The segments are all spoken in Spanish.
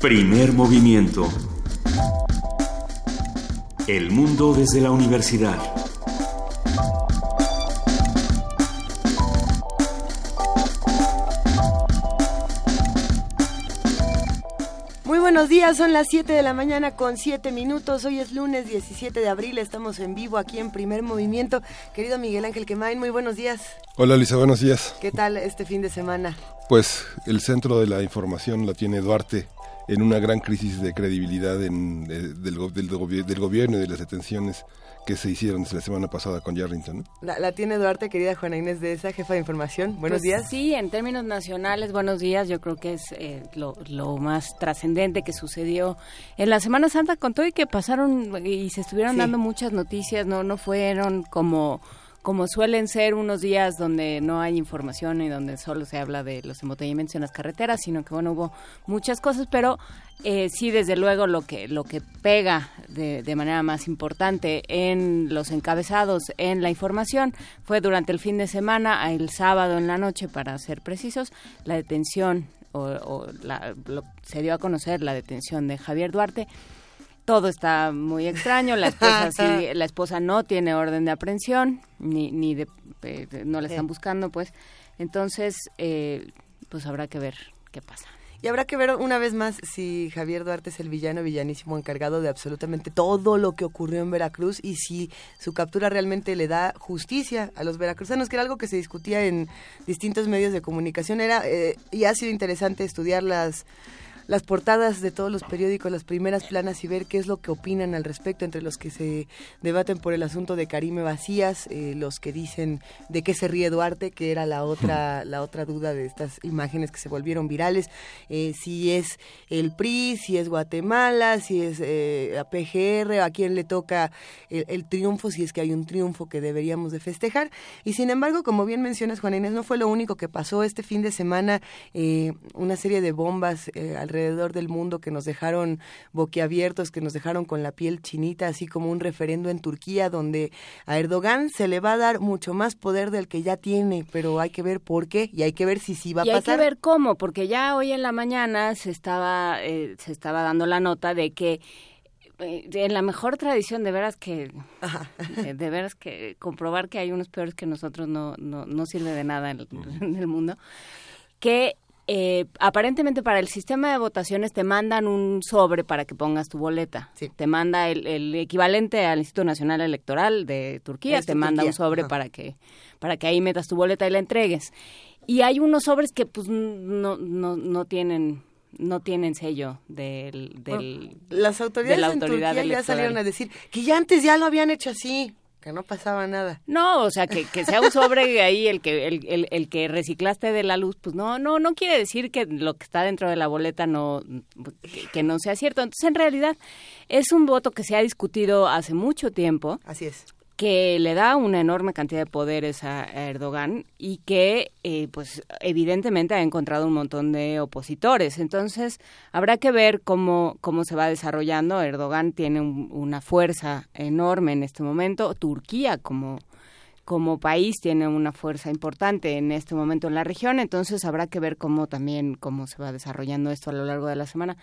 Primer movimiento. El mundo desde la universidad. Muy buenos días, son las 7 de la mañana con 7 minutos. Hoy es lunes 17 de abril, estamos en vivo aquí en Primer Movimiento. Querido Miguel Ángel Quemain, muy buenos días. Hola Lisa, buenos días. ¿Qué tal este fin de semana? Pues el centro de la información la tiene Duarte en una gran crisis de credibilidad en, eh, del, del del gobierno y de las detenciones que se hicieron desde la semana pasada con Yarrington. ¿no? La, la tiene Duarte, querida Juana Inés de esa, jefa de información. Buenos Pues días. Sí, en términos nacionales, buenos días. Yo creo que es eh, lo, lo más trascendente que sucedió en la Semana Santa con todo y que pasaron y se estuvieron Sí. dando muchas noticias, no no fueron como como suelen ser unos días donde no hay información y donde solo se habla de los embotellamientos en las carreteras, sino que bueno hubo muchas cosas, pero eh, sí desde luego lo que lo que pega de, de manera más importante en los encabezados en la información fue durante el fin de semana, el sábado en la noche para ser precisos, la detención o, o la- se dio a conocer la detención de Javier Duarte. Todo está muy extraño. La esposa, sí- la esposa no tiene orden de aprehensión, ni, ni de, eh, no la están buscando, pues. Entonces, eh, pues habrá que ver qué pasa. Y habrá que ver una vez más si Javier Duarte es el villano villanísimo encargado de absolutamente todo lo que ocurrió en Veracruz y si su captura realmente le da justicia a los veracruzanos, que era algo que se discutía en distintos medios de comunicación. Era eh, y ha sido interesante estudiar las las portadas de todos los periódicos, las primeras planas y ver qué es lo que opinan al respecto entre los que se debaten por el asunto de Karime Vacías, eh, los que dicen de qué se ríe Duarte, que era la otra la otra duda de estas imágenes que se volvieron virales, eh, si es el PRI, si es Guatemala, si es eh, PGR, a quién le toca el, triunfo, si es que hay un triunfo que deberíamos de festejar. Y sin embargo, como bien mencionas, Juana Inés, no fue lo único que pasó este fin de semana, eh, una serie de bombas eh, alrededor del mundo que nos dejaron boquiabiertos, que nos dejaron con la piel chinita, así como un referendo en Turquía donde a Erdogan se le va a dar mucho más poder del que ya tiene, pero hay que ver por qué y hay que ver si sí va a y hay pasar. que ver cómo, porque ya hoy en la mañana se estaba, eh, se estaba dando la nota de que eh, en la mejor tradición de veras que eh, de veras que comprobar que hay unos peores que nosotros no, no, no sirve de nada en el, en el mundo que eh, aparentemente para el sistema de votaciones te mandan un sobre para que pongas tu boleta. Sí. Te manda el, el equivalente al Instituto Nacional Electoral de Turquía, te manda Turquía, un sobre ajá. para que para que ahí metas tu boleta y la entregues. Y hay unos sobres que pues no no no tienen no tienen sello del, del Las autoridades de la en autoridad Turquía ya salieron a decir que ya antes ya lo habían hecho así, que no pasaba nada. No, o sea, que, que sea un sobre ahí el que el, el, el que reciclaste de la luz, pues no, no, no quiere decir que lo que está dentro de la boleta no, que, que no sea cierto. Entonces, en realidad, es un voto que se ha discutido hace mucho tiempo, Así es. Que le da una enorme cantidad de poderes a Erdogan y que, eh, pues, evidentemente ha encontrado un montón de opositores. Entonces, habrá que ver cómo, cómo se va desarrollando. Erdogan tiene un- una fuerza enorme en este momento. Turquía, como como país tiene una fuerza importante en este momento en la región, entonces habrá que ver cómo también cómo se va desarrollando esto a lo largo de la semana.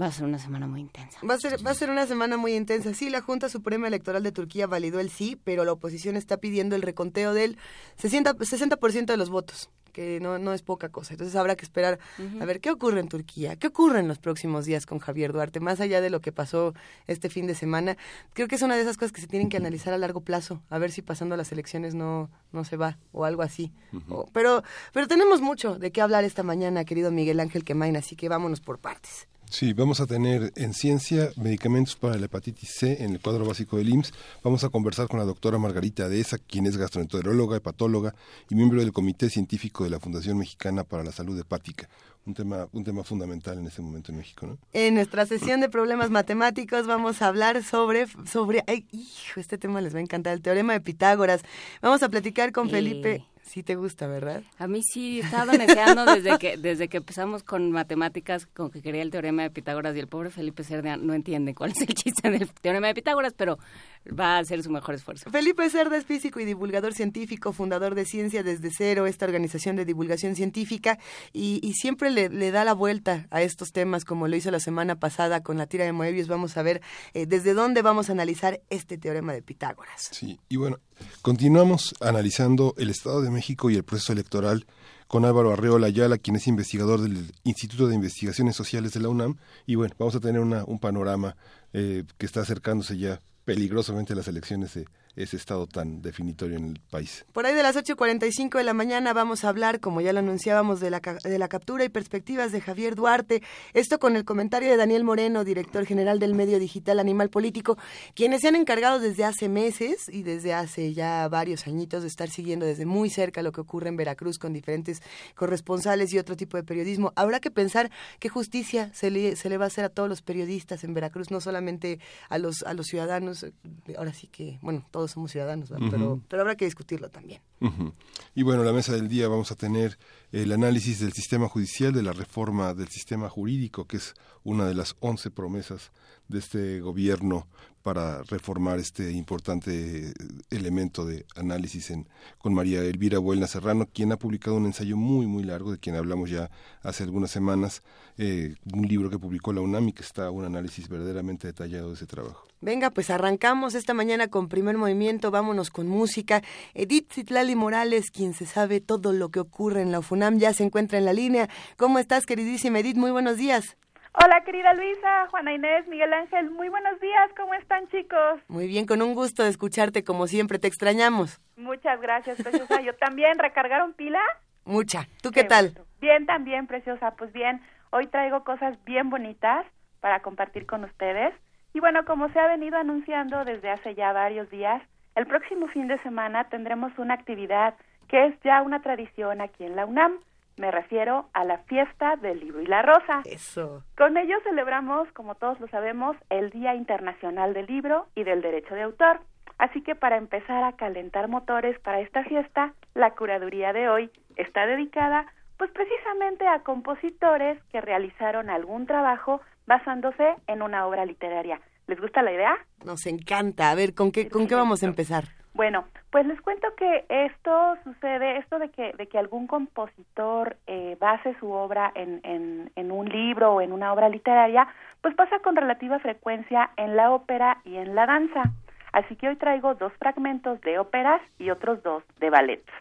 Va a ser una semana muy intensa. Va a ser, va a ser una semana muy intensa. Sí, la Junta Suprema Electoral de Turquía validó el sí, pero la oposición está pidiendo el reconteo del 60%, 60% de los votos, que no, no es poca cosa. Entonces habrá que esperar a ver qué ocurre en Turquía, qué ocurre en los próximos días con Javier Duarte, más allá de lo que pasó este fin de semana. Creo que es una de esas cosas que se tienen que analizar a largo plazo, a ver si pasando las elecciones no, no se va o algo así. O- pero, pero tenemos mucho de qué hablar esta mañana, querido Miguel Ángel Quemain, así que vámonos por partes. Sí, vamos a tener en ciencia medicamentos para la hepatitis C en el cuadro básico del IMSS. Vamos a conversar con la doctora Margarita Deza, quien es gastroenteróloga, hepatóloga y miembro del Comité Científico de la Fundación Mexicana para la Salud Hepática. Un tema, un tema fundamental en este momento en México, ¿no? En nuestra sesión de problemas matemáticos vamos a hablar sobre, sobre, ay, hijo, este tema les va a encantar, el teorema de Pitágoras. Vamos a platicar con Eh. Felipe. Sí te gusta, ¿verdad? A mí sí, he estado deseando desde que, desde que empezamos con matemáticas, con que quería el teorema de Pitágoras y el pobre Felipe Cerda no entiende cuál es el chiste del teorema de Pitágoras, pero va a hacer su mejor esfuerzo. Felipe Cerda es físico y divulgador científico, fundador de Ciencia desde Cero, esta organización de divulgación científica, y, siempre le, da la vuelta a estos temas, como lo hizo la semana pasada con la tira de Moebius. Vamos a ver eh, desde dónde vamos a analizar este teorema de Pitágoras. Sí, y bueno, continuamos analizando el Estado de México y el proceso electoral con Álvaro Arreola Ayala, quien es investigador del Instituto de Investigaciones Sociales de la UNAM. Y bueno, vamos a tener un panorama eh, que está acercándose ya peligrosamente las elecciones de ese estado tan definitorio en el país. Por ahí de las 8.45 de la mañana vamos a hablar, como ya lo anunciábamos, de la, de la captura y perspectivas de Javier Duarte. Esto con el comentario de Daniel Moreno, director general del medio digital Animal Político, quienes se han encargado desde hace meses y desde hace ya varios añitos de estar siguiendo desde muy cerca lo que ocurre en Veracruz con diferentes corresponsales y otro tipo de periodismo. Habrá que pensar qué justicia se le, se le va a hacer a todos los periodistas en Veracruz, no solamente a los, a los ciudadanos. Ahora sí que, bueno, todos somos ciudadanos, pero, pero habrá que discutirlo también. Y bueno, la mesa del día vamos a tener el análisis del sistema judicial, de la reforma del sistema jurídico, que es una de las once promesas de este gobierno para reformar este importante elemento de análisis en, con María Elvira Buelna Serrano, quien ha publicado un ensayo muy, muy largo, de quien hablamos ya hace algunas semanas, eh, un libro que publicó la UNAM y que está un análisis verdaderamente detallado de ese trabajo. Venga, pues arrancamos esta mañana con primer movimiento, vámonos con música. Edith Zitlali Morales, quien se sabe todo lo que ocurre en la UFUNAM, ya se encuentra en la línea. ¿Cómo estás, queridísima Edith? Muy buenos días. Hola, querida Luisa, Juana Inés, Miguel Ángel, muy buenos días, ¿cómo están chicos? Muy bien, con un gusto de escucharte como siempre, te extrañamos. Muchas gracias, preciosa. Yo también, ¿recargaron pila? Mucha. ¿Tú qué, tal? Bien, también, preciosa. Pues bien, hoy traigo cosas bien bonitas para compartir con ustedes. Y bueno, como se ha venido anunciando desde hace ya varios días, el próximo fin de semana tendremos una actividad que es ya una tradición aquí en la UNAM. Me refiero a la fiesta del libro y la rosa. Eso. Con ello celebramos, como todos lo sabemos, el Día Internacional del Libro y del Derecho de Autor. Así que para empezar a calentar motores para esta fiesta, la curaduría de hoy está dedicada pues precisamente a compositores que realizaron algún trabajo basándose en una obra literaria. ¿Les gusta la idea? Nos encanta. A ver, ¿con qué, con qué vamos a empezar? Bueno, pues les cuento que esto sucede, esto de que, de que algún compositor eh, base su obra en, en, en un libro o en una obra literaria, pues pasa con relativa frecuencia en la ópera y en la danza. Así que hoy traigo dos fragmentos de óperas y otros dos de ballets.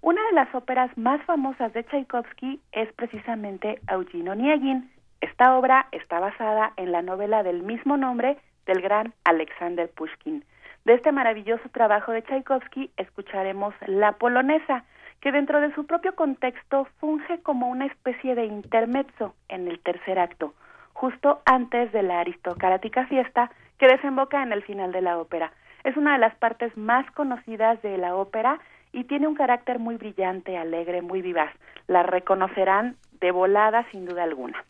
Una de las óperas más famosas de Tchaikovsky es precisamente Eugene Onegin. Esta obra está basada en la novela del mismo nombre del gran Alexander Pushkin. De este maravilloso trabajo de Tchaikovsky escucharemos La Polonesa, que dentro de su propio contexto funge como una especie de intermezzo en el tercer acto, justo antes de la aristocrática fiesta que desemboca en el final de la ópera. Es una de las partes más conocidas de la ópera y tiene un carácter muy brillante, alegre, muy vivaz. La reconocerán de volada sin duda alguna.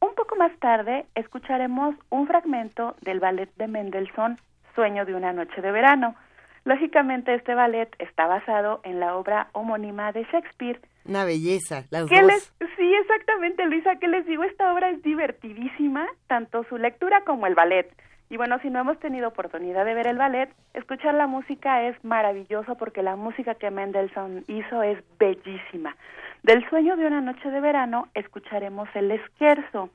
Un poco más tarde escucharemos un fragmento del ballet de Mendelssohn Sueño de una noche de verano. Lógicamente este ballet está basado en la obra homónima de Shakespeare. Una belleza, las dos. sí, exactamente, Luisa, ¿qué les digo? Esta obra es divertidísima, tanto su lectura como el ballet. Y bueno, si no hemos tenido oportunidad de ver el ballet, escuchar la música es maravilloso porque la música que Mendelssohn hizo es bellísima. Del sueño de una noche de verano escucharemos el esquerzo.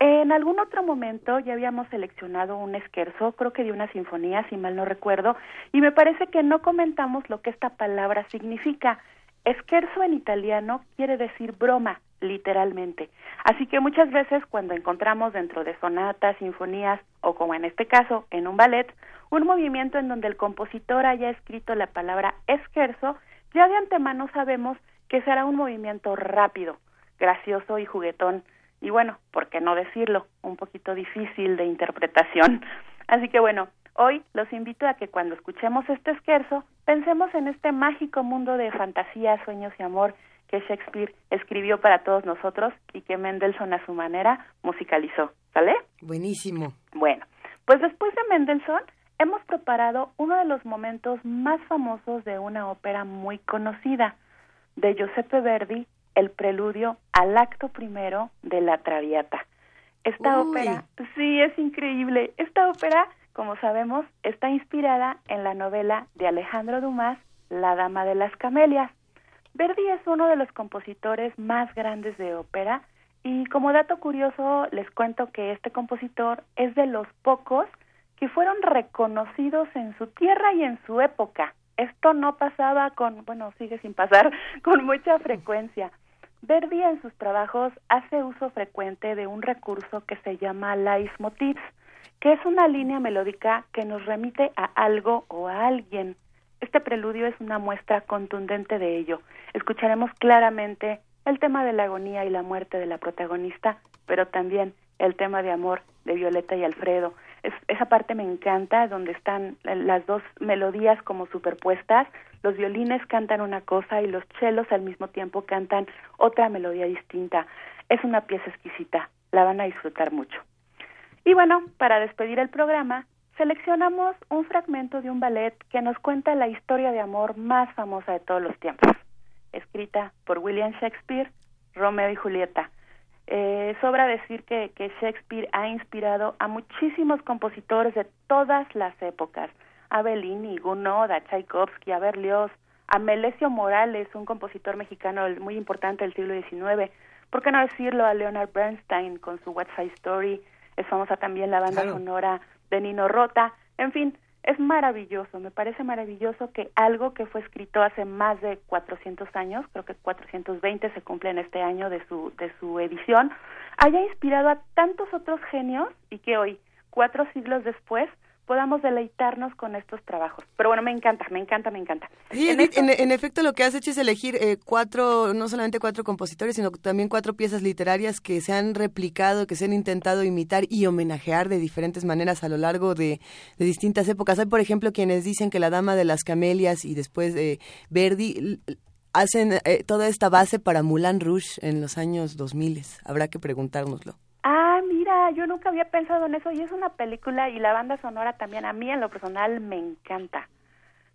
En algún otro momento ya habíamos seleccionado un esquerzo, creo que de una sinfonía, si mal no recuerdo, y me parece que no comentamos lo que esta palabra significa. Esquerzo en italiano quiere decir broma, literalmente. Así que muchas veces cuando encontramos dentro de sonatas, sinfonías o como en este caso en un ballet, un movimiento en donde el compositor haya escrito la palabra esquerzo, ya de antemano sabemos que será un movimiento rápido, gracioso y juguetón y bueno, ¿por qué no decirlo? Un poquito difícil de interpretación. Así que bueno, hoy los invito a que cuando escuchemos este esquerzo pensemos en este mágico mundo de fantasía, sueños y amor que Shakespeare escribió para todos nosotros y que Mendelssohn a su manera musicalizó. ¿Sale? Buenísimo. Bueno, pues después de Mendelssohn hemos preparado uno de los momentos más famosos de una ópera muy conocida, de Giuseppe Verdi el preludio al acto primero de la Traviata. Esta ópera, sí, es increíble. Esta ópera como sabemos, está inspirada en la novela de Alejandro Dumas, La Dama de las Camelias. Verdi es uno de los compositores más grandes de ópera y como dato curioso les cuento que este compositor es de los pocos que fueron reconocidos en su tierra y en su época. Esto no pasaba con, bueno, sigue sin pasar con mucha frecuencia. Verdi en sus trabajos hace uso frecuente de un recurso que se llama leitmotivs, que es una línea melódica que nos remite a algo o a alguien. Este preludio es una muestra contundente de ello. Escucharemos claramente el tema de la agonía y la muerte de la protagonista, pero también el tema de amor de Violeta y Alfredo. esa parte me encanta, donde están las dos melodías como superpuestas, los violines cantan una cosa y los chelos al mismo tiempo cantan otra melodía distinta. Es una pieza exquisita, la van a disfrutar mucho. Y bueno, para despedir el programa, seleccionamos un fragmento de un ballet que nos cuenta la historia de amor más famosa de todos los tiempos, escrita por William Shakespeare, Romeo y Julieta. Eh, sobra decir que, que Shakespeare ha inspirado a muchísimos compositores de todas las épocas, a Bellini, Gounod, a Tchaikovsky, a Berlioz, a Melesio Morales, un compositor mexicano muy importante del siglo XIX, ¿por qué no decirlo a Leonard Bernstein con su West Side Story, es famosa también la banda sonora de Nino Rota, en fin, es maravilloso, me parece maravilloso que algo que fue escrito hace más de 400 años, creo que 420 se cumple en este año de su, de su edición, haya inspirado a tantos otros genios y que hoy, cuatro siglos después, podamos deleitarnos con estos trabajos. Pero bueno, me encanta, me encanta, me encanta. en, efecto lo que has hecho es elegir eh, cuatro, no solamente cuatro compositores, sino también cuatro piezas literarias que se han replicado, que se han intentado imitar y homenajear de diferentes maneras a lo largo de, distintas épocas. Hay, por ejemplo, quienes dicen que La Dama de las Camelias y después de Verdi hacen eh, toda esta base para Moulin Rouge en los años 2000. Habrá que preguntárnoslo. Ah, mira, yo nunca había pensado en eso y es una película y la banda sonora también a mí en lo personal me encanta.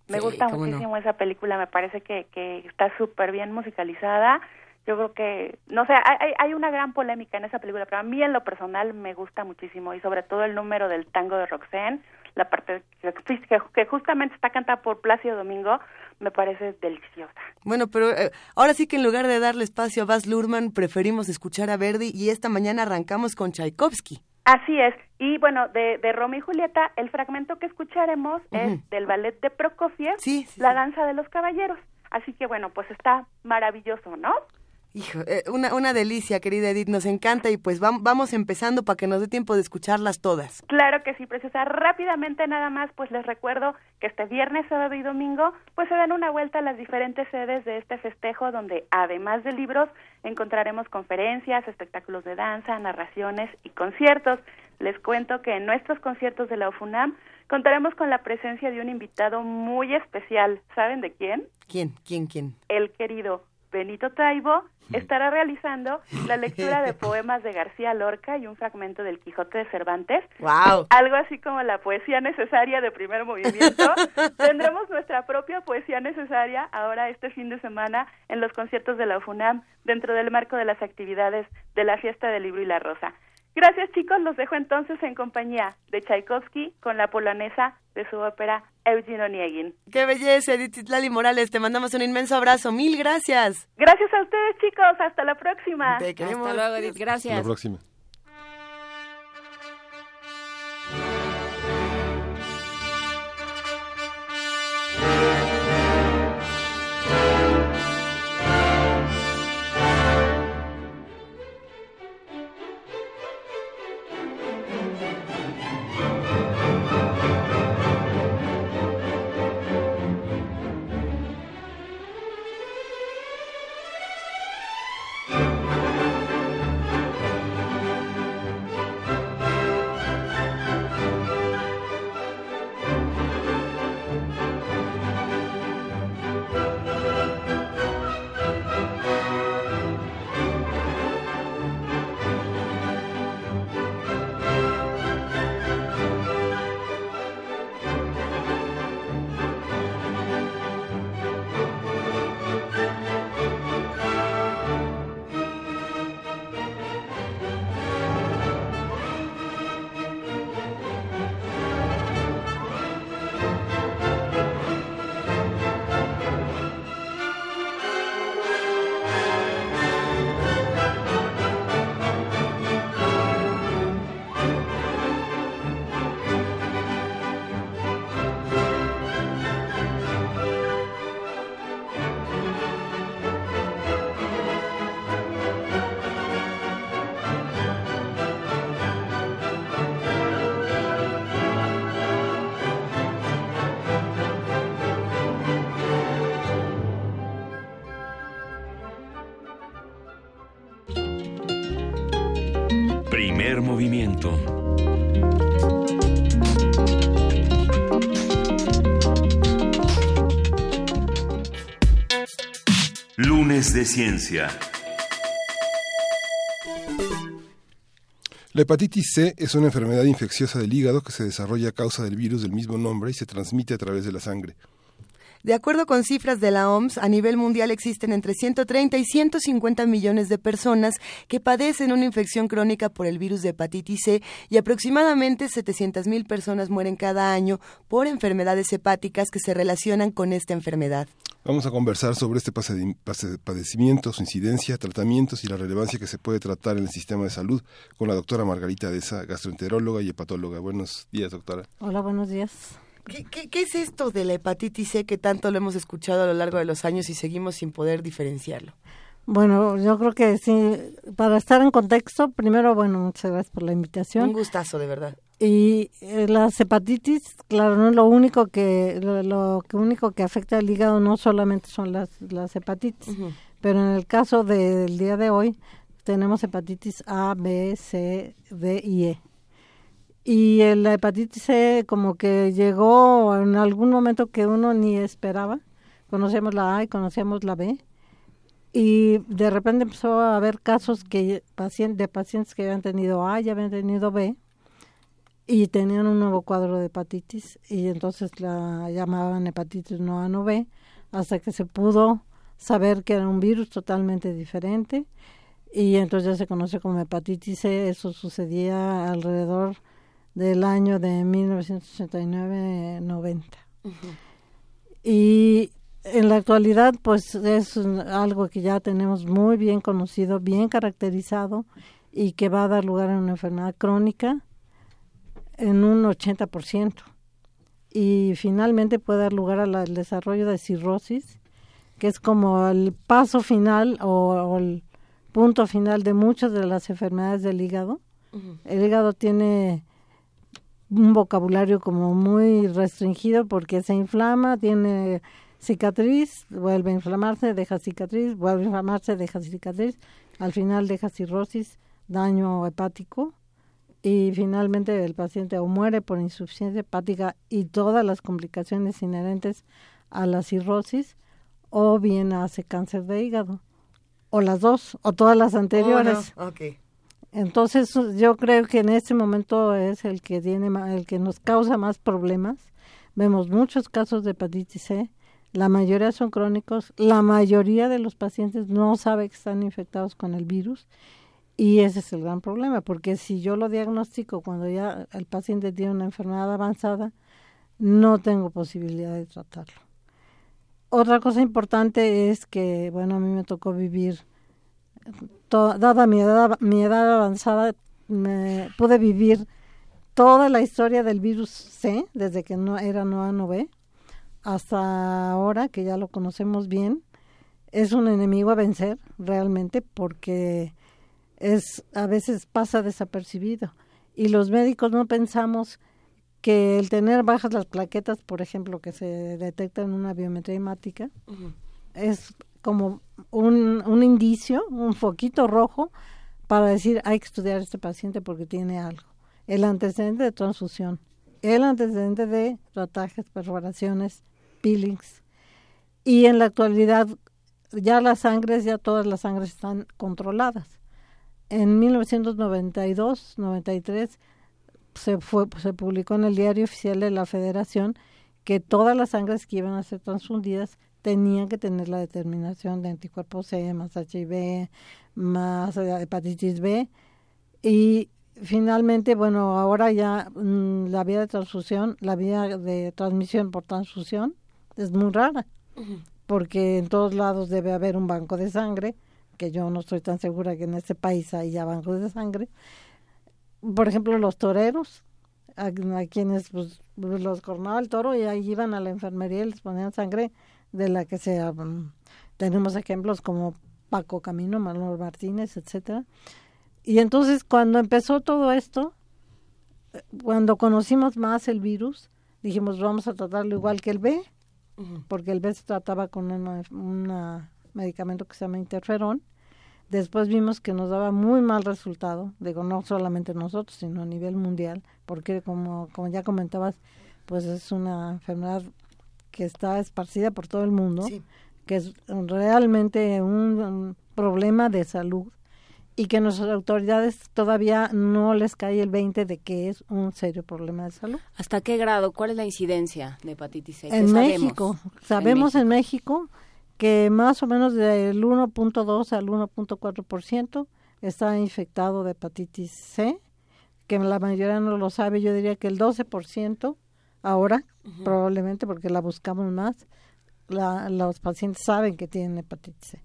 Me gusta muchísimo esa película, me parece que, que está súper bien musicalizada. Yo creo que, no sé, hay, hay una gran polémica en esa película, pero a mí en lo personal me gusta muchísimo y sobre todo el número del tango de Roxanne, la parte que, que justamente está cantada por Plácido Domingo, me parece deliciosa. Bueno, pero eh, ahora sí que en lugar de darle espacio a Baz Luhrmann, preferimos escuchar a Verdi y esta mañana arrancamos con Tchaikovsky. Así es. Y bueno, de, de Romeo y Julieta, el fragmento que escucharemos es del ballet de Prokofiev, La danza de los caballeros. Así que bueno, pues está maravilloso, ¿no? Hijo, eh, una, una delicia, querida Edith, nos encanta y pues vamos empezando para que nos dé tiempo de escucharlas todas. Claro que sí, preciosa. Rápidamente nada más, pues les recuerdo que este viernes, sábado y domingo, pues se dan una vuelta a las diferentes sedes de este festejo, donde además de libros encontraremos conferencias, espectáculos de danza, narraciones y conciertos. Les cuento que en nuestros conciertos de la UFUNAM contaremos con la presencia de un invitado muy especial. ¿Saben de quién? ¿Quién? ¿Quién? ¿Quién? El querido Benito Taibo estará realizando la lectura de poemas de García Lorca y un fragmento del Quijote de Cervantes. Wow. Algo así como la poesía necesaria de primer movimiento. Tendremos nuestra propia poesía necesaria ahora este fin de semana en los conciertos de la UFUNAM dentro del marco de las actividades de la Fiesta del Libro y la Rosa. Gracias chicos, los dejo entonces en compañía de Tchaikovsky con la polonesa de su ópera Eugene Onegin. ¡Qué belleza, Edith Lali Morales! Te mandamos un inmenso abrazo. ¡Mil gracias! Gracias a ustedes chicos, hasta la próxima. Te queremos. Hasta luego, Edith. Gracias. Hasta la próxima. De Ciencia. La hepatitis C es una enfermedad infecciosa del hígado que se desarrolla a causa del virus del mismo nombre y se transmite a través de la sangre. De acuerdo con cifras de la OMS, a nivel mundial existen entre 130 y 150 millones de personas que padecen una infección crónica por el virus de hepatitis C y aproximadamente 700 mil personas mueren cada año por enfermedades hepáticas que se relacionan con esta enfermedad. Vamos a conversar sobre este padecimiento, su incidencia, tratamientos y la relevancia que se puede tratar en el sistema de salud con la doctora Margarita Deza, gastroenteróloga y hepatóloga. Buenos días, doctora. Hola, buenos días. ¿Qué, es esto de la hepatitis C que tanto lo hemos escuchado a lo largo de los años y seguimos sin poder diferenciarlo? Bueno, yo creo que sí, para estar en contexto, primero, bueno, muchas gracias por la invitación. Un gustazo, de verdad. Y eh, las hepatitis, claro, no es lo único que lo, que único que afecta al hígado no solamente son las las hepatitis, pero en el caso del día de hoy tenemos hepatitis A, B, C, D y E. Y la hepatitis C como que llegó en algún momento que uno ni esperaba. Conocíamos la A y conocíamos la B. Y de repente empezó a haber casos que de pacientes que habían tenido A y habían tenido B y tenían un nuevo cuadro de hepatitis y entonces la llamaban hepatitis no A no B hasta que se pudo saber que era un virus totalmente diferente y entonces ya se conoce como hepatitis C. Eso sucedía alrededor del año de 1989-90. Y en la actualidad, pues es algo que ya tenemos muy bien conocido, bien caracterizado y que va a dar lugar a una enfermedad crónica en un 80%. Y finalmente puede dar lugar al desarrollo de cirrosis, que es como el paso final o, el punto final de muchas de las enfermedades del hígado. El hígado tiene un vocabulario como muy restringido porque se inflama, tiene cicatriz, vuelve a inflamarse, deja cicatriz, vuelve a inflamarse, deja cicatriz, al final deja cirrosis, daño hepático y finalmente el paciente o muere por insuficiencia hepática y todas las complicaciones inherentes a la cirrosis o bien hace cáncer de hígado o las dos o todas las anteriores. Oh, okay. Entonces yo creo que en este momento es el que tiene el que nos causa más problemas. Vemos muchos casos de hepatitis C, la mayoría son crónicos, la mayoría de los pacientes no sabe que están infectados con el virus y ese es el gran problema, porque si yo lo diagnostico cuando ya el paciente tiene una enfermedad avanzada, no tengo posibilidad de tratarlo. Otra cosa importante es que, bueno, a mí me tocó vivir dada mi edad, mi edad avanzada, me pude vivir toda la historia del virus C, desde que no era no A, no B, hasta ahora que ya lo conocemos bien. Es un enemigo a vencer realmente porque es a veces pasa desapercibido y los médicos no pensamos que el tener bajas las plaquetas, por ejemplo, que se detectan en una biometría hemática, es como un, un indicio, un foquito rojo para decir hay que estudiar a este paciente porque tiene algo. El antecedente de transfusión, el antecedente de tratajes, perforaciones, peelings. Y en la actualidad ya las sangres, ya todas las sangres están controladas. En 1992-93 se, fue, se publicó en el diario oficial de la Federación que todas las sangres que iban a ser transfundidas tenían que tener la determinación de anticuerpos C más HIV más eh, hepatitis B. Y finalmente bueno ahora ya mm, la vía de transfusión la vía de transmisión por transfusión es muy rara porque en todos lados debe haber un banco de sangre que yo no estoy tan segura que en este país haya bancos de sangre por ejemplo los toreros a, quienes pues, los cornaba el toro y ahí iban a la enfermería y les ponían sangre de la que se tenemos ejemplos como Paco Camino, Manuel Martínez, etcétera. Y entonces cuando empezó todo esto, cuando conocimos más el virus, dijimos vamos a tratarlo igual que el B, porque el B se trataba con un medicamento que se llama interferón. Después vimos que nos daba muy mal resultado, digo, no solamente nosotros, sino a nivel mundial, porque como, como ya comentabas, pues es una enfermedad que está esparcida por todo el mundo, que es realmente un, problema de salud y que nuestras autoridades todavía no les cae el 20 de que es un serio problema de salud. ¿Hasta qué grado? ¿Cuál es la incidencia de hepatitis C? En México, sabemos en México que más o menos del 1.2 al 1.4% está infectado de hepatitis C, que la mayoría no lo sabe, yo diría que el 12% ahora, probablemente porque la buscamos más, la, los pacientes saben que tienen hepatitis C.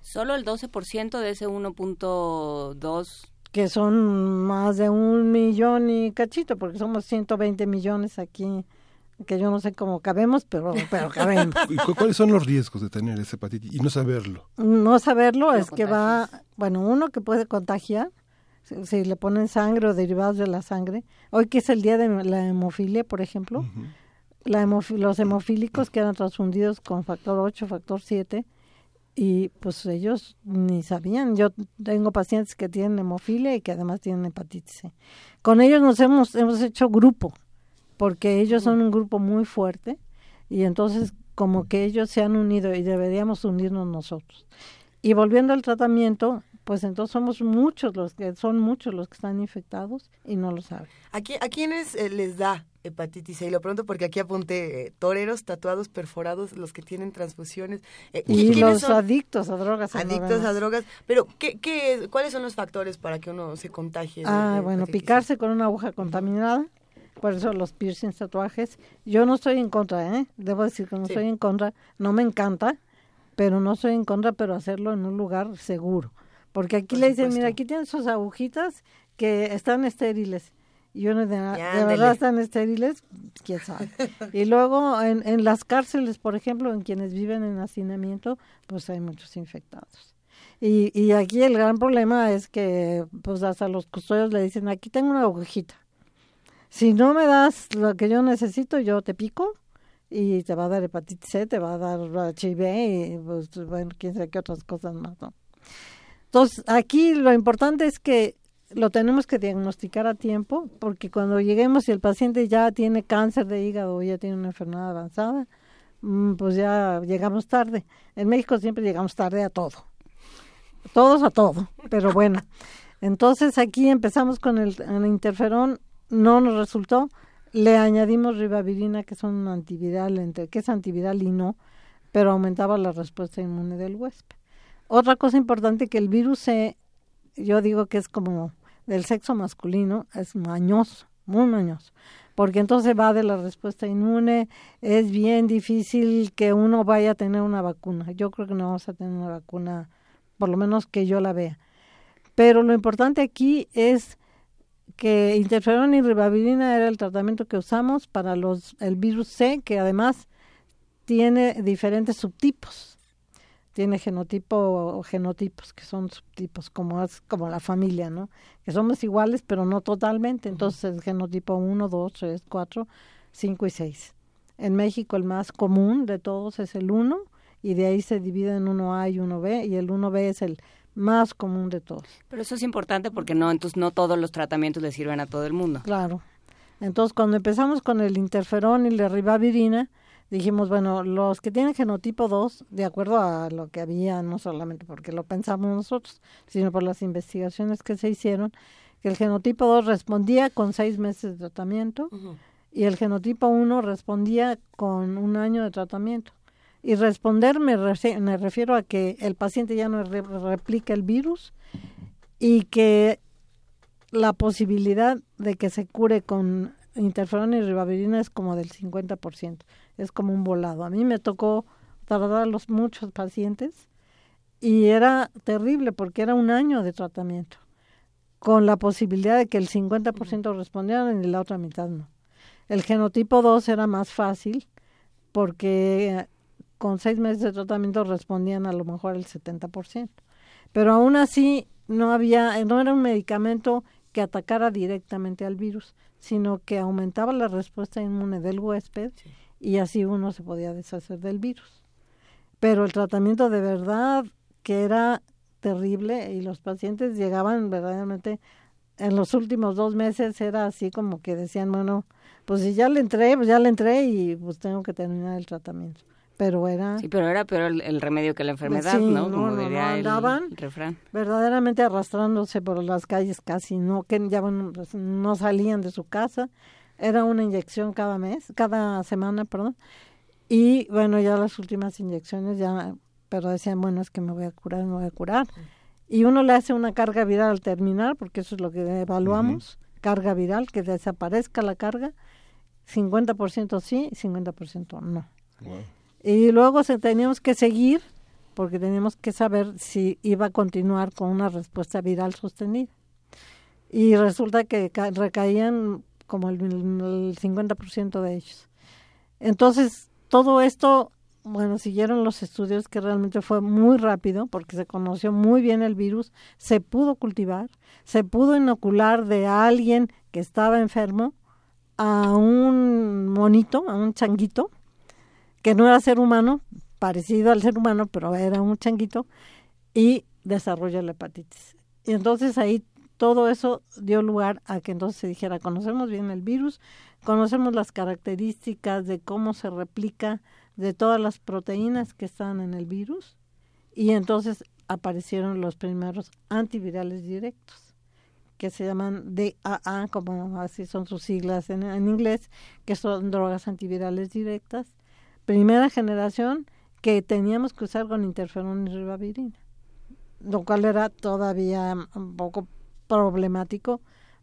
Solo el 12% de ese 1.2 que son más de un millón y cachito, porque somos 120 millones aquí que yo no sé cómo cabemos, pero, pero cabemos. ¿Y cuáles son los riesgos de tener esa hepatitis y no saberlo? No saberlo es que va, bueno, uno que puede contagiar, si, le ponen sangre o derivados de la sangre. Hoy que es el día de la hemofilia, por ejemplo, la los hemofílicos quedan transfundidos con factor 8, factor 7, y pues ellos ni sabían. Yo tengo pacientes que tienen hemofilia y que además tienen hepatitis C. Con ellos nos hemos, hemos hecho grupo porque ellos son un grupo muy fuerte y entonces como que ellos se han unido y deberíamos unirnos nosotros. Y volviendo al tratamiento, pues entonces somos muchos los que son muchos los que están infectados y no lo saben. ¿A, ¿a quiénes eh, les da hepatitis C? Y lo pronto porque aquí apunté eh, toreros, tatuados, perforados, los que tienen transfusiones. Eh, y los adictos a drogas. Adictos a drogas. Pero, ¿qué, qué, ¿cuáles son los factores para que uno se contagie? Ah, bueno, picarse con una aguja contaminada por eso los piercings, tatuajes, yo no estoy en contra, ¿eh? Debo decir que no estoy en contra, no me encanta, pero no estoy en contra, pero hacerlo en un lugar seguro. Porque aquí le dicen, mira, aquí tienen sus agujitas que están estériles. Y uno de, de verdad están estériles, quién sabe. y luego en, en las cárceles, por ejemplo, en quienes viven en hacinamiento, pues hay muchos infectados. Y, y aquí el gran problema es que pues hasta los custodios le dicen, aquí tengo una agujita si no me das lo que yo necesito, yo te pico y te va a dar hepatitis C, te va a dar HIV y pues, bueno, quién sabe qué otras cosas más. Entonces, aquí lo importante es que lo tenemos que diagnosticar a tiempo, porque cuando lleguemos y el paciente ya tiene cáncer de hígado o ya tiene una enfermedad avanzada, mm, pues ya llegamos tarde. En México siempre llegamos tarde a todo. Todos a todo, pero bueno. Entonces aquí empezamos con el interferón no nos resultó. Le añadimos ribavirina, que es un antiviral, entre, que es antiviral y no, pero aumentaba la respuesta inmune del huésped. Otra cosa importante que el virus C, yo digo que es como del sexo masculino, es mañoso, muy mañoso, porque entonces va de la respuesta inmune, es bien difícil que uno vaya a tener una vacuna. Yo creo que no vamos a tener una vacuna, por lo menos que yo la vea. Pero lo importante aquí es que interferón y ribavirina era el tratamiento que usamos para los el virus C, que además tiene diferentes subtipos. Tiene genotipo o genotipos, que son subtipos, como, como la familia, ¿no? Que somos iguales, pero no totalmente. Entonces, el genotipo 1, 2, 3, 4, 5 y 6. En México, el más común de todos es el 1, y de ahí se divide en 1A y 1B, y el 1B es el más común de todos. Pero eso es importante porque no, entonces no todos los tratamientos le sirven a todo el mundo. Claro. Entonces, cuando empezamos con el interferón y la ribavirina, dijimos, bueno, los que tienen genotipo 2, de acuerdo a lo que había, no solamente porque lo pensamos nosotros, sino por las investigaciones que se hicieron, que el genotipo 2 respondía con seis meses de tratamiento y el genotipo 1 respondía con un año de tratamiento. Y responder me, refiero a que el paciente ya no replica el virus y que la posibilidad de que se cure con interferón y ribavirina es como del 50%, es como un volado. A mí me tocó tardar los muchos pacientes y era terrible porque era un año de tratamiento, con la posibilidad de que el 50% respondieran y la otra mitad no. El genotipo 2 era más fácil porque con seis meses de tratamiento respondían a lo mejor el 70%. Pero aún así no había, no era un medicamento que atacara directamente al virus, sino que aumentaba la respuesta inmune del huésped y así uno se podía deshacer del virus. Pero el tratamiento de verdad que era terrible y los pacientes llegaban verdaderamente en los últimos dos meses era así como que decían, bueno, pues si ya le entré, pues ya le entré y pues tengo que terminar el tratamiento. Pero era... Sí, pero era peor el, remedio que la enfermedad, ¿no? Como diría el, refrán. verdaderamente arrastrándose por las calles casi, no que ya pues, no salían de su casa. Era una inyección cada mes, cada semana, perdón. Y bueno, ya las últimas inyecciones ya, pero decían, bueno, es que me voy a curar, me voy a curar. Y uno le hace una carga viral al terminar, porque eso es lo que evaluamos, carga viral, que desaparezca la carga, 50% sí, 50% no. Y luego se, teníamos que seguir, porque teníamos que saber si iba a continuar con una respuesta viral sostenida. Y resulta que recaían como el, el 50% de ellos. Entonces, todo esto, bueno, siguieron los estudios que realmente fue muy rápido porque se conoció muy bien el virus, se pudo cultivar, se pudo inocular de alguien que estaba enfermo a un monito, a un changuito, que no era ser humano, parecido al ser humano, pero era un changuito, y desarrolló la hepatitis. Y entonces ahí todo eso dio lugar a que entonces se dijera, conocemos bien el virus, conocemos las características de cómo se replica de todas las proteínas que están en el virus y entonces aparecieron los primeros antivirales directos que se llaman DAA, como así son sus siglas en, inglés, que son drogas antivirales directas. Primera generación que teníamos que usar con interferón y ribavirina, lo cual era todavía un poco problemático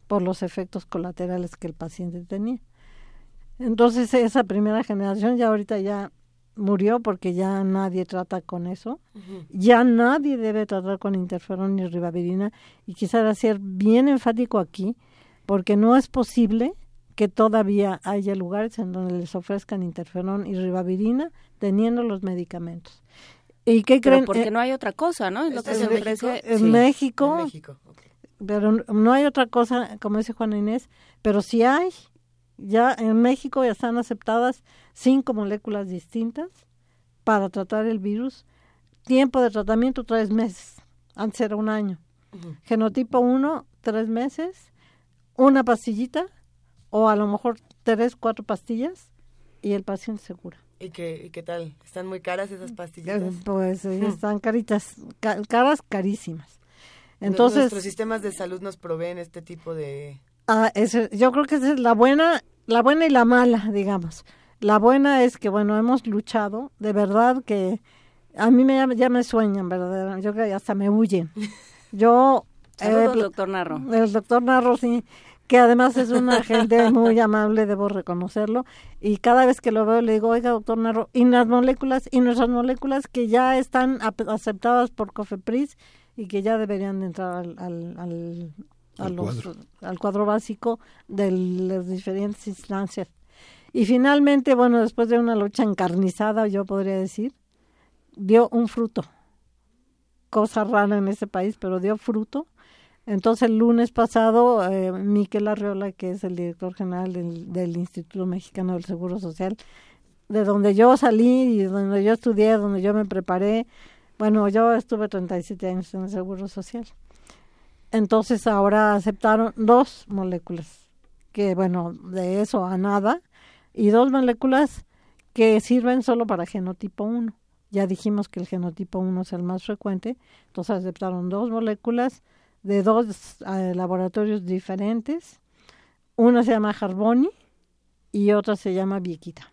por los efectos colaterales que el paciente tenía. Entonces esa primera generación ya ahorita ya murió porque ya nadie trata con eso. Ya nadie debe tratar con interferón ni ribavirina y quisiera ser bien enfático aquí porque no es posible que todavía haya lugares en donde les ofrezcan interferón y ribavirina teniendo los medicamentos. ¿Y qué creen? porque eh, no hay otra cosa, ¿no? lo que se ofrece en México. En México pero no hay otra cosa, como dice Juana Inés, pero sí hay. Ya en México ya están aceptadas cinco moléculas distintas para tratar el virus. Tiempo de tratamiento tres meses, antes era un año. Genotipo 1, tres meses, una pastillita o a lo mejor tres, cuatro pastillas y el paciente se cura. ¿Y qué, qué tal? ¿Están muy caras esas pastillitas? Eh, pues están caritas, caras carísimas. Entonces, nuestros sistemas de salud nos proveen este tipo de ah, yo creo que esa es la buena, la buena y la mala, digamos. La buena es que bueno, hemos luchado, de verdad que a mí me ya me sueñan, ¿verdad? Yo creo que hasta me huyen. Yo Saludos, eh, doctor Narro. El doctor Narro, sí, que además es una gente muy amable, debo reconocerlo, y cada vez que lo veo le digo, oiga, doctor Narro, y las moléculas, y nuestras moléculas que ya están aceptadas por COFEPRIS y que ya deberían de entrar al, al, al, cuadro. al cuadro básico de las diferentes instancias. Y finalmente, bueno, después de una lucha encarnizada, yo podría decir, dio un fruto. Cosa rara en ese país, pero dio fruto. Entonces el lunes pasado, eh, Miquel Arriola, que es el director general del, del, Instituto Mexicano del Seguro Social, de donde yo salí y donde yo estudié, donde yo me preparé, bueno, yo estuve 37 años en el Seguro Social. Entonces ahora aceptaron dos moléculas, que bueno, de eso a nada, y dos moléculas que sirven solo para genotipo 1. Ya dijimos que el genotipo 1 es el más frecuente, entonces aceptaron dos moléculas de dos eh, laboratorios diferentes. Una se llama Harboni y otra se llama Viequita.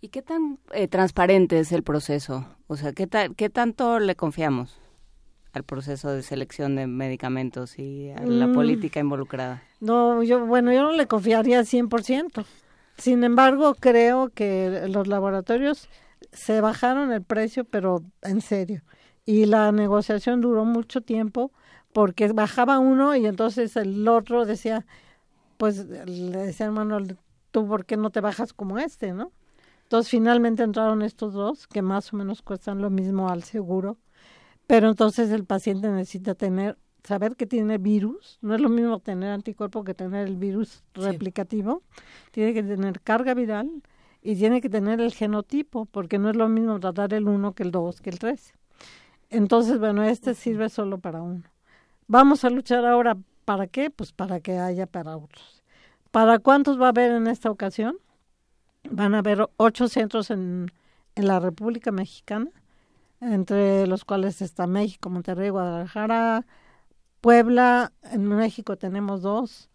¿Y qué tan eh, transparente es el proceso? O sea, ¿qué, ¿qué tanto le confiamos al proceso de selección de medicamentos y a la mm. política involucrada? No, yo, bueno, yo no le confiaría 100%. Sin embargo, creo que los laboratorios se bajaron el precio, pero en serio. Y la negociación duró mucho tiempo porque bajaba uno y entonces el otro decía, pues le decía Manuel, tú por qué no te bajas como este, ¿no? Entonces finalmente entraron estos dos, que más o menos cuestan lo mismo al seguro, pero entonces el paciente necesita tener, saber que tiene virus, no es lo mismo tener anticuerpo que tener el virus replicativo, tiene que tener carga viral y tiene que tener el genotipo, porque no es lo mismo tratar el 1 que el 2 que el 3. Entonces, bueno, este sirve solo para uno. Vamos a luchar ahora, ¿para qué? Pues para que haya para otros. ¿Para cuántos va a haber en esta ocasión? Van a haber ocho centros en, en la República Mexicana, entre los cuales está México, Monterrey, Guadalajara, Puebla, en México tenemos dos,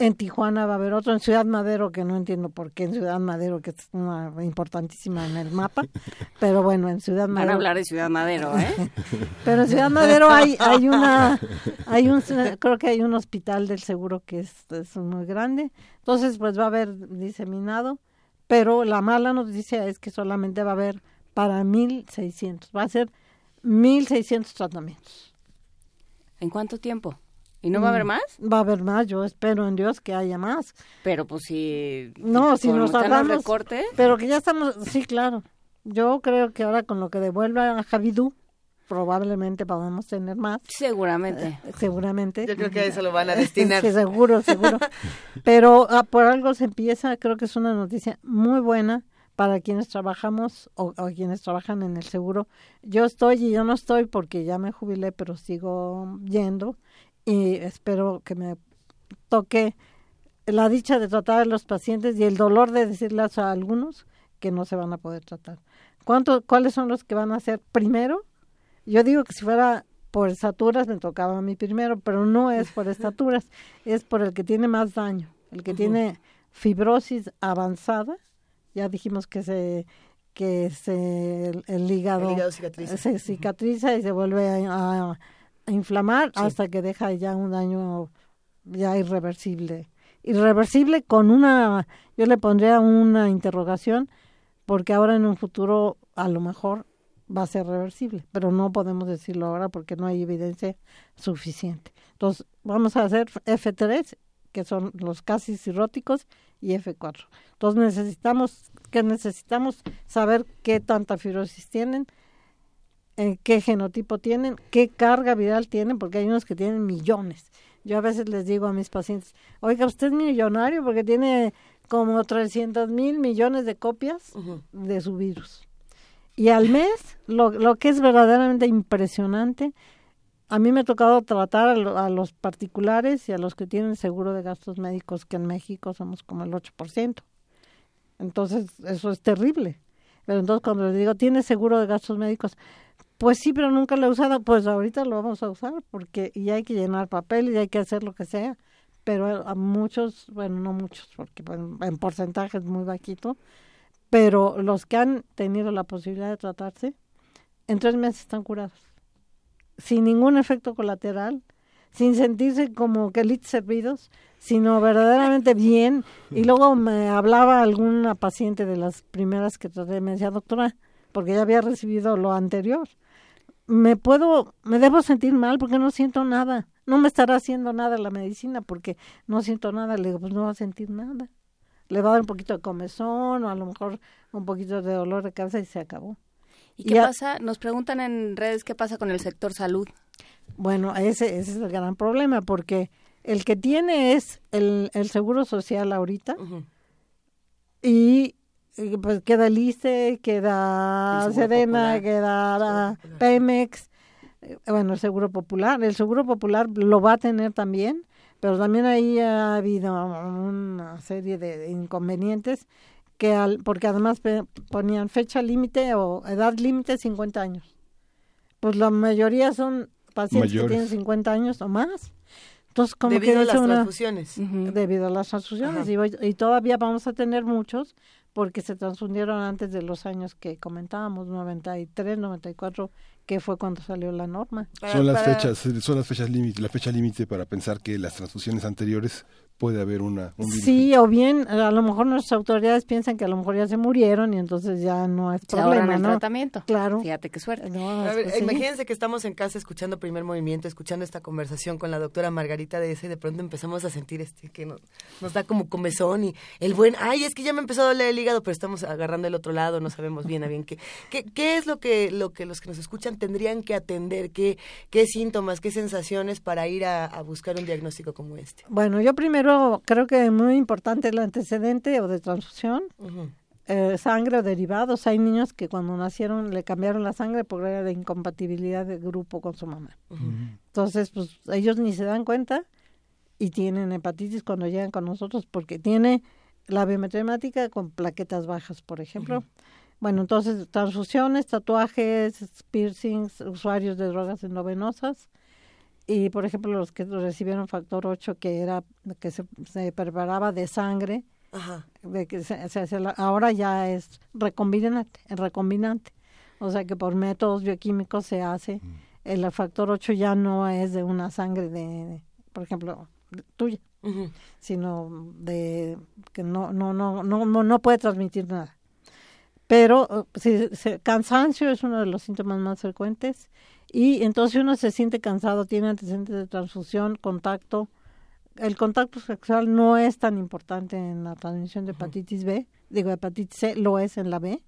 en Tijuana va a haber otro, en Ciudad Madero, que no entiendo por qué en Ciudad Madero, que es una importantísima en el mapa, pero bueno, en Ciudad Madero. Van a hablar de Ciudad Madero, ¿eh? pero en Ciudad Madero hay, hay una, hay un, creo que hay un hospital del seguro que es, es muy grande, entonces pues va a haber diseminado, pero la mala noticia es que solamente va a haber para 1.600, va a ser 1.600 tratamientos. ¿En cuánto tiempo? ¿Y no va a haber Mm, más? Va a haber más, yo espero en Dios que haya más. Pero pues si... No, si nos tardamos, recortes... pero que ya estamos, sí, claro. Yo creo que ahora con lo que devuelva a Javidú, probablemente podamos tener más, Seguramente. seguramente. Yo creo que a eso lo van a destinar. Sí, seguro, seguro. Pero ah, por algo se empieza, creo que es una noticia muy buena para quienes trabajamos o, o quienes trabajan en el seguro. Yo estoy y yo no estoy porque ya me jubilé, pero sigo yendo y espero que me toque la dicha de tratar a los pacientes y el dolor de decirles a algunos que no se van a poder tratar. ¿Cuánto, ¿Cuáles son los que van a ser primero? Yo digo que si fuera por estaturas me tocaba a mí primero, pero no es por estaturas, es por el que tiene más daño, el que tiene fibrosis avanzada. Ya dijimos que se que se el, el hígado, El hígado cicatriza. se cicatriza y se vuelve a inflamar Sí. hasta que deja ya un daño ya irreversible. Irreversible con una, yo le pondría una interrogación, porque ahora en un futuro a lo mejor va a ser reversible, pero no podemos decirlo ahora porque no hay evidencia suficiente. Entonces, vamos a hacer F3, que son los casi cirróticos, y F4. Entonces, necesitamos, que necesitamos saber qué tanta fibrosis tienen, qué genotipo tienen, qué carga viral tienen, porque hay unos que tienen millones. Yo a veces les digo a mis pacientes, oiga, usted es millonario porque tiene como 300 mil millones de copias de su virus. Y al mes, lo, lo que es verdaderamente impresionante, a mí me ha tocado tratar a, lo- a los particulares y a los que tienen seguro de gastos médicos, que en México somos como el 8%. Entonces, eso es terrible. Pero entonces cuando les digo, ¿tiene seguro de gastos médicos? Pues sí, pero nunca lo he usado. Pues ahorita lo vamos a usar porque y hay que llenar papel y hay que hacer lo que sea. Pero a, muchos, bueno, no muchos, porque bueno, en porcentaje es muy bajito, pero los que han tenido la posibilidad de tratarse, en tres meses están curados. Sin ningún efecto colateral, sin sentirse como que litos servidos, sino verdaderamente bien. Y luego me hablaba alguna paciente de las primeras que traté, me decía, doctora, porque ya había recibido lo anterior, me puedo, me debo sentir mal porque no siento nada. No me estará haciendo nada la medicina porque no siento nada. Le digo, pues no va a sentir nada. Le va a dar un poquito de comezón o a lo mejor un poquito de dolor de cabeza y se acabó. ¿Y qué Ya- pasa? Nos preguntan en redes qué pasa con el sector salud. Bueno, ese, ese es el gran problema porque el que tiene es el, el seguro social ahorita y, pues queda el queda Popular. queda. Pemex, eh, bueno, el Seguro Popular. El Seguro Popular lo va a tener también, pero también ahí ha habido una serie de, inconvenientes que al, porque además ponían fecha límite o edad límite 50 años. Pues la mayoría son pacientes Mayores. que tienen 50 años o más. Entonces, como Debido que a las una transfusiones. Debido a las transfusiones Ajá. y, voy- y todavía vamos a tener muchos porque se transfundieron antes de los años que comentábamos 93 94 que fue cuando salió la norma Para- son las para- fechas, son las fechas límite, la fecha límite para pensar que las transfusiones anteriores puede haber una un virus. sí o bien a lo mejor nuestras autoridades piensan que a lo mejor ya se murieron y entonces ya no es problema el no tratamiento. claro Fíjate qué suerte. No, A ver, pues sí. imagínense que estamos en casa escuchando Primer Movimiento, escuchando esta conversación con la doctora Margarita de ese y de pronto empezamos a sentir este que nos, nos da como comezón y el buen, ay, es que ya me empezó a doler el hígado, pero estamos agarrando el otro lado, no sabemos bien a bien qué, qué, qué es lo que, lo que los que nos escuchan tendrían que atender, qué, qué síntomas, qué sensaciones para ir a, a buscar un diagnóstico como este. bueno yo primero creo que es muy importante el antecedente o de transfusión eh, sangre o derivados. Hay niños que cuando nacieron le cambiaron la sangre por la incompatibilidad de grupo con su mamá. Entonces, pues ellos ni se dan cuenta y tienen hepatitis cuando llegan con nosotros porque tiene la biometría con plaquetas bajas, por ejemplo. Bueno, entonces transfusiones, tatuajes, piercings, usuarios de drogas endovenosas y, por ejemplo, los que recibieron factor 8 que era que se, se preparaba de sangre de que se, se, ahora ya es recombinante, recombinante. O sea que por métodos bioquímicos se hace. Mm. El factor 8 ya no es de una sangre de, por ejemplo, tuya, sino de que no, no, no, no, no puede transmitir nada. Pero si, cansancio es uno de los síntomas más frecuentes y entonces uno se siente cansado, tiene antecedentes de transfusión, contacto, el contacto sexual no es tan importante en la transmisión de hepatitis B, digo hepatitis C, lo es en la B.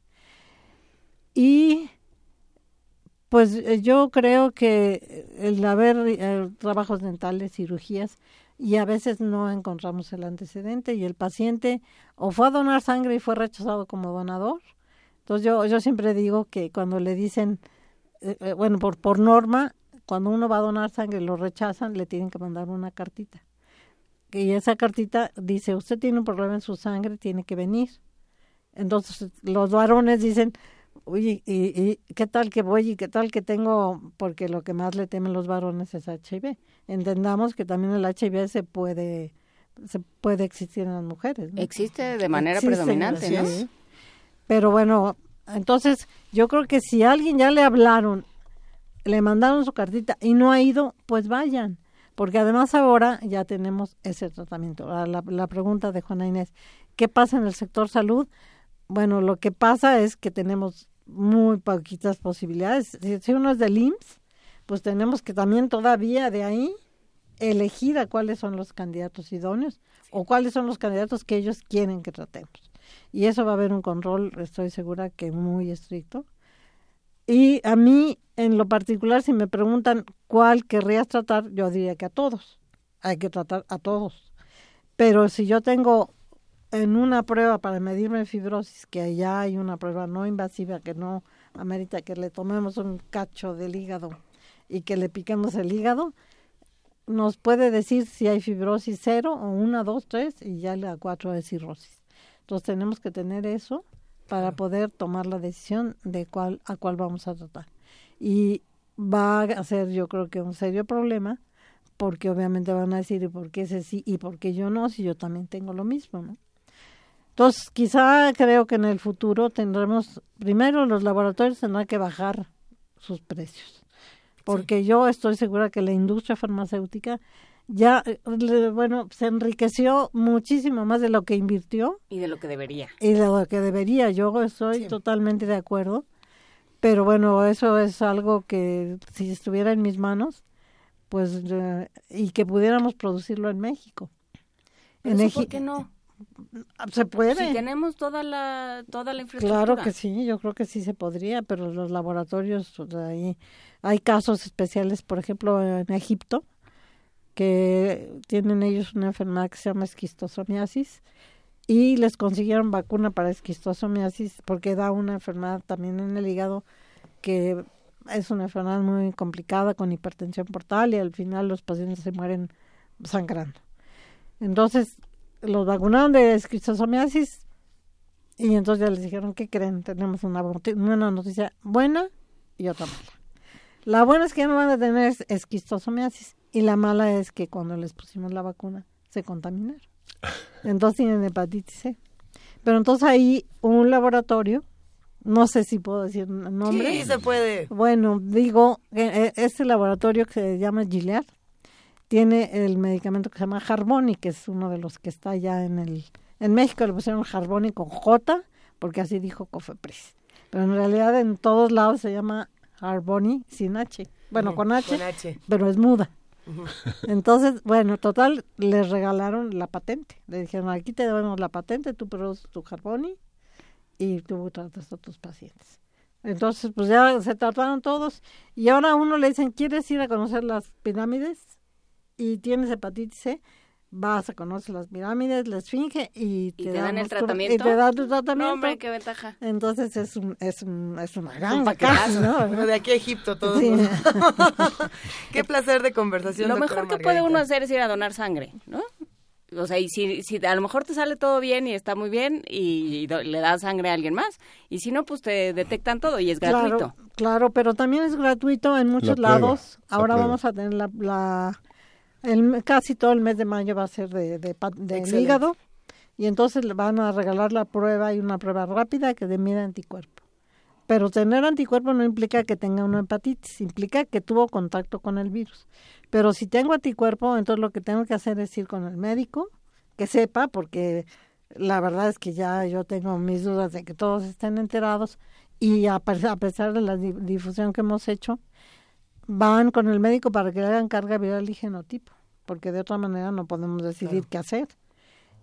Y pues eh, yo creo que el haber eh, trabajos dentales, cirugías, y a veces no encontramos el antecedente y el paciente o fue a donar sangre y fue rechazado como donador. Entonces yo, yo siempre digo que cuando le dicen, eh, bueno, por, por norma, cuando uno va a donar sangre y lo rechazan, le tienen que mandar una cartita y esa cartita dice, usted tiene un problema en su sangre, tiene que venir. Entonces los varones dicen, oye, ¿y, qué tal que voy y qué tal que tengo? Porque lo que más le temen los varones es HIV. Entendamos que también el HIV se puede se puede existir en las mujeres. Existe de manera predominante, ¿no? Pero bueno, entonces yo creo que si a alguien ya le hablaron, le mandaron su cartita y no ha ido, pues vayan porque además ahora ya tenemos ese tratamiento. La, la, pregunta de Juana Inés, ¿qué pasa en el sector salud? Bueno, lo que pasa es que tenemos muy poquitas posibilidades. Si, uno es del IMSS, pues tenemos que también todavía de ahí elegir a cuáles son los candidatos idóneos o cuáles son los candidatos que ellos quieren que tratemos. Y eso va a haber un control, estoy segura que muy estricto. Y a mí, en lo particular, si me preguntan cuál querrías tratar, yo diría que a todos. Hay que tratar a todos. Pero si yo tengo en una prueba para medirme fibrosis, que allá hay una prueba no invasiva que no amerita que le tomemos un cacho del hígado y que le piquemos el hígado, nos puede decir si hay fibrosis cero o una, dos, tres y ya la cuatro es cirrosis. Entonces tenemos que tener eso para poder tomar la decisión de cuál a cuál vamos a tratar. Y va a ser yo creo que un serio problema porque obviamente van a decir ¿y por qué ese sí y por qué yo no si yo también tengo lo mismo, ¿no? Entonces, quizá creo que en el futuro tendremos, primero los laboratorios tendrán que bajar sus precios, porque yo estoy segura que la industria farmacéutica ya, bueno, se enriqueció muchísimo más de lo que invirtió. Y de lo que debería. Y de lo que debería, yo estoy totalmente de acuerdo. Pero bueno, eso es algo que si estuviera en mis manos, pues, eh, y que pudiéramos producirlo en México. en México. ¿Por qué no? Se puede. Si tenemos toda la, toda la infraestructura. Claro que sí, yo creo que sí se podría, pero los laboratorios, ahí hay casos especiales, por ejemplo, en Egipto, que tienen ellos una enfermedad que se llama esquistosomiasis y les consiguieron vacuna para esquistosomiasis porque da una enfermedad también en el hígado que es una enfermedad muy complicada con hipertensión portal y al final los pacientes se mueren sangrando. Entonces los vacunaron de esquistosomiasis y entonces ya les dijeron, ¿qué creen? Tenemos una, una noticia buena y otra mala. La buena es que ya no van a tener esquistosomiasis y la mala es que cuando les pusimos la vacuna se contaminaron. Entonces tienen hepatitis C. Pero entonces ahí un laboratorio, no sé si puedo decir nombre. Sí, se puede. Bueno, digo, este laboratorio que se llama Gilead tiene el medicamento que se llama Harboni, que es uno de los que está ya en el en México le pusieron Harboni con J, porque así dijo Cofepris. Pero en realidad en todos lados se llama Harboni sin H. Bueno, con, H, con H, pero es muda. Entonces, bueno, total, les regalaron la patente. Le dijeron, aquí te damos la patente, tú produces tu Carboni y tú tratas a tus pacientes. Entonces, pues ya se trataron todos y ahora a uno le dicen, ¿quieres ir a conocer las pirámides? Y tienes hepatitis C. vas a conocer las pirámides, la esfinge y te, ¿Y te dan el tratamiento? Y te dan tu No, tratamiento. hombre, qué ventaja. Entonces es, un, es, un, es una casi, ¿no? Bueno, de aquí a Egipto todo. Sí. Qué placer de conversación. Lo mejor que puede uno hacer es ir a donar sangre, ¿no? O sea, y si, si a lo mejor te sale todo bien y está muy bien y, do- le das sangre a alguien más, y si no, pues te detectan todo y es gratuito. Claro, claro, pero también es gratuito en muchos La lados. la Ahora vamos a tener la, la el, casi todo el mes de mayo va a ser de, de, hígado y entonces le van a regalar la prueba y una prueba rápida que mide anticuerpo. Pero tener anticuerpo no implica que tenga una hepatitis, implica que tuvo contacto con el virus. Pero si tengo anticuerpo, entonces lo que tengo que hacer es ir con el médico, que sepa, porque la verdad es que ya yo tengo mis dudas de que todos estén enterados y a, pe- a pesar de la di- difusión que hemos hecho, van con el médico para que le hagan carga viral y genotipo, porque de otra manera no podemos decidir qué hacer.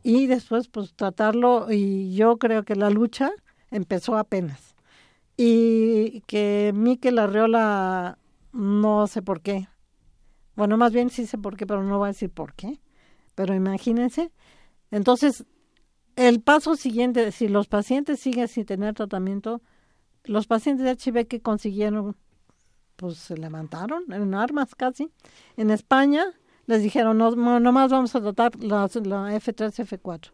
Y después, pues tratarlo, y yo creo que la lucha empezó apenas. Y que Miquel Arriola, no sé por qué. Bueno, más bien sí sé por qué, pero no voy a decir por qué. Pero imagínense. Entonces, el paso siguiente, si los pacientes siguen sin tener tratamiento, los pacientes de HIV que consiguieron, pues se levantaron en armas casi. En España les dijeron, no, no nomás vamos a tratar la F3, F4.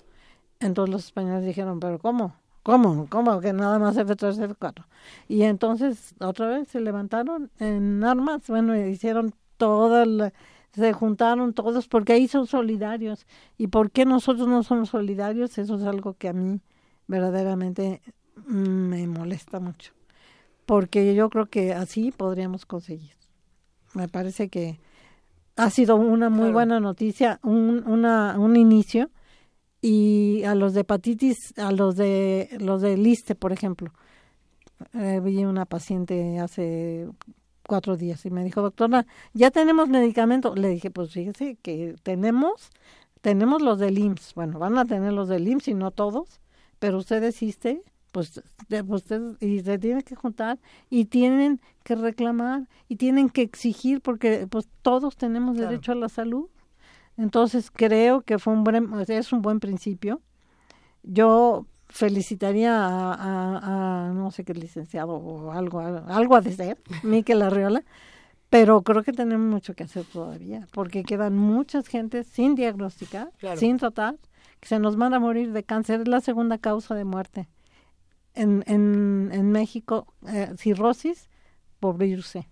Entonces los españoles dijeron, pero ¿cómo? ¿Cómo? ¿Cómo que nada más F3, F4? Y entonces otra vez se levantaron en armas, bueno, hicieron toda se juntaron todos porque ahí son solidarios. ¿Y por qué nosotros no somos solidarios? Eso es algo que a mí verdaderamente me molesta mucho. Porque yo creo que así podríamos conseguir. Me parece que ha sido una muy Claro. buena noticia, un, una, un inicio. Y a los de hepatitis, a los de los de liste, por ejemplo, eh, vi una paciente hace cuatro días y me dijo, doctora, ya tenemos medicamento. Le dije, pues fíjese que tenemos, tenemos los del IMSS. Bueno, van a tener los del IMSS y no todos, pero usted existe, pues de- usted y se tiene que juntar y tienen que reclamar y tienen que exigir porque pues todos tenemos Claro. derecho a la salud. Entonces creo que fue un buen, es un buen principio. Yo felicitaría a, a- a no sé qué licenciado o algo, algo ha de ser, Miquel Arriola, pero creo que tenemos mucho que hacer todavía, porque quedan muchas gentes sin diagnosticar, Claro. sin tratar, que se nos van a morir de cáncer, es la segunda causa de muerte. En, en, en México, eh, cirrosis por virus C.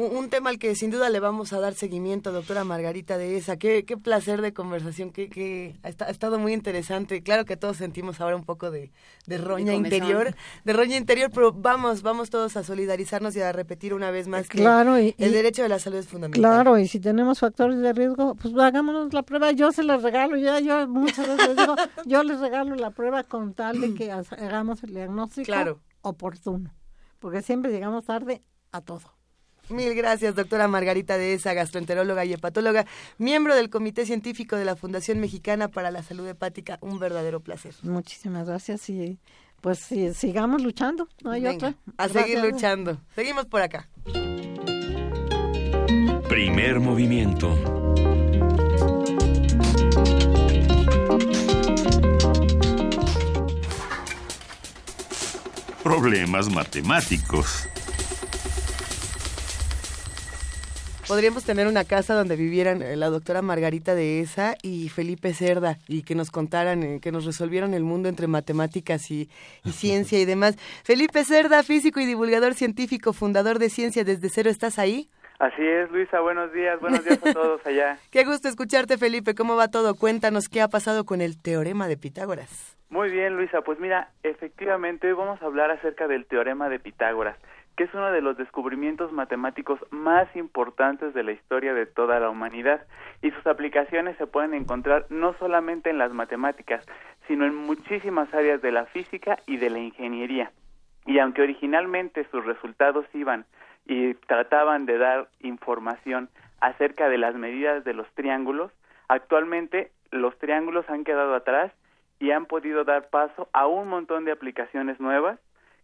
Un, un tema al que sin duda le vamos a dar seguimiento, doctora Margarita de esa. Qué, qué placer de conversación, que, que ha, esta- ha estado muy interesante. Claro que todos sentimos ahora un poco de, de roña De interior, de roña interior, pero vamos, vamos todos a solidarizarnos y a repetir una vez más que Claro, y- el y- derecho de la salud es fundamental. Claro, y si tenemos factores de riesgo, pues hagámonos la prueba. Yo se las regalo, ya yo muchas veces les digo, yo les regalo la prueba con tal de que ha- hagamos el diagnóstico Claro. oportuno, porque siempre llegamos tarde a todo. Mil gracias, doctora Margarita de esa, gastroenteróloga y hepatóloga, miembro del Comité Científico de la Fundación Mexicana para la Salud Hepática. Un verdadero placer. Muchísimas gracias y pues sí, sigamos luchando, no hay Venga, otra. A seguir luchando. Seguimos por acá. Primer movimiento. Problemas matemáticos. Podríamos tener una casa donde vivieran eh, la doctora Margarita de esa y Felipe Cerda y que nos contaran, eh, que nos resolvieran el mundo entre matemáticas y, y ciencia y demás. Felipe Cerda, físico y divulgador científico, fundador de Ciencia desde Cero, ¿estás ahí? Así es, Luisa, buenos días, buenos días a todos allá. Qué gusto escucharte, Felipe. ¿Cómo va todo? Cuéntanos qué ha pasado con el teorema de Pitágoras. Muy bien, Luisa, pues mira, efectivamente hoy vamos a hablar acerca del teorema de Pitágoras, que es uno de los descubrimientos matemáticos más importantes de la historia de toda la humanidad, y sus aplicaciones se pueden encontrar no solamente en las matemáticas, sino en muchísimas áreas de la física y de la ingeniería. Y aunque originalmente sus resultados iban y trataban de dar información acerca de las medidas de los triángulos, actualmente los triángulos han quedado atrás y han podido dar paso a un montón de aplicaciones nuevas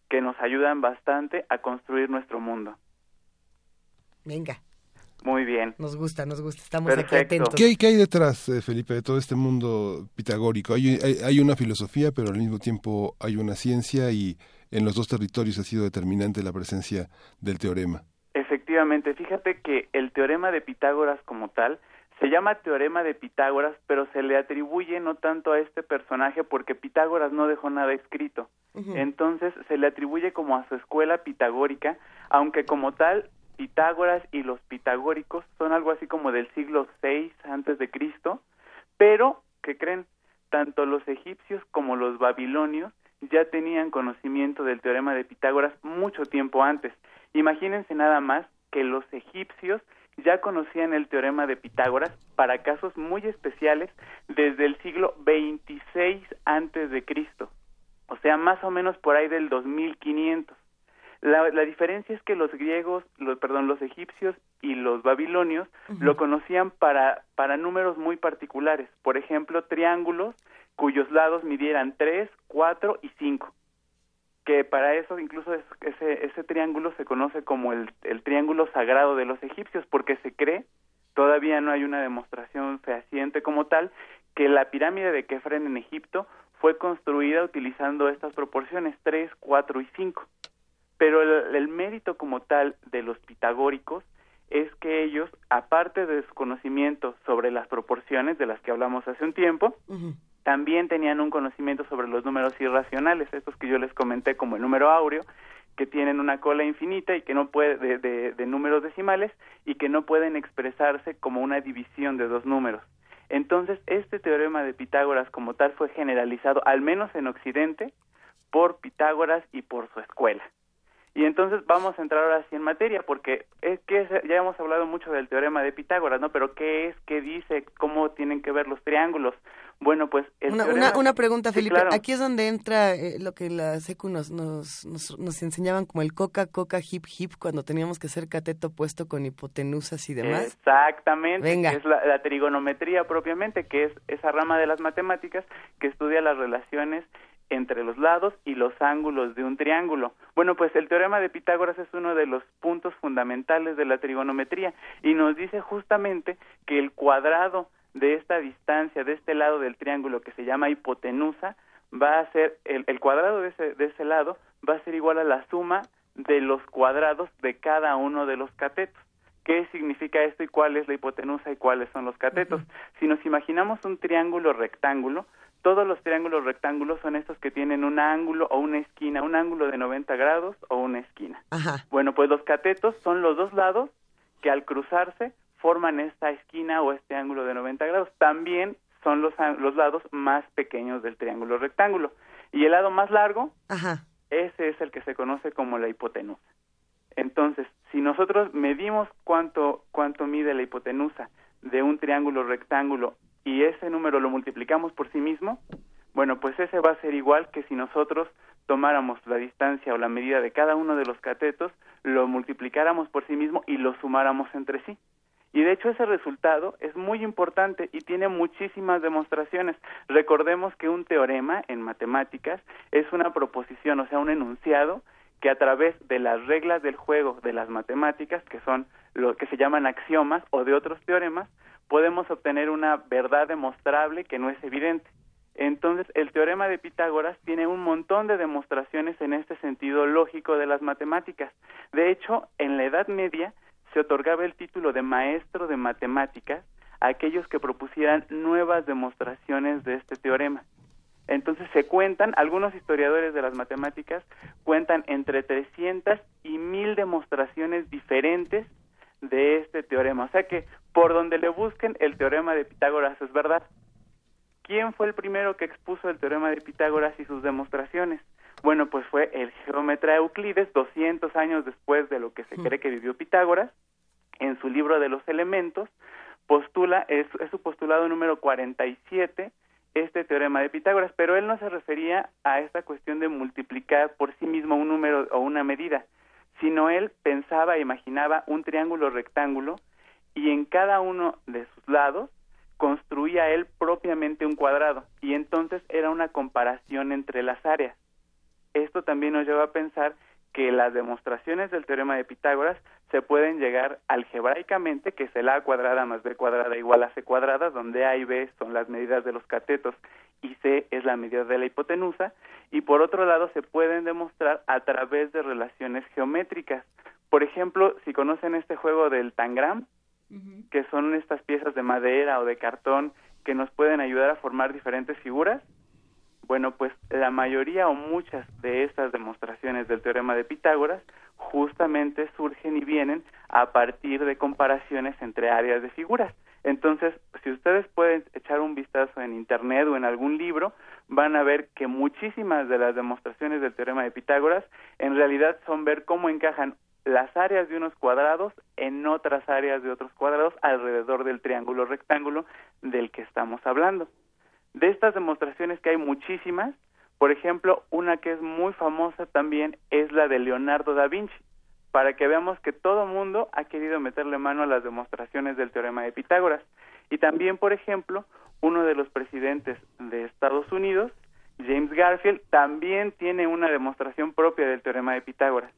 que nos ayudan bastante a construir nuestro mundo. Venga. Muy bien. Nos gusta, nos gusta, estamos aquí atentos. ¿Qué hay, hay detrás, eh, Felipe, de todo este mundo pitagórico? Hay, hay, una filosofía, pero al mismo tiempo hay una ciencia y en los dos territorios ha sido determinante la presencia del teorema. Efectivamente, fíjate que el teorema de Pitágoras como tal se llama teorema de Pitágoras, pero se le atribuye no tanto a este personaje porque Pitágoras no dejó nada escrito. Entonces se le atribuye como a su escuela pitagórica, aunque como tal Pitágoras y los pitagóricos son algo así como del siglo VI antes de Cristo, pero ¿qué creen? Tanto los egipcios como los babilonios ya tenían conocimiento del teorema de Pitágoras mucho tiempo antes. Imagínense nada más que los egipcios ya conocían el teorema de Pitágoras para casos muy especiales desde el siglo 26 antes de Cristo, o sea, más o menos por ahí del 2500. La, la diferencia es que los griegos, los, perdón, los egipcios y los babilonios lo conocían para, para números muy particulares, por ejemplo, triángulos cuyos lados midieran 3, 4 y 5 que para eso incluso ese, ese triángulo se conoce como el, el triángulo sagrado de los egipcios, porque se cree, todavía no hay una demostración fehaciente como tal, que la pirámide de Kefren en Egipto fue construida utilizando estas proporciones 3, 4 y 5. Pero el, mérito como tal de los pitagóricos es que ellos, aparte de su conocimiento sobre las proporciones de las que hablamos hace un tiempo, también tenían un conocimiento sobre los números irracionales, estos que yo les comenté como el número áureo, que tienen una cola infinita y que no puede de, de, números decimales y que no pueden expresarse como una división de dos números. Entonces, este teorema de Pitágoras como tal fue generalizado, al menos en Occidente, por Pitágoras y por su escuela. Y entonces vamos a entrar ahora sí en materia, porque es que ya hemos hablado mucho del teorema de Pitágoras, ¿no? Pero ¿qué es? ¿Qué dice? ¿Cómo tienen que ver los triángulos? Bueno, pues... una, una, pregunta, Felipe. Aquí es donde entra eh, lo que la SECU nos, nos, nos, enseñaban como el coca, coca, hip, hip, cuando teníamos que hacer cateto puesto con hipotenusas y demás. Exactamente. Venga. es la, la trigonometría propiamente, que es esa rama de las matemáticas que estudia las relaciones entre los lados y los ángulos de un triángulo. Bueno, pues el teorema de Pitágoras es uno de los puntos fundamentales de la trigonometría y nos dice justamente que el cuadrado de esta distancia, de este lado del triángulo que se llama hipotenusa, va a ser, el, el cuadrado de ese, de ese lado va a ser igual a la suma de los cuadrados de cada uno de los catetos. ¿Qué significa esto y cuál es la hipotenusa y cuáles son los catetos? Si nos imaginamos un triángulo rectángulo, todos los triángulos rectángulos son estos que tienen un ángulo o una esquina, un ángulo de 90 grados o una esquina. Bueno, pues los catetos son los dos lados que al cruzarse forman esta esquina o este ángulo de 90 grados. También son los, los lados más pequeños del triángulo rectángulo. Y el lado más largo, ese es el que se conoce como la hipotenusa. Entonces, si nosotros medimos cuánto, cuánto mide la hipotenusa de un triángulo rectángulo y ese número lo multiplicamos por sí mismo, bueno, pues ese va a ser igual que si nosotros tomáramos la distancia o la medida de cada uno de los catetos, lo multiplicáramos por sí mismo y lo sumáramos entre sí. Y de hecho ese resultado es muy importante y tiene muchísimas demostraciones. Recordemos que un teorema en matemáticas es una proposición, o sea, un enunciado que a través de las reglas del juego de las matemáticas, que son lo que se llaman axiomas o de otros teoremas, podemos obtener una verdad demostrable que no es evidente. Entonces, el teorema de Pitágoras tiene un montón de demostraciones en este sentido lógico de las matemáticas. De hecho, en la Edad Media se otorgaba el título de maestro de matemáticas a aquellos que propusieran nuevas demostraciones de este teorema. Entonces se cuentan, algunos historiadores de las matemáticas cuentan entre 300 y 1000 demostraciones diferentes de este teorema. O sea que por donde le busquen, el teorema de Pitágoras es verdad. ¿Quién fue el primero que expuso el teorema de Pitágoras y sus demostraciones? Bueno, pues fue el geómetra Euclides, 200 años después de lo que se cree que vivió Pitágoras, en su libro de los elementos, postula, es, es su postulado número 47, este teorema de Pitágoras, pero él no se refería a esta cuestión de multiplicar por sí mismo un número o una medida, sino él pensaba e imaginaba un triángulo rectángulo y en cada uno de sus lados construía él propiamente un cuadrado y entonces era una comparación entre las áreas. Esto también nos lleva a pensar que las demostraciones del teorema de Pitágoras se pueden llegar algebraicamente, que es el a cuadrada más b cuadrada igual a c cuadrada, donde a y b son las medidas de los catetos y c es la medida de la hipotenusa, y por otro lado se pueden demostrar a través de relaciones geométricas. Por ejemplo, si conocen este juego del tangram, que son estas piezas de madera o de cartón que nos pueden ayudar a formar diferentes figuras, bueno, pues la mayoría o muchas de estas demostraciones del teorema de Pitágoras justamente surgen y vienen a partir de comparaciones entre áreas de figuras. Entonces, si ustedes pueden echar un vistazo en Internet o en algún libro, van a ver que muchísimas de las demostraciones del teorema de Pitágoras en realidad son ver cómo encajan las áreas de unos cuadrados en otras áreas de otros cuadrados alrededor del triángulo rectángulo del que estamos hablando. De estas demostraciones que hay muchísimas, por ejemplo, una que es muy famosa también es la de Leonardo da Vinci, para que veamos que todo mundo ha querido meterle mano a las demostraciones del teorema de Pitágoras. Y también, por ejemplo, uno de los presidentes de Estados Unidos, James Garfield, también tiene una demostración propia del teorema de Pitágoras.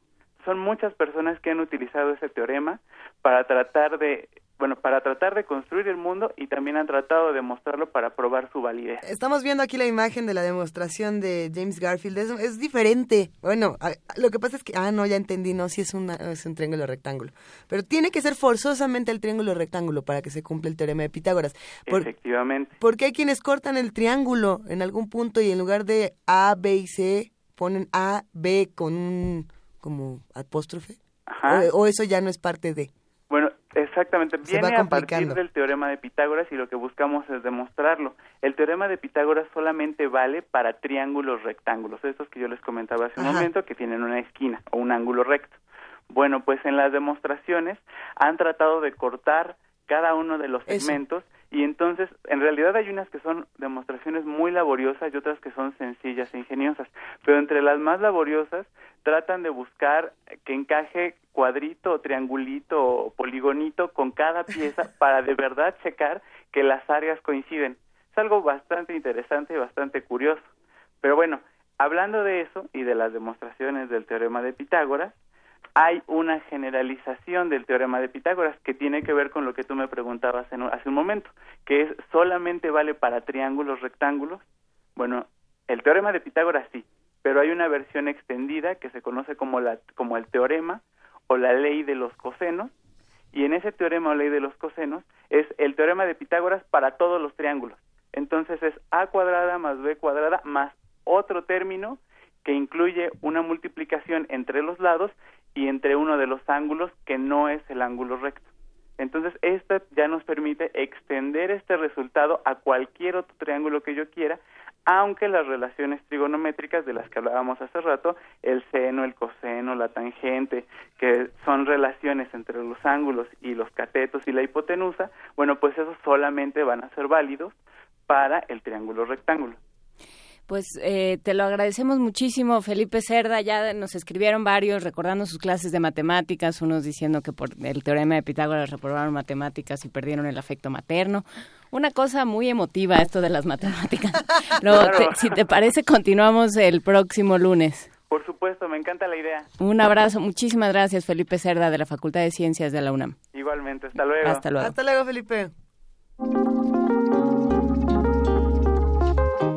Son muchas personas que han utilizado ese teorema para tratar de bueno, para tratar de construir el mundo y también han tratado de demostrarlo para probar su validez. Estamos viendo aquí la imagen de la demostración de James Garfield. Es, es diferente. Bueno, lo que pasa es que, ah, no, ya entendí, no, si es, es un triángulo rectángulo. Pero tiene que ser forzosamente el triángulo rectángulo para que se cumpla el teorema de Pitágoras. Efectivamente. Porque hay quienes cortan el triángulo en algún punto y en lugar de A, B y C ponen A, B con un como apóstrofe. O eso ya no es parte de. Bueno, exactamente, viene a partir del teorema de Pitágoras y lo que buscamos es demostrarlo. El teorema de Pitágoras solamente vale para triángulos rectángulos, esos que yo les comentaba hace un momento, que tienen una esquina o un ángulo recto. Bueno, pues en las demostraciones han tratado de cortar cada uno de los segmentos y entonces en realidad hay unas que son demostraciones muy laboriosas y otras que son sencillas e ingeniosas, pero entre las más laboriosas tratan de buscar que encaje cuadrito, triangulito o poligonito con cada pieza para de verdad checar que las áreas coinciden. Es algo bastante interesante y bastante curioso. Pero bueno, hablando de eso y de las demostraciones del teorema de Pitágoras, hay una generalización del teorema de Pitágoras que tiene que ver con lo que tú me preguntabas hace un momento, que es solamente vale para triángulos rectángulos. Bueno, el teorema de Pitágoras sí, pero hay una versión extendida que se conoce como, la, como el teorema o la ley de los cosenos, y en ese teorema o ley de los cosenos es el teorema de Pitágoras para todos los triángulos. Entonces es a cuadrada más b cuadrada más otro término que incluye una multiplicación entre los lados y entre uno de los ángulos que no es el ángulo recto. Entonces, esto ya nos permite extender este resultado a cualquier otro triángulo que yo quiera aunque las relaciones trigonométricas de las que hablábamos hace rato, el seno, el coseno, la tangente, que son relaciones entre los ángulos y los catetos y la hipotenusa, bueno, pues esos solamente van a ser válidos para el triángulo rectángulo. Pues eh, te lo agradecemos muchísimo, Felipe Cerda. Ya nos escribieron varios recordando sus clases de matemáticas, unos diciendo que por el teorema de Pitágoras reprobaron matemáticas y perdieron el afecto materno. Una cosa muy emotiva esto de las matemáticas. si te parece, continuamos el próximo lunes. Por supuesto, me encanta la idea. Un abrazo, muchísimas gracias, Felipe Cerda, de la Facultad de Ciencias de la UNAM. Igualmente, hasta luego. Hasta luego. Hasta luego, Felipe.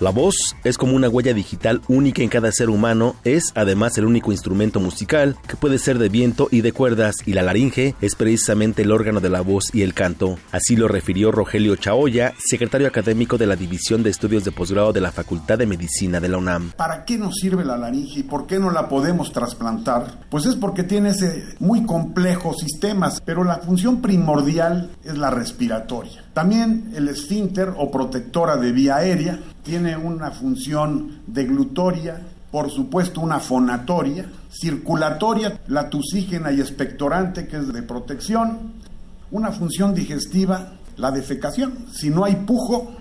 la voz es como una huella digital única en cada ser humano, es además el único instrumento musical que puede ser de viento y de cuerdas, y la laringe es precisamente el órgano de la voz y el canto. Así lo refirió Rogelio Chaoya, secretario académico de la División de Estudios de Posgrado de la Facultad de Medicina de la UNAM. ¿Para qué nos sirve la laringe y por qué no la podemos trasplantar? Pues es porque tiene ese muy complejo sistemas, pero la función primordial es la respiratoria. También el esfínter o protectora de vía aérea tiene una función deglutoria, por supuesto una fonatoria, circulatoria, la tusígena y expectorante que es de protección, una función digestiva, la defecación. Si no hay pujo,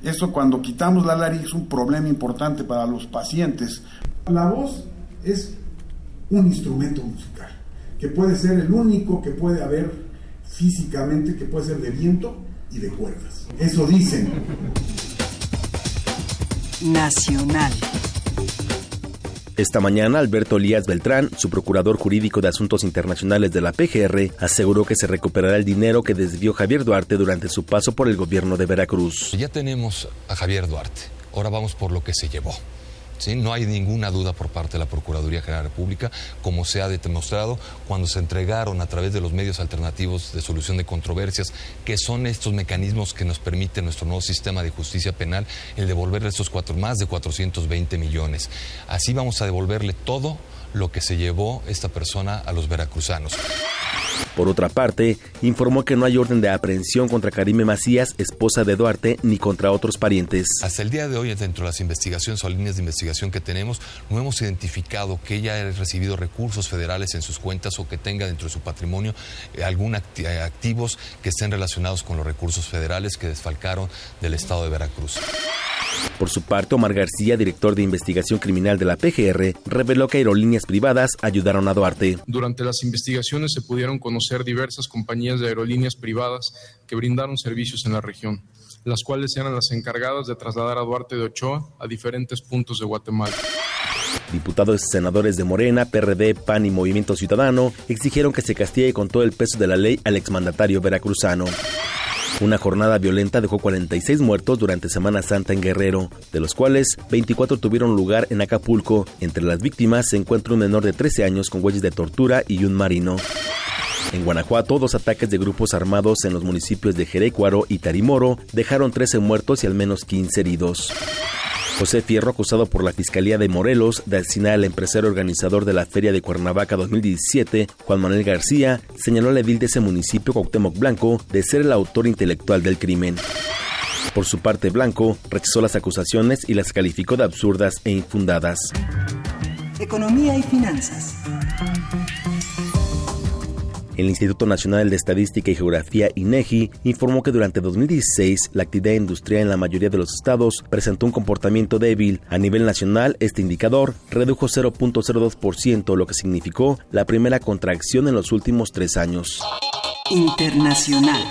Eso cuando quitamos la laringe es un problema importante para los pacientes. La voz es un instrumento musical, que puede ser el único que puede haber físicamente, que puede ser de viento y de cuerdas. Eso dicen. Nacional. Esta mañana, Alberto Elías Beltrán, su procurador jurídico de asuntos internacionales de la PGR, aseguró que se recuperará el dinero que desvió Javier Duarte durante su paso por el gobierno de Veracruz. Ya tenemos a Javier Duarte. Ahora vamos por lo que se llevó. ¿Sí? No hay ninguna duda por parte de la Procuraduría General de la República, como se ha demostrado cuando se entregaron a través de los medios alternativos de solución de controversias, que son estos mecanismos que nos permite nuestro nuevo sistema de justicia penal, el devolverle estos cuatro, más de 420 millones. Así vamos a devolverle todo lo que se llevó esta persona a los veracruzanos. Por otra parte, informó que no hay orden de aprehensión contra Karime Macías, esposa de Duarte, ni contra otros parientes. Hasta el día de hoy, dentro de las investigaciones o líneas de investigación que tenemos, no hemos identificado que ella haya recibido recursos federales en sus cuentas o que tenga dentro de su patrimonio eh, algún acti- eh, activos que estén relacionados con los recursos federales que desfalcaron del estado de Veracruz. Por su parte, Omar García, director de investigación criminal de la PGR, reveló que aerolíneas privadas ayudaron a Duarte. Durante las investigaciones se pudieron conocer diversas compañías de aerolíneas privadas que brindaron servicios en la región, las cuales eran las encargadas de trasladar a Duarte de Ochoa a diferentes puntos de Guatemala. Diputados y senadores de Morena, PRD, PAN y Movimiento Ciudadano exigieron que se castigue con todo el peso de la ley al exmandatario veracruzano. Una jornada violenta dejó 46 muertos durante Semana Santa en Guerrero, de los cuales 24 tuvieron lugar en Acapulco. Entre las víctimas se encuentra un menor de 13 años con huellas de tortura y un marino. En Guanajuato, dos ataques de grupos armados en los municipios de Jerecuaro y Tarimoro dejaron 13 muertos y al menos 15 heridos. José Fierro, acusado por la Fiscalía de Morelos de asesinar al empresario organizador de la Feria de Cuernavaca 2017, Juan Manuel García, señaló al edil de ese municipio, Cuauhtémoc Blanco, de ser el autor intelectual del crimen. Por su parte, Blanco rechazó las acusaciones y las calificó de absurdas e infundadas. Economía y finanzas. El Instituto Nacional de Estadística y Geografía, INEGI, informó que durante 2016 la actividad industrial en la mayoría de los estados presentó un comportamiento débil. A nivel nacional, este indicador redujo 0.02%, lo que significó la primera contracción en los últimos tres años. Internacional.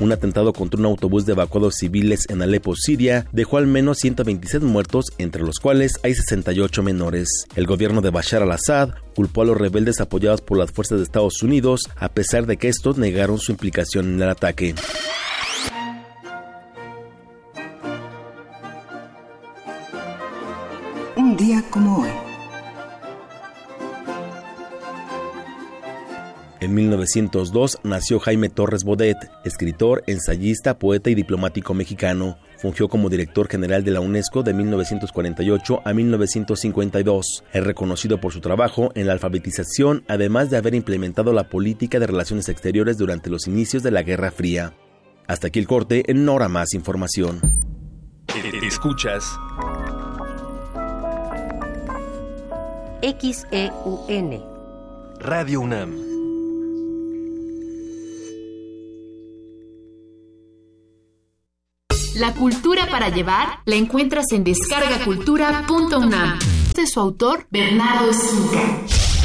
Un atentado contra un autobús de evacuados civiles en Alepo, Siria, dejó al menos 126 muertos, entre los cuales hay 68 menores. El gobierno de Bashar al-Assad culpó a los rebeldes apoyados por las fuerzas de Estados Unidos, a pesar de que estos negaron su implicación en el ataque. Un día como hoy. En 1902 nació Jaime Torres Bodet, escritor, ensayista, poeta y diplomático mexicano. Fungió como director general de la UNESCO de 1948 a 1952. Es reconocido por su trabajo en la alfabetización, además de haber implementado la política de relaciones exteriores durante los inicios de la Guerra Fría. Hasta aquí el corte, en hora más información. Escuchas XEUN Radio UNAM. La cultura para llevar la encuentras en descargacultura.unam. De su autor, Bernardo Esquinca.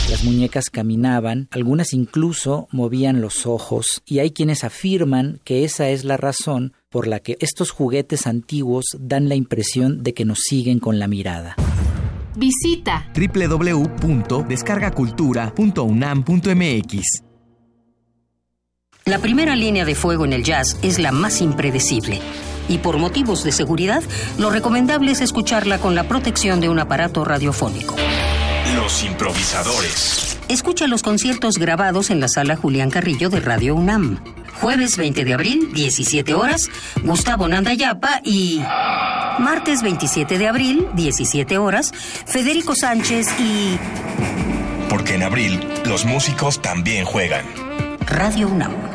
Las muñecas caminaban, algunas incluso movían los ojos, y hay quienes afirman que esa es la razón por la que estos juguetes antiguos dan la impresión de que nos siguen con la mirada. Visita www.descargacultura.unam.mx La primera línea de fuego en el jazz es la más impredecible. Y por motivos de seguridad, lo recomendable es escucharla con la protección de un aparato radiofónico. Los improvisadores. Escucha los conciertos grabados en la sala Julián Carrillo de Radio UNAM. Jueves 20 de abril, 17 horas, Gustavo Nandayapa y... Martes 27 de abril, 17 horas, Federico Sánchez y... Porque en abril los músicos también juegan. Radio UNAM.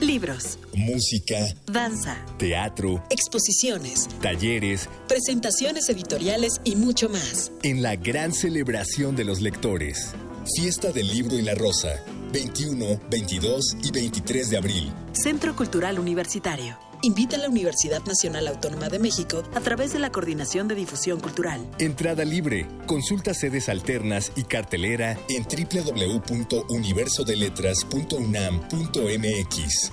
Libros, música, danza, teatro, exposiciones, talleres, presentaciones editoriales y mucho más. En la gran celebración de los lectores. Fiesta del Libro y la Rosa, 21, 22 y 23 de abril. Centro Cultural Universitario. Invita a la Universidad Nacional Autónoma de México a través de la Coordinación de Difusión Cultural. Entrada libre. Consulta sedes alternas y cartelera en www.universodeletras.unam.mx.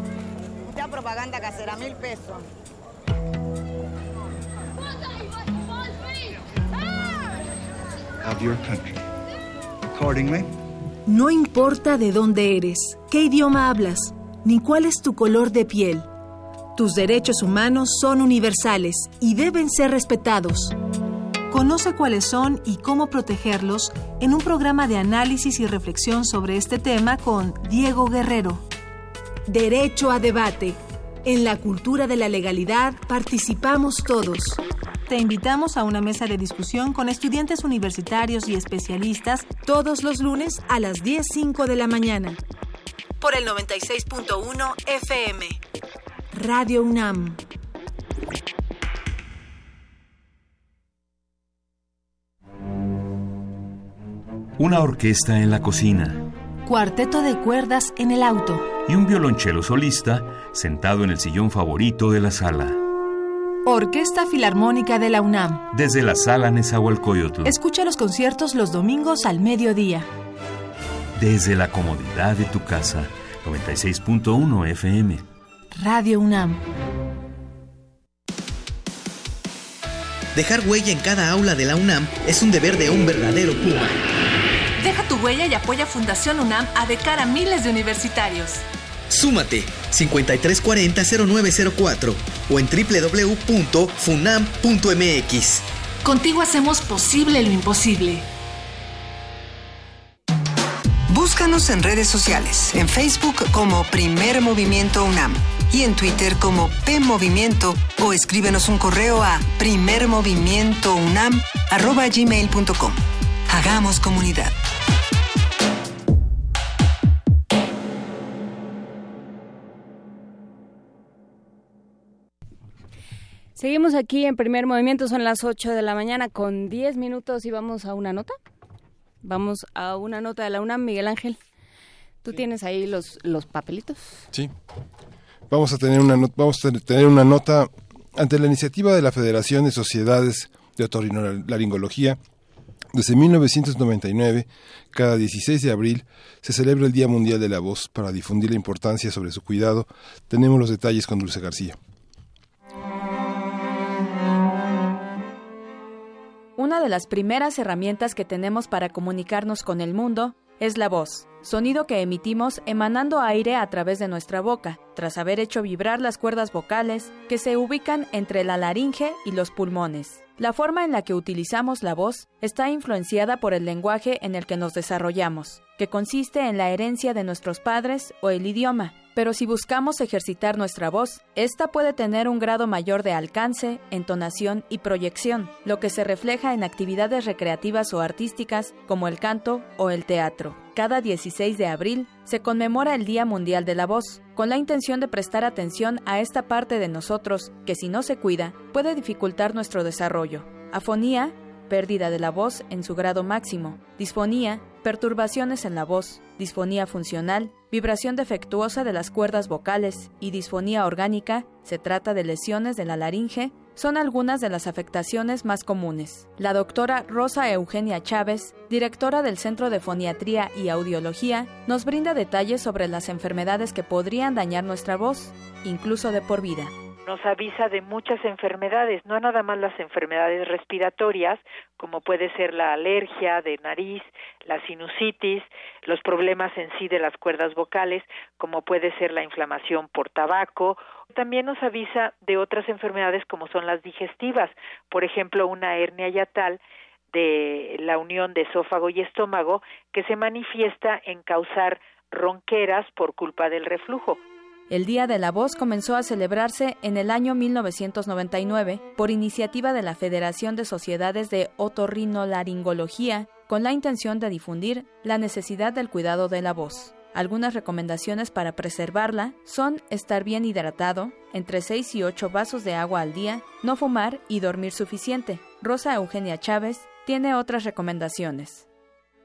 Esta propaganda casera, mil pesos. of your country. Accordingly, No importa de dónde eres, qué idioma hablas, ni cuál es tu color de piel. Tus derechos humanos son universales y deben ser respetados. Conoce cuáles son y cómo protegerlos en un programa de análisis y reflexión sobre este tema con Diego Guerrero. Derecho a debate. En la cultura de la legalidad participamos todos. Te invitamos a una mesa de discusión con estudiantes universitarios y especialistas todos los lunes a las 10.05 de la mañana. Por el 96.1 FM. Radio UNAM. Una orquesta en la cocina Cuarteto de cuerdas en el auto. Y un violonchelo solista sentado en el sillón favorito de la sala. Orquesta Filarmónica de la UNAM. Desde la sala Nezahualcóyotl, Escucha los conciertos los domingos al mediodía. desde la comodidad de tu casa. 96.1 FM. Radio UNAM. Dejar huella en cada aula de la UNAM es un deber de un verdadero Puma. Huella y apoya Fundación UNAM a de cara a miles de universitarios. Súmate 5340-0904 o en www.funam.mx. Contigo hacemos posible lo imposible. Búscanos en redes sociales, en Facebook como Primer Movimiento UNAM y en Twitter como P Movimiento o escríbenos un correo a primermovimientounam@gmail.com. Hagamos comunidad. Seguimos aquí en primer movimiento, son las 8 de la mañana con 10 minutos y vamos a una nota. Vamos a una nota de la UNAM, Miguel Ángel. ¿Tú tienes ahí los, los papelitos? Sí. Vamos a tener una vamos a tener una nota ante la iniciativa de la Federación de Sociedades de Otorrinolaringología. Desde 1999, cada 16 de abril, se celebra el Día Mundial de la Voz para difundir la importancia sobre su cuidado. Tenemos los detalles con Dulce García. Una de las primeras herramientas que tenemos para comunicarnos con el mundo es la voz, sonido que emitimos emanando aire a través de nuestra boca, tras haber hecho vibrar las cuerdas vocales que se ubican entre la laringe y los pulmones. La forma en la que utilizamos la voz está influenciada por el lenguaje en el que nos desarrollamos, que consiste en la herencia de nuestros padres o el idioma. Pero si buscamos ejercitar nuestra voz, esta puede tener un grado mayor de alcance, entonación y proyección, lo que se refleja en actividades recreativas o artísticas como el canto o el teatro. Cada 16 de abril se conmemora el Día Mundial de la Voz, con la intención de prestar atención a esta parte de nosotros que si no se cuida puede dificultar nuestro desarrollo. Afonía, pérdida de la voz en su grado máximo, disfonía, perturbaciones en la voz, disfonía funcional, vibración defectuosa de las cuerdas vocales. Y disfonía orgánica, se trata de lesiones de la laringe son algunas de las afectaciones más comunes. La doctora Rosa Eugenia Chávez, directora del Centro de Foniatría y Audiología, nos brinda detalles sobre las enfermedades que podrían dañar nuestra voz, incluso de por vida nos avisa de muchas enfermedades, no nada más las enfermedades respiratorias, como puede ser la alergia de nariz, la sinusitis, los problemas en sí de las cuerdas vocales, como puede ser la inflamación por tabaco. También nos avisa de otras enfermedades como son las digestivas, por ejemplo, una hernia yatal de la unión de esófago y estómago que se manifiesta en causar ronqueras por culpa del reflujo. El Día de la Voz comenzó a celebrarse en el año 1999 por iniciativa de la Federación de Sociedades de Otorrinolaringología con la intención de difundir la necesidad del cuidado de la voz. Algunas recomendaciones para preservarla son estar bien hidratado, entre 6 y 8 vasos de agua al día, no fumar y dormir suficiente. Rosa Eugenia Chávez tiene otras recomendaciones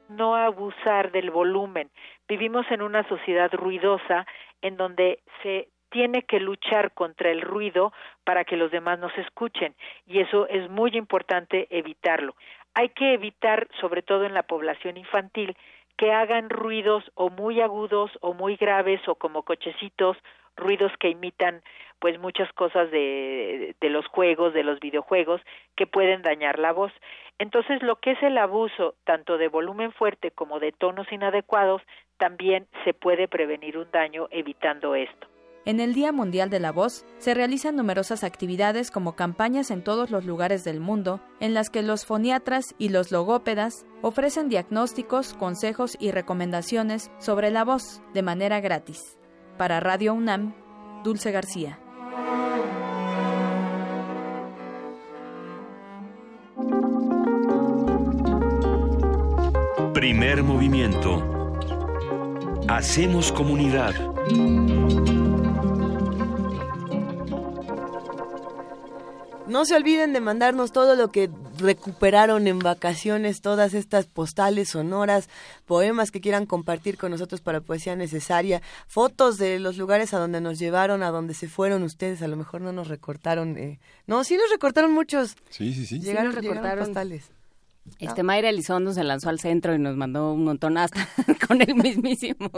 no abusar del volumen. Vivimos en una sociedad ruidosa en donde se tiene que luchar contra el ruido para que los demás nos escuchen y eso es muy importante evitarlo. Hay que evitar, sobre todo en la población infantil, que hagan ruidos o muy agudos o muy graves o como cochecitos, ruidos que imitan pues muchas cosas de, de los juegos, de los videojuegos, que pueden dañar la voz. Entonces, lo que es el abuso tanto de volumen fuerte como de tonos inadecuados, también se puede prevenir un daño evitando esto. En el Día Mundial de la Voz se realizan numerosas actividades como campañas en todos los lugares del mundo en las que los foniatras y los logópedas ofrecen diagnósticos, consejos y recomendaciones sobre la voz de manera gratis. Para Radio UNAM, Dulce García. Primer movimiento. Hacemos comunidad. No se olviden de mandarnos todo lo que recuperaron en vacaciones, todas estas postales sonoras, poemas que quieran compartir con nosotros para poesía necesaria, fotos de los lugares a donde nos llevaron, a donde se fueron ustedes, a lo mejor no nos recortaron. Eh. No, sí nos recortaron muchos. Sí, sí, sí. Llegaron, sí recortaron postales. Este Mayra Elizondo se lanzó al centro y nos mandó un montón hasta con el mismísimo,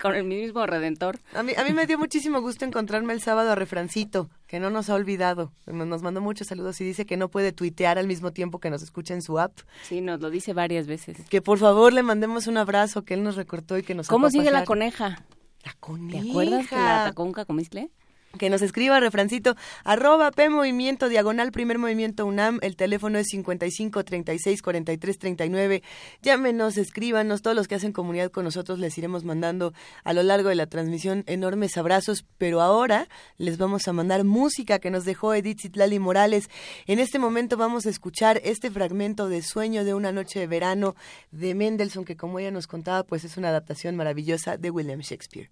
con el mismo redentor. A mí, a mí me dio muchísimo gusto encontrarme el sábado a Refrancito, que no nos ha olvidado. Nos mandó muchos saludos y dice que no puede tuitear al mismo tiempo que nos escucha en su app. Sí, nos lo dice varias veces. Que por favor le mandemos un abrazo, que él nos recortó y que nos ¿Cómo sigue la coneja? La coneja. ¿Te acuerdas que la atacó un cacomistle? Que nos escriba refrancito arroba P Movimiento Diagonal Primer Movimiento UNAM. El teléfono es 55 36 43 39. Llámenos, escríbanos. Todos los que hacen comunidad con nosotros les iremos mandando a lo largo de la transmisión enormes abrazos. Pero ahora les vamos a mandar música que nos dejó Edith Zitlali Morales. En este momento vamos a escuchar este fragmento de Sueño de una noche de verano de Mendelssohn, que como ella nos contaba, pues es una adaptación maravillosa de William Shakespeare.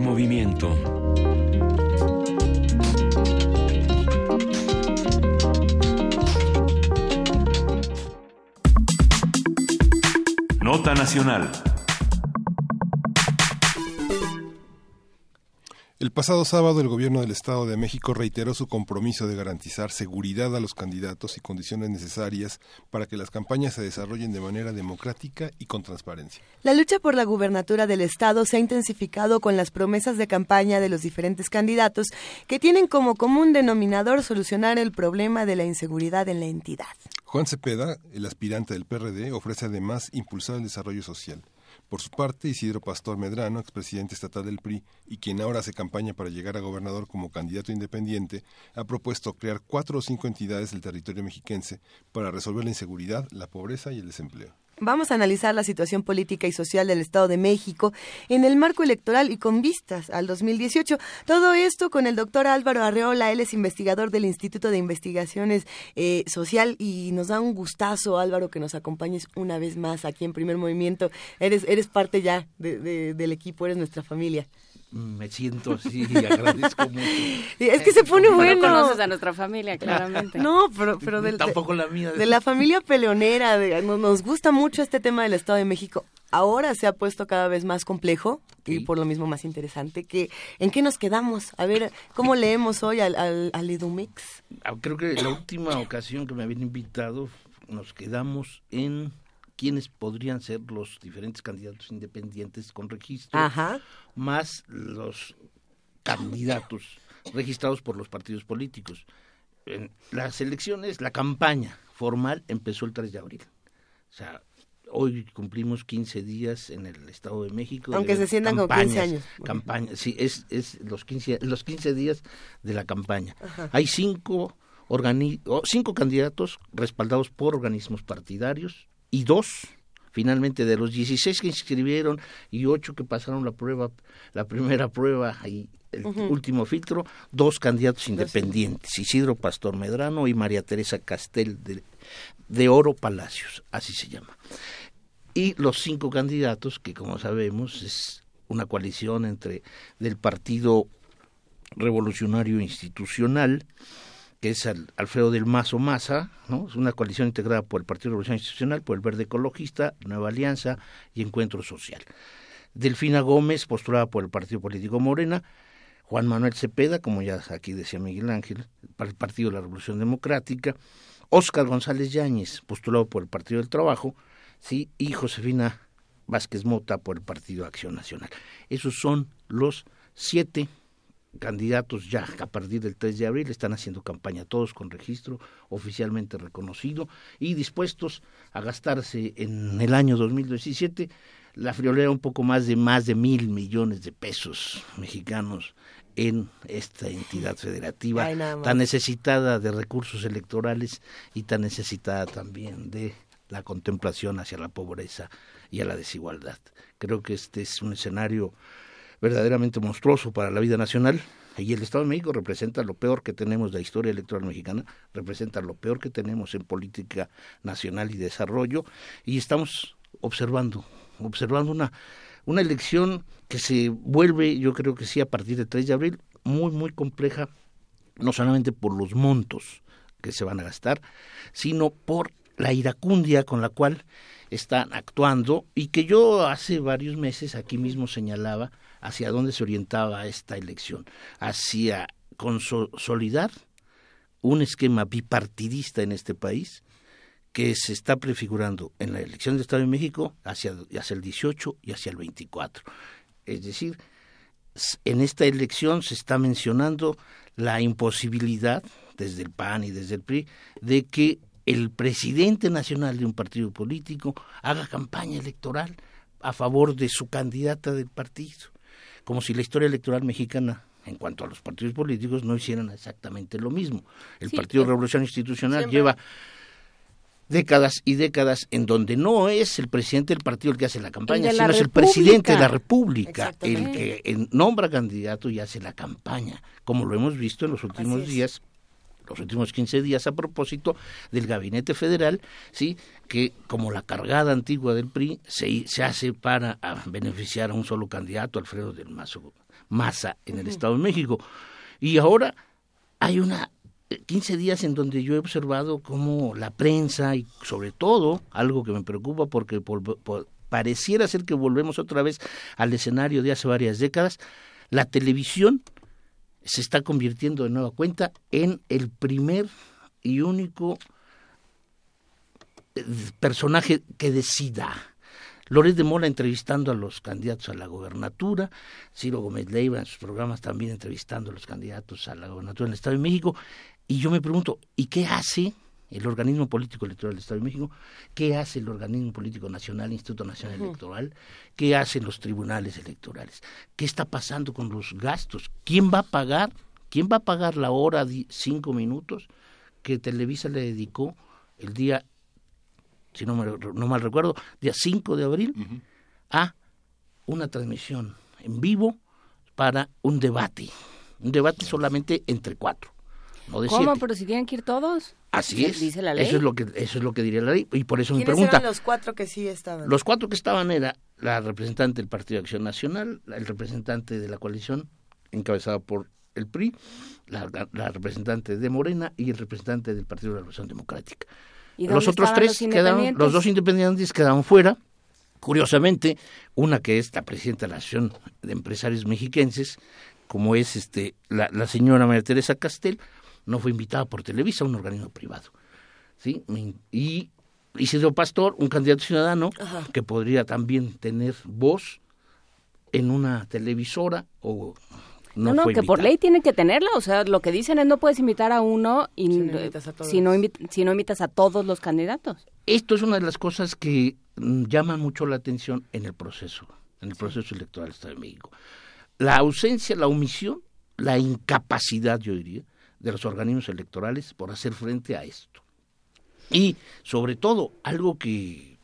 Movimiento. Nota Nacional. Pasado sábado el gobierno del Estado de México reiteró su compromiso de garantizar seguridad a los candidatos y condiciones necesarias para que las campañas se desarrollen de manera democrática y con transparencia. La lucha por la gubernatura del Estado se ha intensificado con las promesas de campaña de los diferentes candidatos que tienen como común denominador solucionar el problema de la inseguridad en la entidad. Juan Cepeda, el aspirante del PRD, ofrece además impulsar el desarrollo social. Por su parte, Isidro Pastor Medrano, expresidente estatal del PRI y quien ahora hace campaña para llegar a gobernador como candidato independiente, ha propuesto crear cuatro o cinco entidades del territorio mexiquense para resolver la inseguridad, la pobreza y el desempleo. Vamos a analizar la situación política y social del Estado de México en el marco electoral y con vistas al 2018. Todo esto con el doctor Álvaro Arreola, él es investigador del Instituto de Investigaciones eh, Social y nos da un gustazo, Álvaro, que nos acompañes una vez más aquí en Primer Movimiento. Eres, eres parte ya del equipo, eres nuestra familia me siento así y agradezco mucho. Es que se pone bueno. No conoces a nuestra familia, claramente. No, pero, pero del, tampoco la mía. De la familia peleonera, nos gusta mucho este tema del Estado de México. Ahora se ha puesto cada vez más complejo y por lo mismo más interesante. que ¿En qué nos quedamos? A ver, ¿cómo leemos hoy al, al, al Edumix? Ah, creo que la última ocasión que me habían invitado nos quedamos en quiénes podrían ser los diferentes candidatos independientes con registro, más los candidatos registrados por los partidos políticos. En las elecciones, la campaña formal empezó el 3 de abril. O sea, hoy cumplimos 15 días en el Estado de México. Aunque se sientan con 15 años. Campaña, sí, es, es los, 15, los 15 días de la campaña. Hay cinco, cinco candidatos respaldados por organismos partidarios, y dos finalmente de los 16 que inscribieron y ocho que pasaron la prueba, la primera prueba y el último filtro, dos candidatos independientes, Isidro Pastor Medrano y María Teresa Castel de, de Oro Palacios, así se llama. Y los cinco candidatos, que como sabemos es una coalición entre del Partido Revolucionario Institucional, que es Alfredo del Mazo Maza, ¿no? es una coalición integrada por el Partido Revolución Institucional, por el Verde Ecologista, Nueva Alianza y Encuentro Social. Delfina Gómez, postulada por el Partido Político Morena, Juan Manuel Cepeda, como ya aquí decía Miguel Ángel, para el Partido de la Revolución Democrática, Óscar González Yáñez, postulado por el Partido del Trabajo, ¿sí? y Josefina Vázquez Mota por el Partido Acción Nacional. Esos son los siete candidatos ya a partir del 3 de abril están haciendo campaña, todos con registro oficialmente reconocido y dispuestos a gastarse en el año 2017 la friolera un poco más de más de mil millones de pesos mexicanos en esta entidad federativa tan necesitada de recursos electorales y tan necesitada también de la contemplación hacia la pobreza y a la desigualdad. Creo que este es un escenario verdaderamente monstruoso para la vida nacional. Y el Estado de México representa lo peor que tenemos de la historia electoral mexicana, representa lo peor que tenemos en política nacional y desarrollo. Y estamos observando, observando una, una elección que se vuelve, yo creo que sí, a partir del 3 de abril, muy, muy compleja, no solamente por los montos que se van a gastar, sino por la iracundia con la cual están actuando y que yo hace varios meses aquí mismo señalaba hacia dónde se orientaba esta elección, hacia consolidar un esquema bipartidista en este país que se está prefigurando en la elección de Estado de México hacia, hacia el 18 y hacia el 24. Es decir, en esta elección se está mencionando la imposibilidad, desde el PAN y desde el PRI, de que el presidente nacional de un partido político haga campaña electoral a favor de su candidata del partido, como si la historia electoral mexicana en cuanto a los partidos políticos no hicieran exactamente lo mismo. El Partido Revolución Institucional lleva décadas y décadas en donde no es el presidente del partido el que hace la campaña, sino es el presidente de la República el que nombra candidato y hace la campaña, como lo hemos visto en los últimos días los últimos 15 días a propósito del gabinete federal, sí, que como la cargada antigua del PRI se, se hace para beneficiar a un solo candidato, Alfredo del Mazo Maza, en el Estado de México. Y ahora hay una 15 días en donde yo he observado cómo la prensa y sobre todo algo que me preocupa porque pareciera ser que volvemos otra vez al escenario de hace varias décadas, la televisión se está convirtiendo de nueva cuenta en el primer y único eh, personaje que decida. Loret de Mola entrevistando a los candidatos a la gobernatura, Ciro Gómez Leiva en sus programas también entrevistando a los candidatos a la gobernatura en el Estado de México. Y yo me pregunto, ¿y qué hace el organismo político electoral del Estado de México, qué hace el organismo político nacional, Instituto Nacional Electoral, qué hacen los tribunales electorales, qué está pasando con los gastos, quién va a pagar, quién va a pagar la hora de cinco minutos que Televisa le dedicó el día, si no, me, no mal recuerdo, día 5 de abril, a una transmisión en vivo para un debate, un debate solamente entre cuatro. No de ¿Cómo? ¿Pero si tienen que ir todos? Así es. Dice la ley. Eso es lo que eso es lo que diría la ley y por eso me pregunta. eran los cuatro que sí estaban? Los cuatro que estaban era la representante del Partido de Acción Nacional, el representante de la coalición encabezada por el PRI, la, representante de Morena y el representante del Partido de la Revolución Democrática. ¿Y los otros tres quedaron, los dos independientes quedaron fuera. Curiosamente, una que es la presidenta de la Asociación de Empresarios Mexiquenses, como es este la, la señora María Teresa Castel, no fue invitada por Televisa, un organismo privado. ¿sí? Y Isidro Pastor, un candidato ciudadano que podría también tener voz en una televisora o no, no, que por ley tiene que tenerla, o sea, lo que dicen es no puedes invitar a uno y si no, si no, invitas a todos los candidatos. Esto es una de las cosas que mm, llaman mucho la atención en el proceso, en el proceso electoral del Estado de México. La ausencia, la omisión, la incapacidad, yo diría, de los organismos electorales por hacer frente a esto. Y sobre todo, algo que,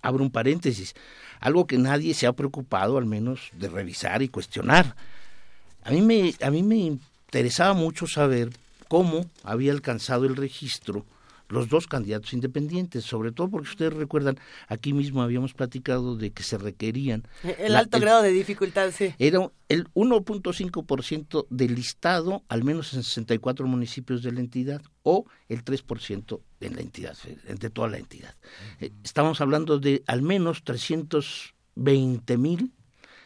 abro un paréntesis, algo que nadie se ha preocupado al menos de revisar y cuestionar. A mí me, a mí me interesaba mucho saber cómo había alcanzado el registro los dos candidatos independientes, sobre todo porque ustedes recuerdan, aquí mismo habíamos platicado de que se requerían... El alto grado de dificultad, sí. Era el 1.5% del listado, al menos en 64 municipios de la entidad, o el 3% en la entidad, entre toda la entidad. Eh, estamos hablando de al menos 320 mil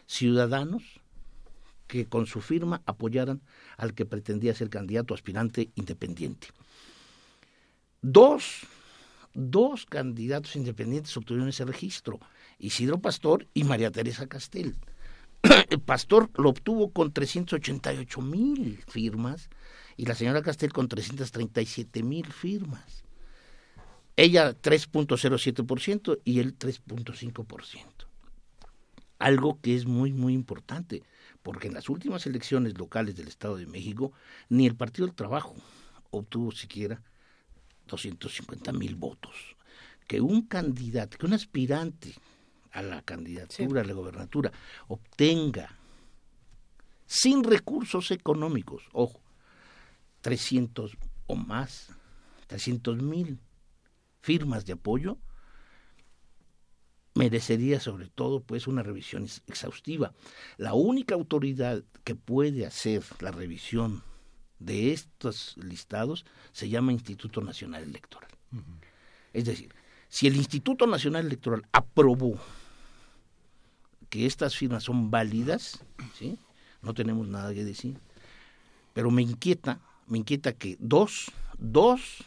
ciudadanos que con su firma apoyaran al que pretendía ser candidato aspirante independiente. Dos, dos candidatos independientes obtuvieron ese registro, Isidro Pastor y María Teresa Castel. El Pastor lo obtuvo con 388 mil firmas y la señora Castel con 337 mil firmas. Ella 3.07% y él 3.5%. Algo que es muy, muy importante, porque en las últimas elecciones locales del Estado de México, ni el Partido del Trabajo obtuvo siquiera 250 mil votos. Que un candidato, que un aspirante a la candidatura, a la gobernatura, obtenga sin recursos económicos, ojo, 300 o más, 300 mil firmas de apoyo, merecería sobre todo pues una revisión exhaustiva. La única autoridad que puede hacer la revisión de estos listados se llama Instituto Nacional Electoral. Es decir, si el Instituto Nacional Electoral aprobó que estas firmas son válidas, ¿sí? no tenemos nada que decir. Pero me inquieta, me inquieta que dos, dos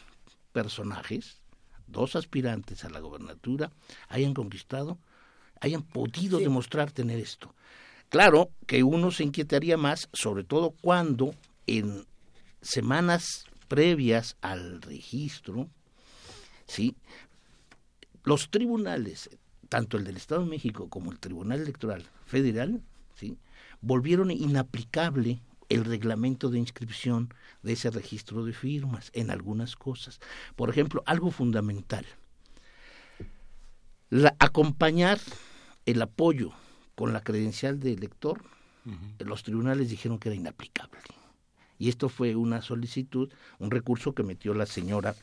personajes, dos aspirantes a la gobernatura hayan conquistado, hayan podido demostrar tener esto. Claro que uno se inquietaría más, sobre todo cuando en semanas previas al registro, ¿sí? los tribunales, tanto el del Estado de México como el Tribunal Electoral Federal, ¿sí? volvieron inaplicable el reglamento de inscripción de ese registro de firmas en algunas cosas. Por ejemplo, algo fundamental, acompañar el apoyo con la credencial de elector, los tribunales dijeron que era inaplicable. Y esto fue una solicitud, un recurso que metió la señora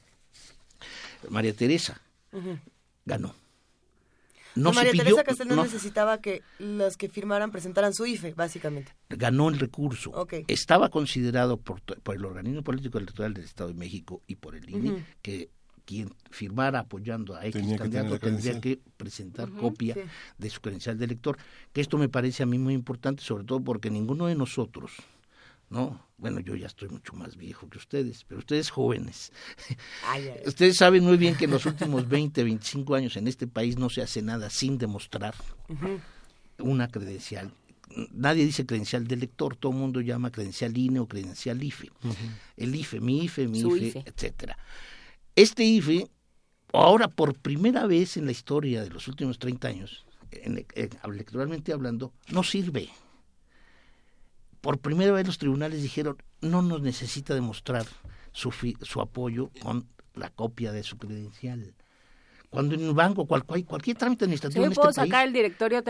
María Teresa. Ganó. No María Teresa Castel no, necesitaba que los que firmaran presentaran su IFE, básicamente. Ganó el recurso. Estaba considerado por, el organismo político electoral del Estado de México y por el INE que quien firmara apoyando a X candidato tendría que presentar copia de su credencial de elector, que esto me parece a mí muy importante, sobre todo porque ninguno de nosotros ¿no? Bueno, yo ya estoy mucho más viejo que ustedes, pero ustedes jóvenes. Ustedes saben muy bien que en los últimos 20, 25 años en este país no se hace nada sin demostrar una credencial. Nadie dice credencial de lector, todo el mundo llama credencial INE o credencial IFE. El IFE, mi IFE, mi IFE, IFE, etcétera. Este IFE, ahora por primera vez en la historia de los últimos 30 años, electoralmente hablando, no sirve por primera vez los tribunales dijeron no nos necesita demostrar su, su apoyo con la copia de su credencial. Cuando en un banco, cual, cualquier trámite administrativo. Yo puedo sacar el directorio,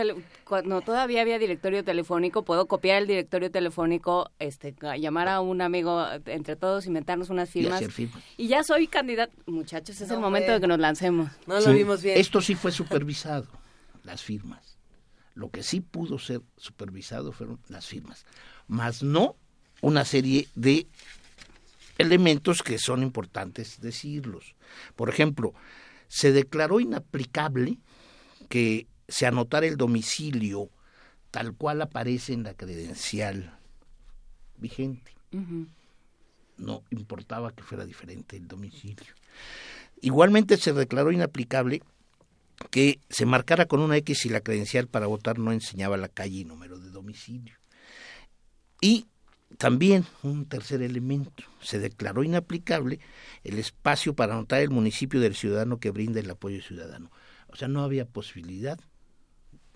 cuando todavía había directorio telefónico, puedo copiar el directorio telefónico, este, llamar a un amigo entre todos, inventarnos unas firmas. Y, ya soy candidato. Muchachos, es el momento de que nos lancemos. No lo vimos bien. Esto sí fue supervisado, las firmas. Lo que sí pudo ser supervisado fueron las firmas más no una serie de elementos que son importantes decirlos. Por ejemplo, se declaró inaplicable que se anotara el domicilio tal cual aparece en la credencial vigente. No importaba que fuera diferente el domicilio. Igualmente se declaró inaplicable que se marcara con una X si la credencial para votar no enseñaba la calle y número de domicilio. Y también un tercer elemento, se declaró inaplicable el espacio para anotar el municipio del ciudadano que brinda el apoyo ciudadano. O sea, no había posibilidad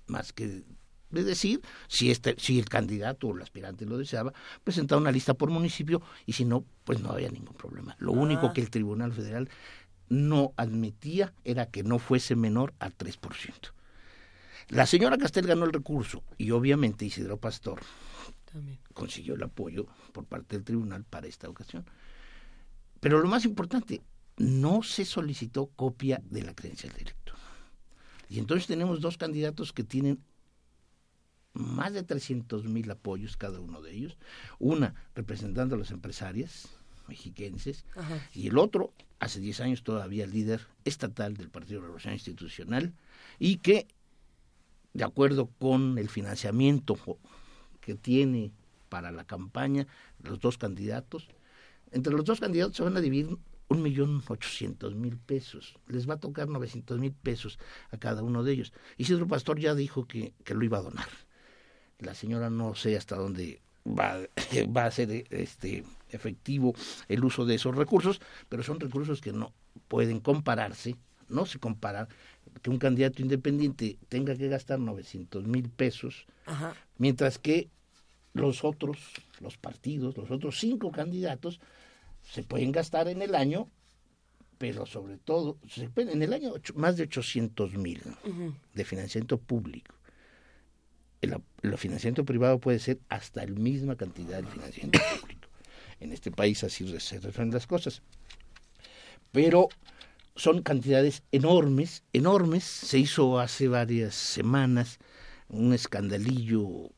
más que de decir si este si el candidato o el aspirante lo deseaba presentar una lista por municipio y si no pues no había ningún problema lo único ah. que el Tribunal Federal no admitía era que no fuese menor al 3%. La señora Castel ganó el recurso y obviamente Isidro Pastor consiguió el apoyo por parte del tribunal para esta ocasión. Pero lo más importante, no se solicitó copia de la credencial de elector. Y entonces tenemos dos candidatos que tienen más de 300 mil apoyos cada uno de ellos, una representando a las empresarias mexiquenses y el otro, hace 10 años todavía líder estatal del Partido de Revolución Institucional y que, de acuerdo con el financiamiento que tiene para la campaña, los dos candidatos. Entre los dos candidatos se van a dividir un millón ochocientos mil pesos. Les va a tocar novecientos mil pesos a cada uno de ellos. Isidro Pastor ya dijo que, que lo iba a donar. La señora no sé hasta dónde va, va a ser este efectivo el uso de esos recursos, pero son recursos que no pueden compararse, no se compara que un candidato independiente tenga que gastar 900 mil pesos, mientras que los otros, los partidos, los otros cinco candidatos, se pueden gastar en el año, pero sobre todo, se pueden, en el año más de 800 mil de financiamiento público. El, el, financiamiento privado puede ser hasta la misma cantidad de financiamiento público. En este país así se refieren las cosas. Pero son cantidades enormes, enormes. Se hizo hace varias semanas un escandalillo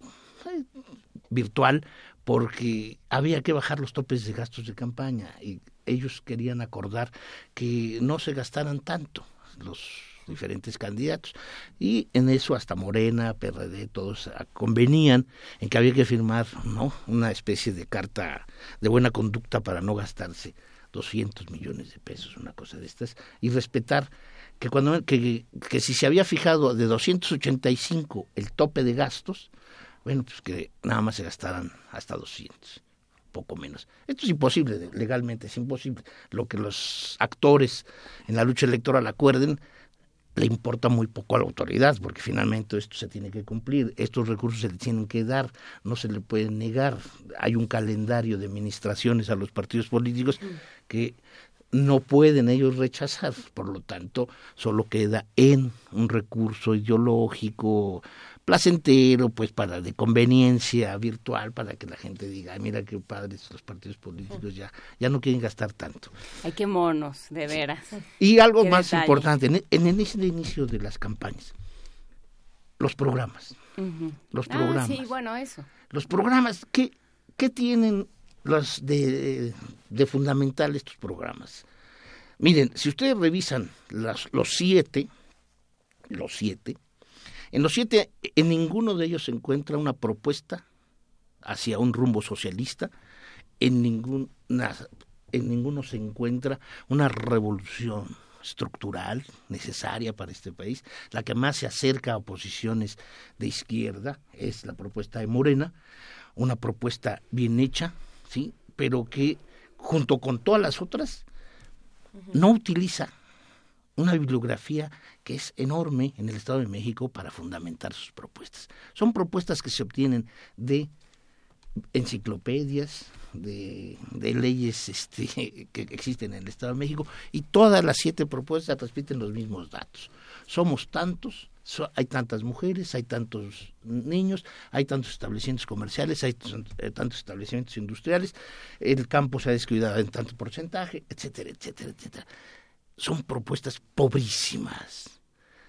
virtual porque había que bajar los topes de gastos de campaña y ellos querían acordar que no se gastaran tanto los diferentes candidatos. Y en eso hasta Morena, PRD, todos convenían en que había que firmar no una especie de carta de buena conducta para no gastarse 200 millones de pesos, una cosa de estas, y respetar que cuando que, que si se había fijado de 285 el tope de gastos, bueno, pues que nada más se gastaran hasta 200, poco menos. Esto es imposible, legalmente es imposible. Lo que los actores en la lucha electoral acuerden le importa muy poco a la autoridad, porque finalmente esto se tiene que cumplir, estos recursos se le tienen que dar, no se le pueden negar. Hay un calendario de administraciones a los partidos políticos que no pueden ellos rechazar, por lo tanto, solo queda en un recurso ideológico placentero, pues para de conveniencia virtual, para que la gente diga, mira qué padres los partidos políticos ya, ya no quieren gastar tanto. Ay, qué monos, de veras. Y algo más importante, en, en el inicio de las campañas, los programas. Los programas. Ah, sí, bueno, eso. Los programas, ¿qué, qué tienen los de, de fundamental estos programas? Miren, si ustedes revisan las, los siete, los siete, en los siete, en ninguno de ellos se encuentra una propuesta hacia un rumbo socialista, en, ninguna, en ninguno se encuentra una revolución estructural necesaria para este país. La que más se acerca a posiciones de izquierda es la propuesta de Morena, una propuesta bien hecha, sí, pero que junto con todas las otras no utiliza una bibliografía que es enorme en el Estado de México para fundamentar sus propuestas. Son propuestas que se obtienen de enciclopedias, de, leyes este, que existen en el Estado de México y todas las siete propuestas transmiten los mismos datos. Somos tantos, hay tantas mujeres, hay tantos niños, hay tantos establecimientos comerciales, hay eh, tantos establecimientos industriales, el campo se ha descuidado en tanto porcentaje, etcétera, etcétera, etcétera son propuestas pobrísimas.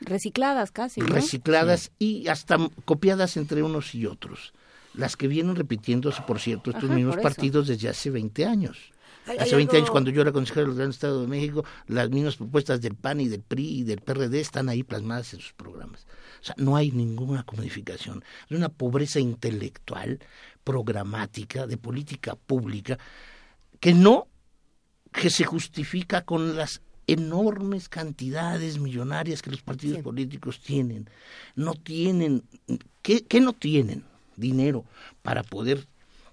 Recicladas casi. Recicladas y hasta copiadas entre unos y otros. Las que vienen repitiéndose, por cierto, estos mismos partidos desde hace 20 años. hace 20 años, cuando yo era consejero del Gran Estado de México, las mismas propuestas del PAN y del PRI y del PRD están ahí plasmadas en sus programas. O sea, no hay ninguna comodificación. Es una pobreza intelectual, programática, de política pública, que no que se justifica con las enormes cantidades millonarias que los partidos políticos tienen. No tienen, ¿qué, no tienen? Dinero para poder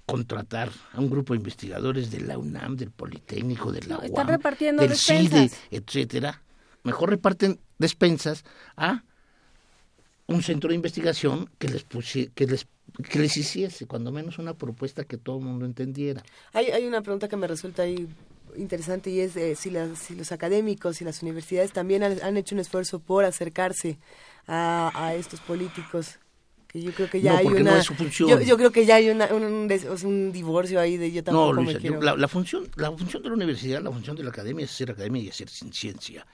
contratar a un grupo de investigadores de la UNAM, del Politécnico, de la UAM, del CIDE, etcétera. Mejor reparten despensas a un centro de investigación que les, que les que les hiciese cuando menos una propuesta que todo el mundo entendiera. Hay, hay una pregunta que me resulta ahí interesante y es si, si los académicos y las universidades también han, hecho un esfuerzo por acercarse a, estos políticos que yo creo que ya hay una yo, creo que ya hay un, divorcio ahí de yo tampoco no, la, función la función de la universidad la función de la academia es hacer academia y hacer ciencia.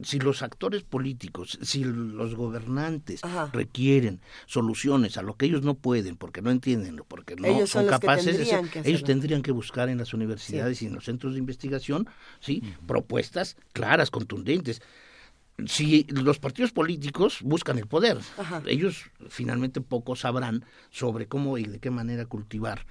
Si los actores políticos, si los gobernantes requieren soluciones a lo que ellos no pueden, porque no entienden, porque no son, capaces, ellos tendrían que buscar en las universidades y en los centros de investigación, sí, propuestas claras, contundentes. Si los partidos políticos buscan el poder, ellos finalmente poco sabrán sobre cómo y de qué manera cultivar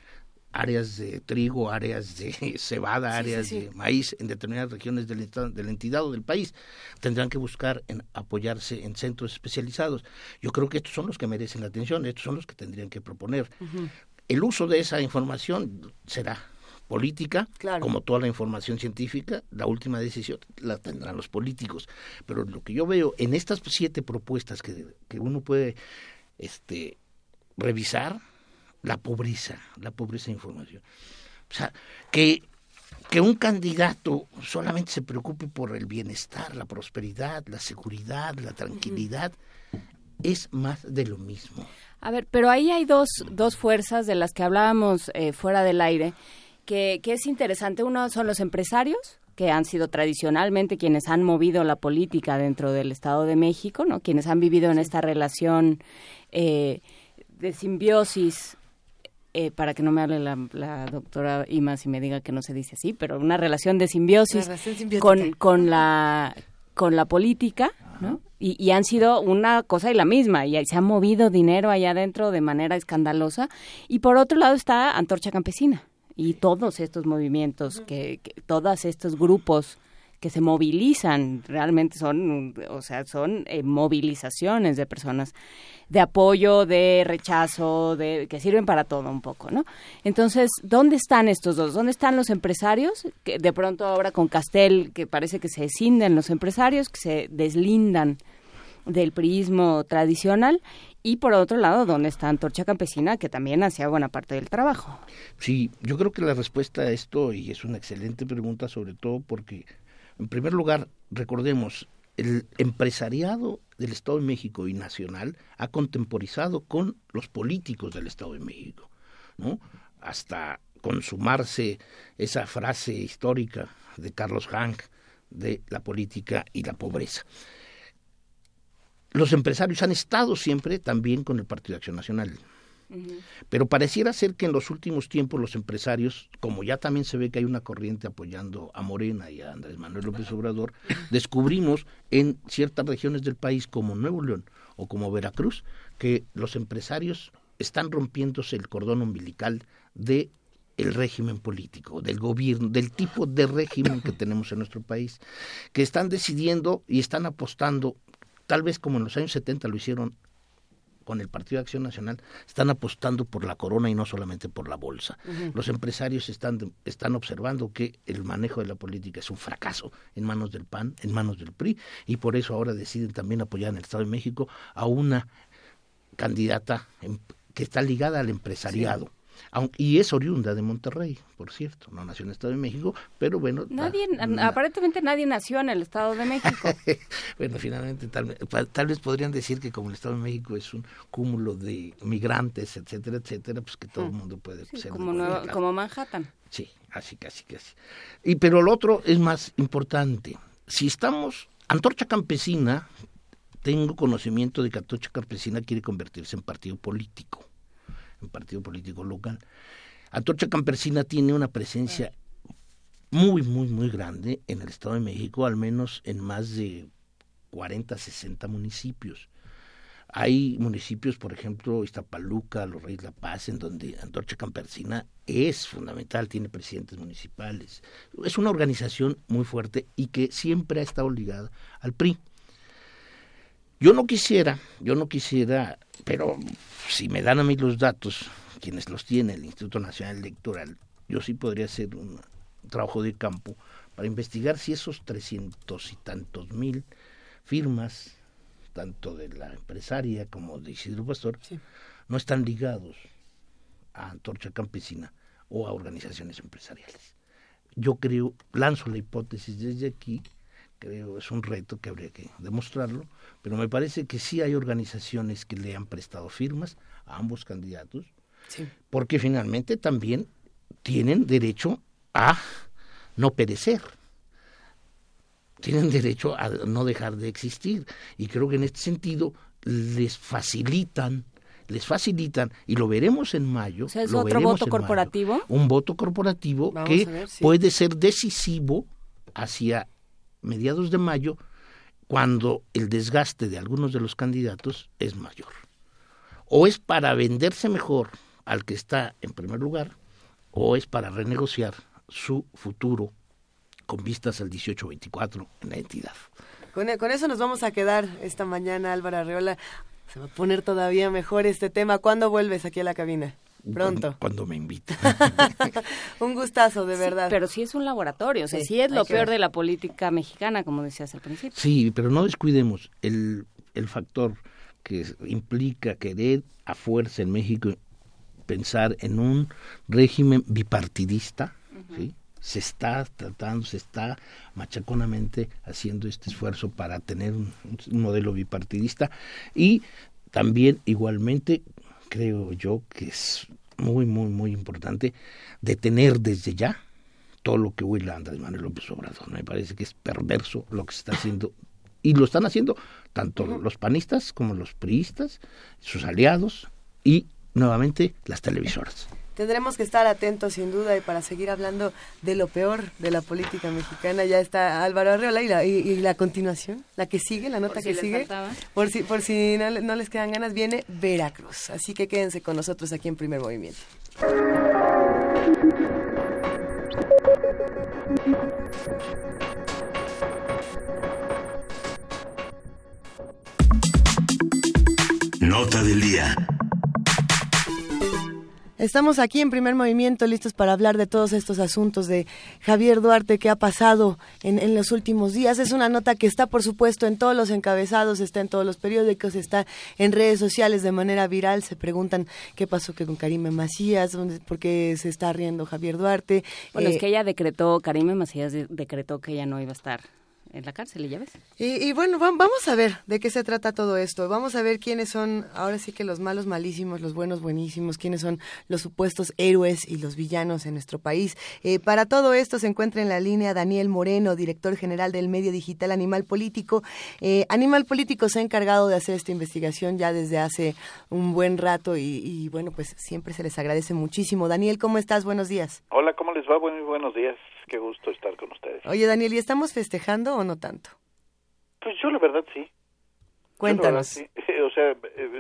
áreas de trigo, áreas de cebada, áreas de maíz en determinadas regiones de la, de la, entidad o del país. Tendrán que buscar en apoyarse en centros especializados. Yo creo que estos son los que merecen la atención, estos son los que tendrían que proponer. El uso de esa información será política, como toda la información científica, la última decisión la tendrán los políticos. Pero lo que yo veo en estas siete propuestas que, que uno puede este, revisar, la pobreza, la pobreza de información. O sea, que, que un candidato solamente se preocupe por el bienestar, la prosperidad, la seguridad, la tranquilidad, es más de lo mismo. A ver, pero ahí hay dos, dos fuerzas de las que hablábamos eh, fuera del aire, que, que es interesante. Uno son los empresarios, que han sido tradicionalmente quienes han movido la política dentro del Estado de México, ¿no? Quienes han vivido en esta relación eh, de simbiosis eh, para que no me hable la, doctora Imas y me diga que no se dice así, pero una relación de simbiosis con, con, la, con la política, ¿no? Y, han sido una cosa y la misma, y se ha movido dinero allá adentro de manera escandalosa. Y por otro lado está Antorcha Campesina y todos estos movimientos, que todos estos grupos que se movilizan, realmente son, o sea, son eh, movilizaciones de personas de apoyo, de rechazo, de que sirven para todo un poco, ¿no? Entonces, ¿dónde están estos dos? ¿Dónde están los empresarios? Que de pronto ahora con Castel, que parece que se escinden los empresarios, que se deslindan del prismo tradicional y por otro lado, ¿dónde está Antorcha Campesina, que también hacía buena parte del trabajo? Sí, yo creo que la respuesta a esto, y es una excelente pregunta, sobre todo porque en primer lugar, recordemos, el empresariado del Estado de México y nacional ha contemporizado con los políticos del Estado de México, ¿no? Hasta consumarse esa frase histórica de Carlos Hank de la política y la pobreza. Los empresarios han estado siempre también con el Partido de Acción Nacional. Pero pareciera ser que en los últimos tiempos los empresarios, como ya también se ve que hay una corriente apoyando a Morena y a Andrés Manuel López Obrador, descubrimos en ciertas regiones del país como Nuevo León o como Veracruz que los empresarios están rompiéndose el cordón umbilical de el régimen político, del gobierno, del tipo de régimen que tenemos en nuestro país, que están decidiendo y están apostando, tal vez como en los años 70 lo hicieron con el Partido de Acción Nacional están apostando por la corona y no solamente por la bolsa. Los empresarios están, están observando que el manejo de la política es un fracaso en manos del PAN, en manos del PRI, y por eso ahora deciden también apoyar en el Estado de México a una candidata que está ligada al empresariado y es oriunda de Monterrey, por cierto, no nació en el Estado de México, pero bueno. Nadie, aparentemente nadie nació en el Estado de México. bueno, finalmente tal, tal, vez podrían decir que como el Estado de México es un cúmulo de migrantes, etcétera, etcétera, pues que todo el mm. mundo puede ser. Como, como Manhattan. Sí, así, casi, casi. Y pero lo otro es más importante. Si estamos, Antorcha Campesina, tengo conocimiento de que Antorcha Campesina quiere convertirse en partido político en partido político local. Antorcha Campesina tiene una presencia muy, muy, muy grande en el Estado de México, al menos en más de 40, 60 municipios. Hay municipios, por ejemplo, Iztapaluca, Los Reyes La Paz, en donde Antorcha Campesina es fundamental, tiene presidentes municipales. Es una organización muy fuerte y que siempre ha estado ligada al PRI. Yo no quisiera, yo no quisiera, pero si me dan a mí los datos, quienes los tiene el Instituto Nacional Electoral, yo sí podría hacer un trabajo de campo para investigar si esos trescientos y tantos mil firmas, tanto de la empresaria como de Isidro Pastor, no están ligados a Antorcha Campesina o a organizaciones empresariales. Yo creo, lanzo la hipótesis desde aquí, creo es un reto que habría que demostrarlo, pero me parece que sí hay organizaciones que le han prestado firmas a ambos candidatos, porque finalmente también tienen derecho a no perecer, tienen derecho a no dejar de existir, y creo que en este sentido les facilitan les facilitan y lo veremos en mayo. ¿Es otro voto corporativo? un voto corporativo que puede ser decisivo hacia mediados de mayo cuando el desgaste de algunos de los candidatos es mayor. O es para venderse mejor al que está en primer lugar, o es para renegociar su futuro con vistas al 18-24 en la entidad. Con, con, eso nos vamos a quedar esta mañana, Álvaro Arreola. Se va a poner todavía mejor este tema. ¿Cuándo vuelves aquí a la cabina? Pronto. Cuando, me invite. un gustazo, de verdad. pero sí es un laboratorio, o sea, sí, es lo peor de la política mexicana, como decías al principio. Sí, pero no descuidemos el, el factor que implica querer a fuerza en México pensar en un régimen bipartidista, ¿sí? se está tratando, se está machaconamente haciendo este esfuerzo para tener un, un, modelo bipartidista y también igualmente creo yo que es muy, muy, muy importante detener desde ya todo lo que huele a Andrés Manuel López Obrador. Me parece que es perverso lo que se está haciendo y lo están haciendo tanto los panistas como los priistas, sus aliados y nuevamente las televisoras. Tendremos que estar atentos sin duda y para seguir hablando de lo peor de la política mexicana ya está Álvaro Arreola y la, y, y la continuación, la que sigue, la nota por que si sigue, por si, por si no, no, les quedan ganas, viene Veracruz. Así que quédense con nosotros aquí en Primer Movimiento. Nota del día. Estamos aquí en primer movimiento listos para hablar de todos estos asuntos de Javier Duarte que ha pasado en, en, los últimos días. Es una nota que está, por supuesto, en todos los encabezados, está en todos los periódicos, está en redes sociales de manera viral. Se preguntan qué pasó que con Karime Macías, por qué se está riendo Javier Duarte. Bueno, eh, es que ella decretó, Karime Macías decretó que ella no iba a estar en la cárcel y ya ves. Y, y, bueno, vamos a ver de qué se trata todo esto. Vamos a ver quiénes son, ahora sí que los malos malísimos, los buenos buenísimos, quiénes son los supuestos héroes y los villanos en nuestro país. Eh, para todo esto se encuentra en la línea Daniel Moreno, director general del medio digital Animal Político. Eh, Animal Político se ha encargado de hacer esta investigación ya desde hace un buen rato y, y bueno, pues siempre se les agradece muchísimo. Daniel, ¿cómo estás? Buenos días. Hola, ¿cómo les va? Muy buenos días qué gusto estar con ustedes. Oye, Daniel, ¿y estamos festejando o no tanto? Pues yo la verdad sí. Cuéntanos. Verdad, sí. O sea,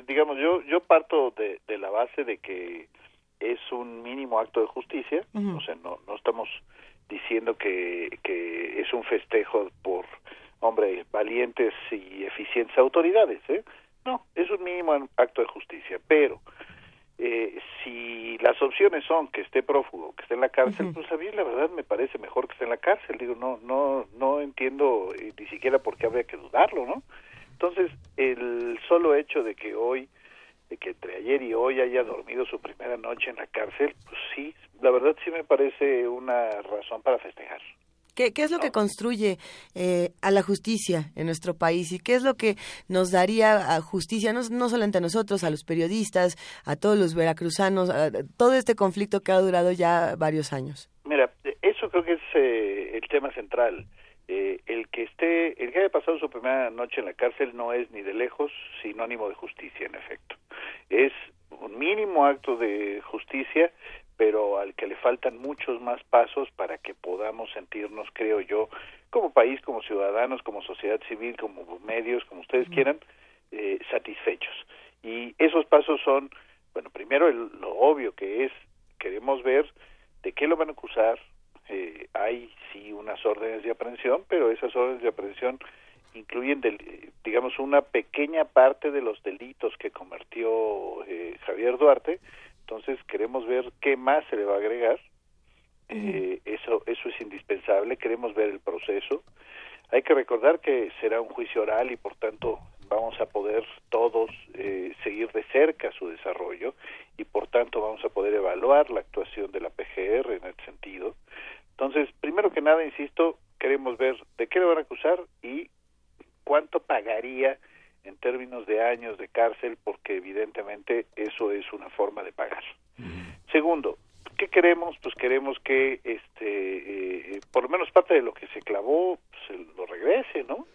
digamos, yo yo parto de, de, la base de que es un mínimo acto de justicia, uh -huh. o sea, no no estamos diciendo que, que es un festejo por, hombre, valientes y eficientes autoridades, ¿eh? No, es un mínimo acto de justicia, pero eh, si las opciones son que esté prófugo, que esté en la cárcel, uh -huh. pues a mí la verdad me parece mejor que esté en la cárcel. Digo, no, no, no entiendo eh, ni siquiera por qué habría que dudarlo, ¿no? Entonces, el solo hecho de que hoy, de que entre ayer y hoy haya dormido su primera noche en la cárcel, pues sí, la verdad sí me parece una razón para festejar. ¿Qué, ¿Qué, es lo que construye eh, a la justicia en nuestro país y qué es lo que nos daría a justicia, no, no solamente a nosotros, a los periodistas, a todos los veracruzanos, a todo este conflicto que ha durado ya varios años? Mira, eso creo que es eh, el tema central. Eh, el que esté, el que haya pasado su primera noche en la cárcel no es ni de lejos sinónimo de justicia, en efecto. Es un mínimo acto de justicia, pero al que le faltan muchos más pasos para que podamos sentirnos, creo yo, como país, como ciudadanos, como sociedad civil, como medios, como ustedes quieran, eh, satisfechos. Y esos pasos son, bueno, primero el, lo obvio que es, queremos ver de qué lo van a acusar. Eh, hay sí unas órdenes de aprehensión, pero esas órdenes de aprehensión incluyen, del, digamos, una pequeña parte de los delitos que cometió eh, Javier Duarte, entonces queremos ver qué más se le va a agregar. Eh, eso eso es indispensable queremos ver el proceso. Hay que recordar que será un juicio oral y por tanto vamos a poder todos eh, seguir de cerca su desarrollo y por tanto vamos a poder evaluar la actuación de la PGR en el sentido. Entonces primero que nada insisto queremos ver de qué le van a acusar y cuánto pagaría en términos de años de cárcel, porque evidentemente eso es una forma de pagar. Uh -huh. Segundo, ¿qué queremos? Pues queremos que, este, eh, por lo menos parte de lo que se clavó, pues, lo regrese, ¿no?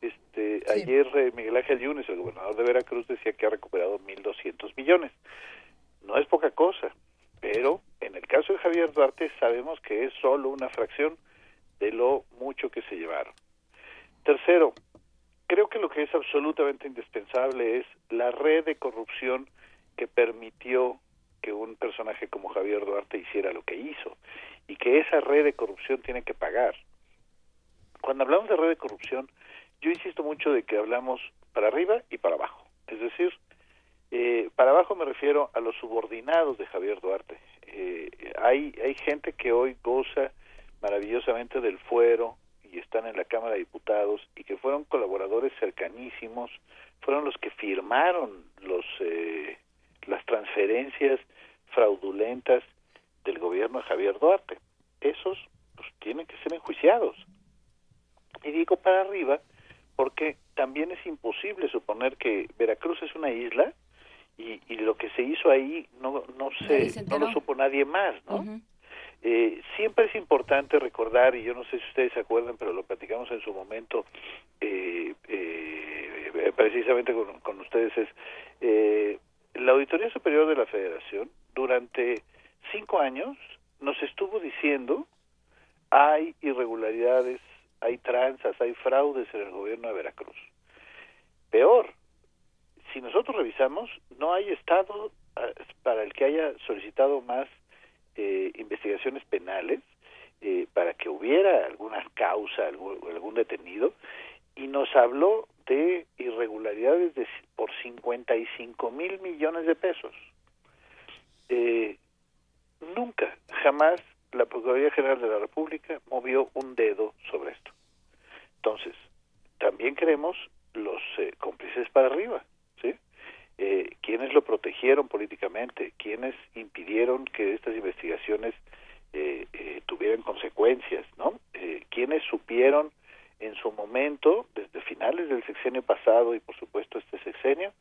Este, sí. ayer eh, Miguel Ángel Yunes, el gobernador de Veracruz, decía que ha recuperado 1.200 millones. No es poca cosa, pero en el caso de Javier Duarte sabemos que es solo una fracción de lo mucho que se llevaron. Tercero, creo que lo que es absolutamente indispensable es la red de corrupción que permitió que un personaje como Javier Duarte hiciera lo que hizo y que esa red de corrupción tiene que pagar. Cuando hablamos de red de corrupción, yo insisto mucho de que hablamos para arriba y para abajo. Es decir, eh, para abajo me refiero a los subordinados de Javier Duarte. Eh, hay, hay gente que hoy goza maravillosamente del fuero y están en la Cámara de Diputados y que fueron colaboradores cercanísimos, fueron los que firmaron los eh, las transferencias fraudulentas del gobierno de Javier Duarte. Esos pues, tienen que ser enjuiciados. Y digo para arriba porque también es imposible suponer que Veracruz es una isla y, y lo que se hizo ahí no no se, no lo supo nadie más, ¿no? Eh, siempre es importante recordar y yo no sé si ustedes se acuerdan, pero lo platicamos en su momento eh, eh, precisamente con, con, ustedes es eh, la Auditoría Superior de la Federación durante cinco años nos estuvo diciendo hay irregularidades, hay tranzas, hay fraudes en el gobierno de Veracruz. Peor, si nosotros revisamos, no hay estado ah, para el que haya solicitado más eh, investigaciones penales eh, para que hubiera alguna causa, algún, algún detenido, y nos habló de irregularidades de, por 55 mil millones de pesos. Eh, nunca, jamás la Procuraduría General de la República movió un dedo sobre esto. Entonces, también queremos los eh, cómplices para arriba. Eh, quienes lo protegieron políticamente, quienes impidieron que estas investigaciones eh, eh, tuvieran consecuencias, ¿no? Eh, quienes supieron en su momento, desde finales del sexenio pasado y por supuesto este sexenio,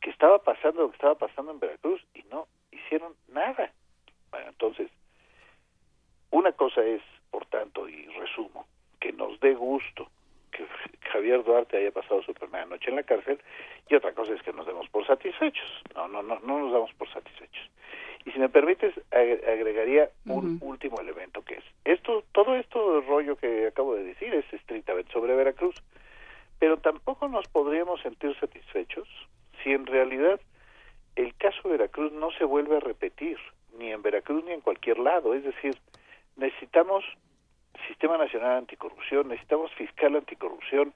que estaba pasando lo que estaba pasando en Veracruz y no hicieron nada. Entonces, una cosa es, por tanto, y resumo, que nos dé gusto que Javier Duarte haya pasado su primera noche en la cárcel y otra cosa es que nos demos por satisfechos. No, no, no, no nos damos por satisfechos. Y si me permites, agregaría un último elemento que es esto, todo esto rollo que acabo de decir es estrictamente sobre Veracruz, pero tampoco nos podríamos sentir satisfechos si en realidad el caso de Veracruz no se vuelve a repetir, ni en Veracruz ni en cualquier lado. Es decir, necesitamos Sistema Nacional Anticorrupción, necesitamos fiscal anticorrupción,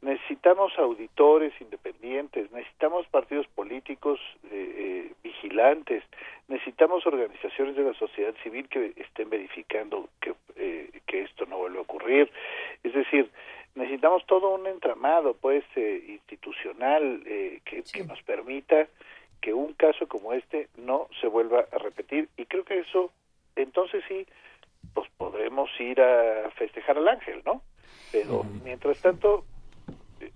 necesitamos auditores independientes, necesitamos partidos políticos eh, eh, vigilantes, necesitamos organizaciones de la sociedad civil que estén verificando que, eh, que esto no vuelva a ocurrir. Es decir, necesitamos todo un entramado pues institucional que, que nos permita que un caso como este no se vuelva a repetir y creo que eso entonces sí pues podremos ir a festejar al ángel, ¿no? Pero mientras tanto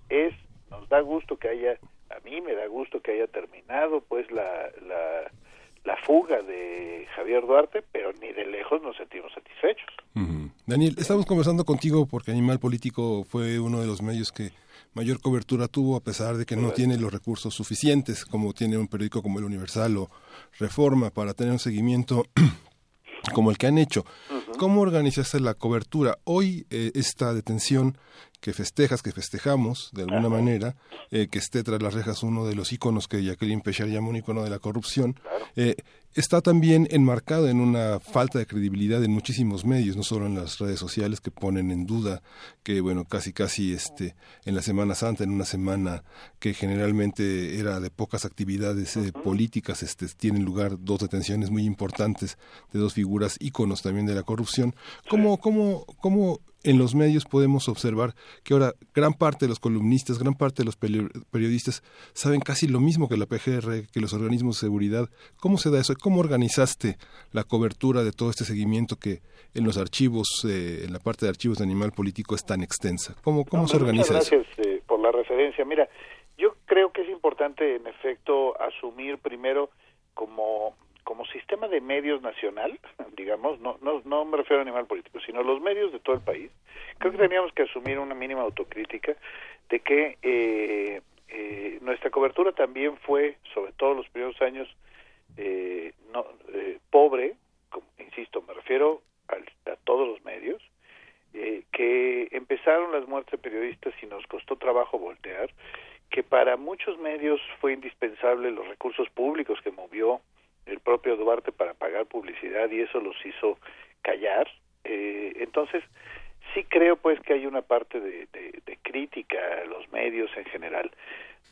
es nos da gusto que haya a mí me da gusto que haya terminado pues la, la, la fuga de Javier Duarte, pero ni de lejos nos sentimos satisfechos. Daniel, estamos conversando contigo porque Animal Político fue uno de los medios que mayor cobertura tuvo a pesar de que no tiene los recursos suficientes como tiene un periódico como El Universal o Reforma para tener un seguimiento como el que han hecho. ¿Cómo organizaste la cobertura? Hoy eh, esta detención que festejas, que festejamos de alguna manera, eh, que esté tras las rejas uno de los íconos que Jacqueline Pechar llama un ícono de la corrupción, eh, está también enmarcado en una falta de credibilidad en muchísimos medios, no solo en las redes sociales que ponen en duda que, bueno, casi casi este, en la Semana Santa, en una semana que generalmente era de pocas actividades eh, políticas, este, tienen lugar dos detenciones muy importantes de dos figuras íconos también de la corrupción. ¿Cómo, cómo, cómo en los medios podemos observar que ahora gran parte de los columnistas, gran parte de los periodistas saben casi lo mismo que la PGR, que los organismos de seguridad. ¿Cómo se da eso? ¿Cómo organizaste la cobertura de todo este seguimiento que en los archivos, eh, en la parte de archivos de Animal Político es tan extensa? ¿Cómo, cómo se organiza muchas gracias, eh, por la referencia. Mira, yo creo que es importante, en efecto, asumir primero como como sistema de medios nacional, digamos, no, no, no me refiero a animal político, sino los medios de todo el país, creo que teníamos que asumir una mínima autocrítica de que eh, eh, nuestra cobertura también fue, sobre todo los primeros años, eh, no, pobre, como, insisto, me refiero a todos los medios, que cesaron las muertes de periodistas y nos costó trabajo voltear, que para muchos medios fue indispensable los recursos públicos que movió el propio Duarte para pagar publicidad y eso los hizo callar. Eh, entonces, sí creo pues que hay una parte de, crítica a los medios en general.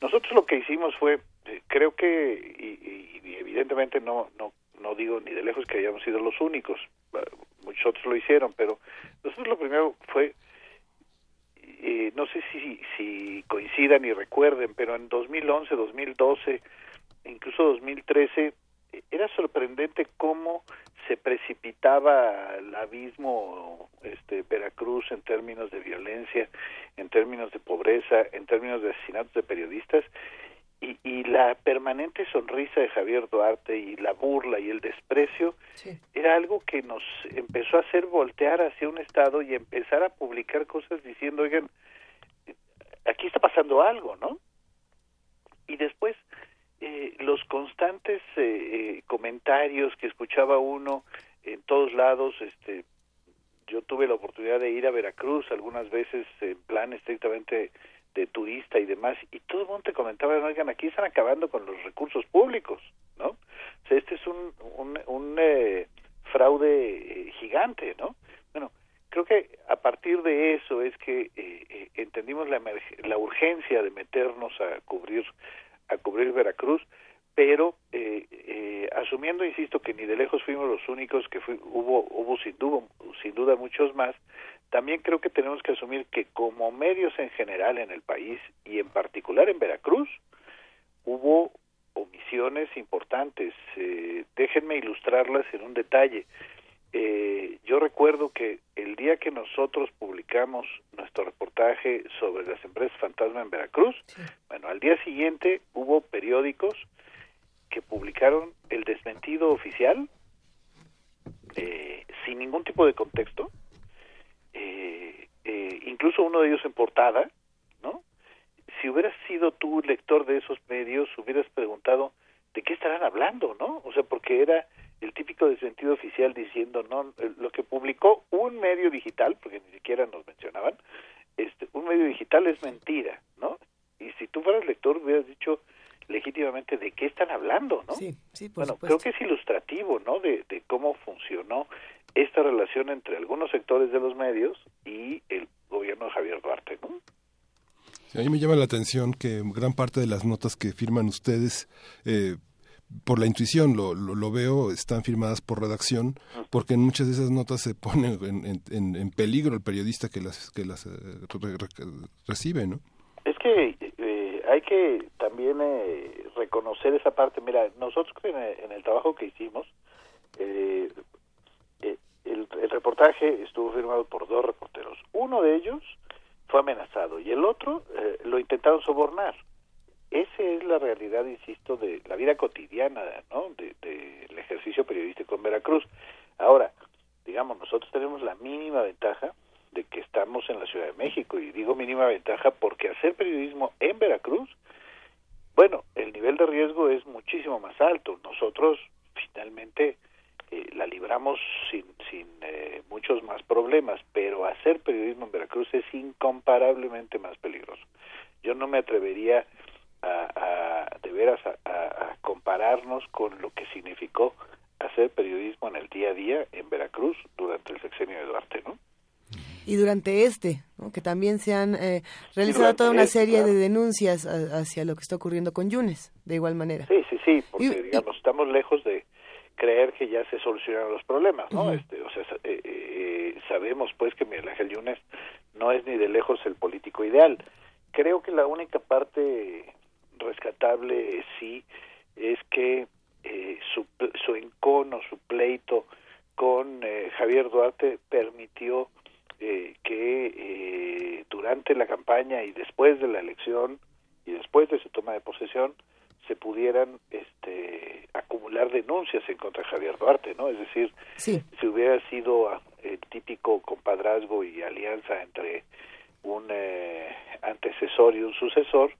Nosotros lo que hicimos fue, eh, creo que, y, evidentemente no, no, no digo ni de lejos que hayamos sido los únicos, muchos otros lo hicieron, pero nosotros lo primero fue eh, no sé si, si coincidan y recuerden, pero en 2011, 2012, incluso 2013, era sorprendente cómo se precipitaba el abismo este Veracruz en términos de violencia, en términos de pobreza, en términos de asesinatos de periodistas y, y la permanente sonrisa de Javier Duarte y la burla y el desprecio era algo que nos empezó a hacer voltear hacia un estado y empezar a publicar cosas diciendo, oigan, aquí está pasando algo, ¿no? Y después eh, los constantes eh, eh, comentarios que escuchaba uno en todos lados, este, yo tuve la oportunidad de ir a Veracruz algunas veces en plan estrictamente de turista y demás, y todo el mundo te comentaba, oigan, aquí están acabando con los recursos públicos, ¿no? O sea, este es un, un, un eh, fraude eh, gigante, ¿no? Bueno, creo que a partir de eso es que eh, entendimos la, la urgencia de meternos a cubrir a cubrir Veracruz, pero asumiendo, insisto, que ni de lejos fuimos los únicos, que hubo hubo sin duda sin duda muchos más, también creo que tenemos que asumir que como medios en general en el país y en particular en Veracruz hubo omisiones importantes. Eh, déjenme ilustrarlas en un detalle. Eh, yo recuerdo que el día que nosotros publicamos nuestro reportaje sobre las empresas fantasma en Veracruz, bueno, al día siguiente hubo periódicos que publicaron el desmentido oficial eh, sin ningún tipo de contexto eh, eh, incluso uno de ellos en portada, ¿no? Si hubieras sido tú lector de esos medios, hubieras preguntado de qué estarán hablando, ¿no? O sea, porque era el típico de sentido oficial diciendo, no, lo que publicó un medio digital, porque ni siquiera nos mencionaban, este, un medio digital es mentira, ¿no? Y si tú fueras lector hubieras dicho legítimamente de qué están hablando, ¿no? Sí, sí, bueno, creo que es ilustrativo, ¿no? De, de cómo funcionó esta relación entre algunos sectores de los medios y el gobierno de Javier Duarte. ¿no? a mí me llama la atención que gran parte de las notas que firman ustedes, eh, por la intuición lo, lo, veo, están firmadas por redacción, porque en muchas de esas notas se pone en, en, peligro el periodista que las, que las eh, recibe, ¿no? Es que eh, hay que también reconocer esa parte. Mira, nosotros en el, en el trabajo que hicimos, eh, el, reportaje estuvo firmado por dos reporteros. Uno de ellos fue amenazado y el otro eh, lo intentaron sobornar. Esa es la realidad, insisto, de la vida cotidiana, ¿no? Del de, ejercicio periodístico en Veracruz. Ahora, digamos, nosotros tenemos la mínima ventaja de que estamos en la Ciudad de México y digo mínima ventaja porque hacer periodismo en Veracruz, bueno, el nivel de riesgo es muchísimo más alto. Nosotros finalmente eh, la libramos sin, sin eh, muchos más problemas, pero hacer periodismo en Veracruz es incomparablemente más peligroso. Yo no me atrevería a, de veras a, compararnos con lo que significó hacer periodismo en el día a día en Veracruz durante el sexenio de Duarte, ¿no? Y durante este, que también se han eh, realizado toda una este, serie de denuncias hacia lo que está ocurriendo con Yunes, de igual manera. Sí, sí, sí, porque digamos, estamos lejos de, creer que ya se solucionaron los problemas, ¿no? este, o sea, eh, eh, sabemos pues que Miguel Ángel Yunes no es ni de lejos el político ideal. Creo que la única parte rescatable sí es que eh, su, su encono, su pleito con Javier Duarte permitió que durante la campaña y después de la elección y después de su toma de posesión se pudieran este, acumular denuncias en contra de Javier Duarte, ¿no? Es decir, si hubiera sido el típico compadrazgo y alianza entre un eh, antecesor y un sucesor,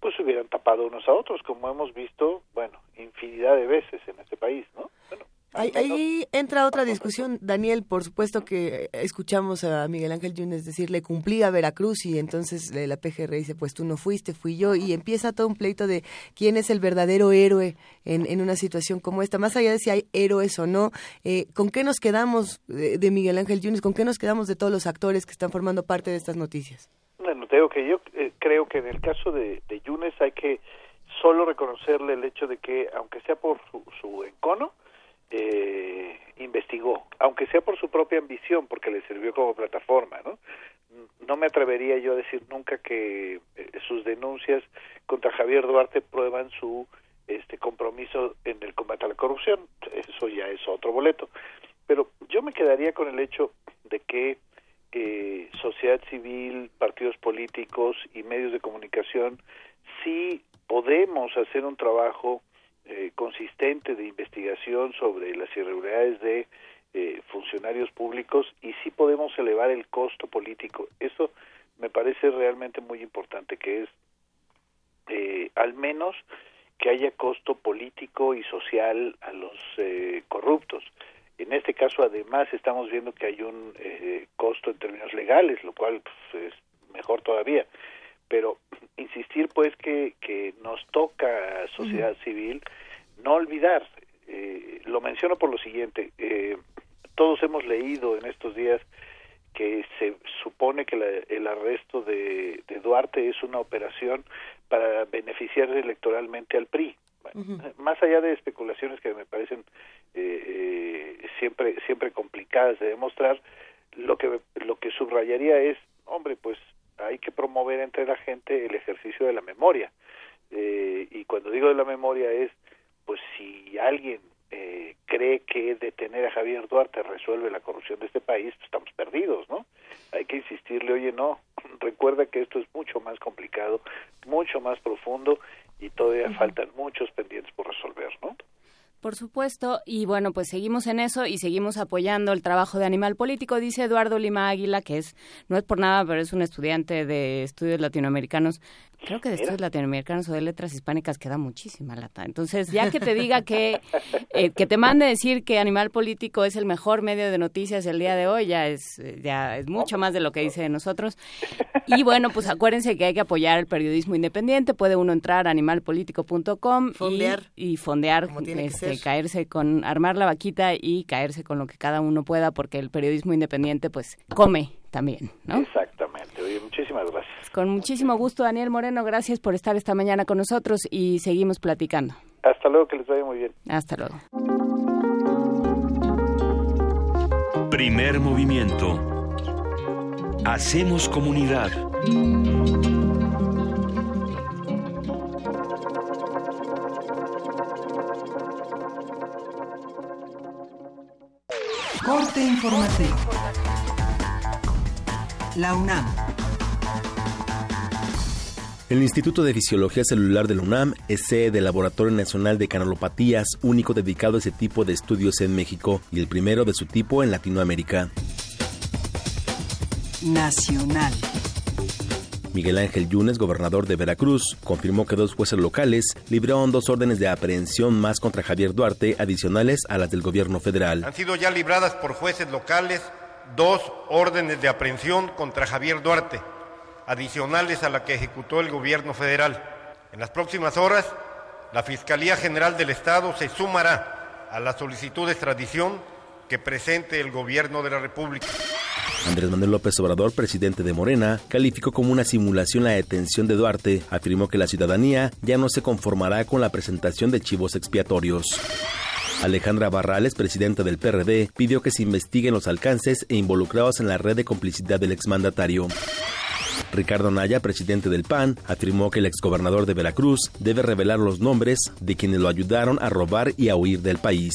pues se hubieran tapado unos a otros, como hemos visto, bueno, infinidad de veces en este país, ¿no? Bueno, Ahí, entra otra discusión, Daniel. Por supuesto que escuchamos a Miguel Ángel Yunes decir le cumplí a Veracruz y entonces la PGR dice pues tú no fuiste, fui yo y empieza todo un pleito de quién es el verdadero héroe en, en una situación como esta. Más allá de si hay héroes o no, eh, ¿con qué nos quedamos de, Miguel Ángel Yunes? ¿Con qué nos quedamos de todos los actores que están formando parte de estas noticias? Bueno, te que yo eh, creo que en el caso de, de Yunes hay que solo reconocerle el hecho de que, aunque sea por su, su encono, eh, investigó, aunque sea por su propia ambición, porque le sirvió como plataforma, ¿no? No me atrevería yo a decir nunca que eh, sus denuncias contra Javier Duarte prueban su este compromiso en el combate a la corrupción, eso ya es otro boleto. Pero yo me quedaría con el hecho de que eh, sociedad civil, partidos políticos y medios de comunicación sí podemos hacer un trabajo eh, consistente de investigación sobre las irregularidades de eh, funcionarios públicos y sí podemos elevar el costo político. Eso me parece realmente muy importante, que es eh, al menos que haya costo político y social a los corruptos. En este caso, además, estamos viendo que hay un costo en términos legales, lo cual pues, es mejor todavía. Pero insistir pues que, que nos toca sociedad civil no olvidar eh, lo menciono por lo siguiente eh, todos hemos leído en estos días que se supone que el arresto de, Duarte es una operación para beneficiar electoralmente al PRI más allá de especulaciones que me parecen eh, siempre siempre complicadas de demostrar lo que lo que subrayaría es hombre pues hay que promover entre la gente el ejercicio de la memoria. Eh, y cuando digo de la memoria es, pues si alguien eh, cree que detener a Javier Duarte resuelve la corrupción de este país, pues estamos perdidos, ¿no? Hay que insistirle, oye, no, recuerda que esto es mucho más complicado, mucho más profundo y todavía faltan muchos pendientes por resolver, ¿no? Por supuesto, y bueno, pues seguimos en eso y seguimos apoyando el trabajo de Animal Político, dice Eduardo Lima Águila, que es, no es por nada, pero es un estudiante de estudios latinoamericanos Creo que de estudios latinoamericanos o de letras hispánicas queda muchísima lata. Entonces, ya que te diga que, eh, que te mande decir que Animal Político es el mejor medio de noticias el día de hoy, ya es, eh, ya es mucho más de lo que dice de nosotros. Y bueno, pues acuérdense que hay que apoyar el periodismo independiente. Puede uno entrar a animalpolitico.com y, y fondear, este, caerse con, armar la vaquita y caerse con lo que cada uno pueda, porque el periodismo independiente pues come también, ¿no? Exactamente. Oye, muchísimas gracias. Con muchísimo gusto, Daniel Moreno. Gracias por estar esta mañana con nosotros y seguimos platicando. Hasta luego, que les vaya muy bien. Hasta luego. Primer movimiento. Hacemos comunidad. Corte informativo. La UNAM. El Instituto de Fisiología Celular de la UNAM es sede del Laboratorio Nacional de Canalopatías, único dedicado a ese tipo de estudios en México y el primero de su tipo en Latinoamérica. Nacional. Miguel Ángel Yunes, gobernador de Veracruz, confirmó que dos jueces locales libraron dos órdenes de aprehensión más contra Javier Duarte, adicionales a las del gobierno federal. Han sido ya libradas por jueces locales dos órdenes de aprehensión contra Javier Duarte, adicionales a la que ejecutó el gobierno federal. En las próximas horas, la Fiscalía General del Estado se sumará a la solicitud de extradición que presente el gobierno de la República. Andrés Manuel López Obrador, presidente de Morena, calificó como una simulación la detención de Duarte. Afirmó que la ciudadanía ya no se conformará con la presentación de chivos expiatorios. Alejandra Barrales, presidenta del PRD, pidió que se investiguen los alcances e involucrados en la red de complicidad del exmandatario. Ricardo Naya, presidente del PAN, afirmó que el exgobernador de Veracruz debe revelar los nombres de quienes lo ayudaron a robar y a huir del país.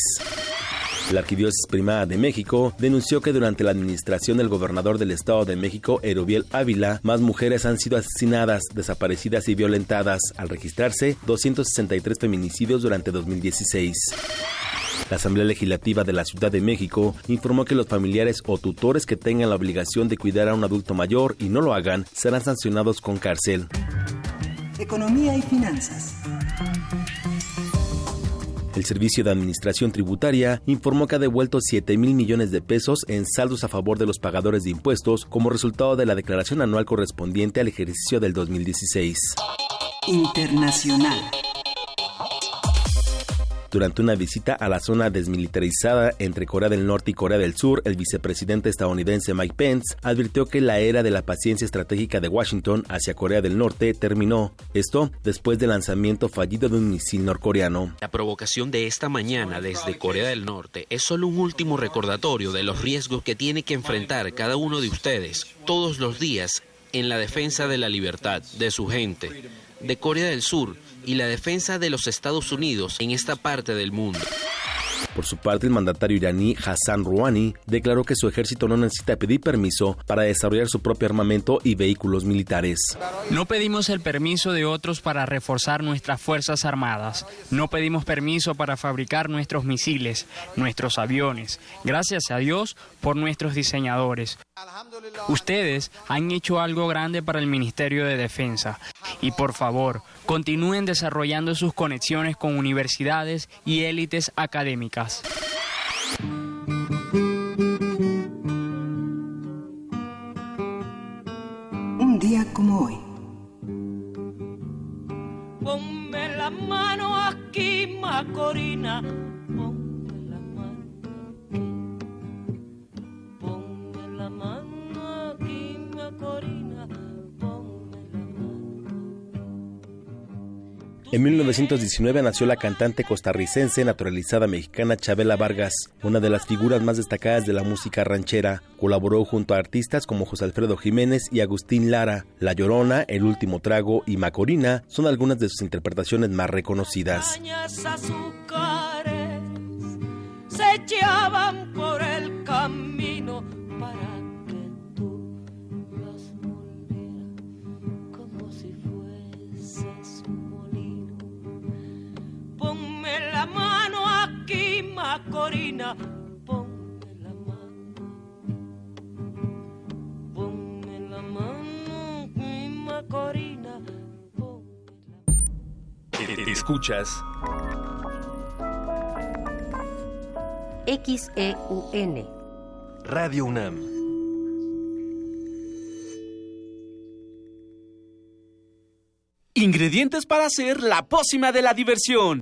La Arquidiócesis Primada de México denunció que durante la administración del gobernador del Estado de México, Erubiel Ávila, más mujeres han sido asesinadas, desaparecidas y violentadas, al registrarse 263 feminicidios durante 2016. La Asamblea Legislativa de la Ciudad de México informó que los familiares o tutores que tengan la obligación de cuidar a un adulto mayor y no lo hagan serán sancionados con cárcel. Economía y finanzas. El Servicio de Administración Tributaria informó que ha devuelto 7 mil millones de pesos en saldos a favor de los pagadores de impuestos como resultado de la declaración anual correspondiente al ejercicio del 2016. Internacional. Durante una visita a la zona desmilitarizada entre Corea del Norte y Corea del Sur, el vicepresidente estadounidense Mike Pence advirtió que la era de la paciencia estratégica de Washington hacia Corea del Norte terminó. Esto después del lanzamiento fallido de un misil norcoreano. La provocación de esta mañana desde Corea del Norte es solo un último recordatorio de los riesgos que tiene que enfrentar cada uno de ustedes todos los días en la defensa de la libertad de su gente, de Corea del Sur y la defensa de los Estados Unidos en esta parte del mundo. Por su parte, el mandatario iraní Hassan Rouhani declaró que su ejército no necesita pedir permiso para desarrollar su propio armamento y vehículos militares. No pedimos el permiso de otros para reforzar nuestras Fuerzas Armadas. No pedimos permiso para fabricar nuestros misiles, nuestros aviones. Gracias a Dios por nuestros diseñadores. Ustedes han hecho algo grande para el Ministerio de Defensa. Y por favor, continúen desarrollando sus conexiones con universidades y élites académicas. Un día como hoy. Ponme la mano aquí, Macorina. En 1919 nació la cantante costarricense naturalizada mexicana Chabela Vargas, una de las figuras más destacadas de la música ranchera. Colaboró junto a artistas como José Alfredo Jiménez y Agustín Lara. La Llorona, El Último Trago y Macorina son algunas de sus interpretaciones más reconocidas. Se por el camino para aquí, Macorina. Ponme la mano. Ponme la mano aquí, Macorina. Escuchas XEUN. Radio UNAM. Ingredientes para hacer la pócima de la diversión.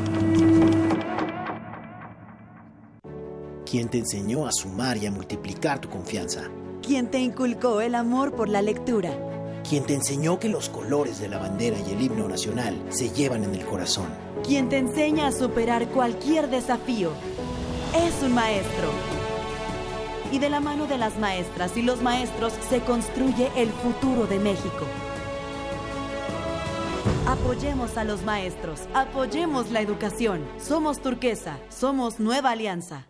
¿Quién te enseñó a sumar y a multiplicar tu confianza? ¿Quién te inculcó el amor por la lectura? ¿Quién te enseñó que los colores de la bandera y el himno nacional se llevan en el corazón? ¿Quién te enseña a superar cualquier desafío? Es un maestro. Y de la mano de las maestras y los maestros se construye el futuro de México. Apoyemos a los maestros, apoyemos la educación. Somos turquesa, somos nueva alianza.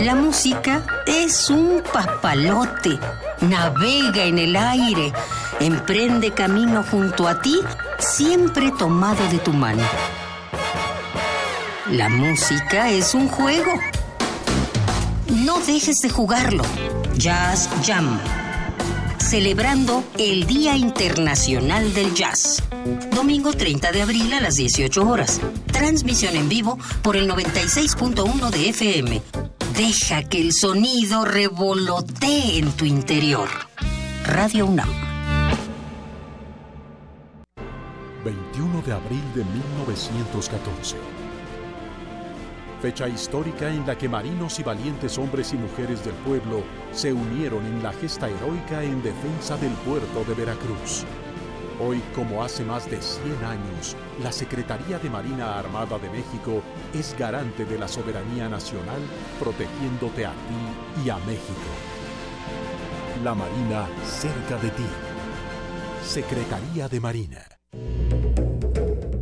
La música es un papalote. Navega en el aire. Emprende camino junto a ti, siempre tomado de tu mano. La música es un juego. No dejes de jugarlo. Jazz Jam. Celebrando el Día Internacional del Jazz. Domingo 30 de abril a las 18 horas. Transmisión en vivo por el 96.1 de FM. Deja que el sonido revolotee en tu interior. Radio UNAM. 21 de abril de 1914. Fecha histórica en la que marinos y valientes hombres y mujeres del pueblo se unieron en la gesta heroica en defensa del puerto de Veracruz. Hoy, como hace más de 100 años, la Secretaría de Marina Armada de México es garante de la soberanía nacional, protegiéndote a ti y a México. La Marina cerca de ti. Secretaría de Marina.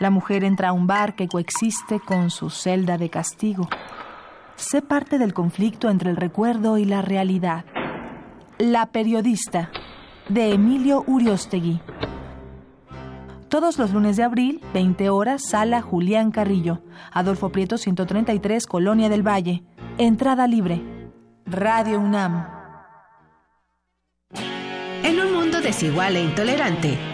La mujer entra a un bar que coexiste con su celda de castigo. Sé parte del conflicto entre el recuerdo y la realidad. La periodista, de Emilio Uriostegui. Todos los lunes de abril, 20 horas, sala Julián Carrillo. Adolfo Prieto 133, Colonia del Valle. Entrada libre. Radio UNAM. En un mundo desigual e intolerante, ¿cuál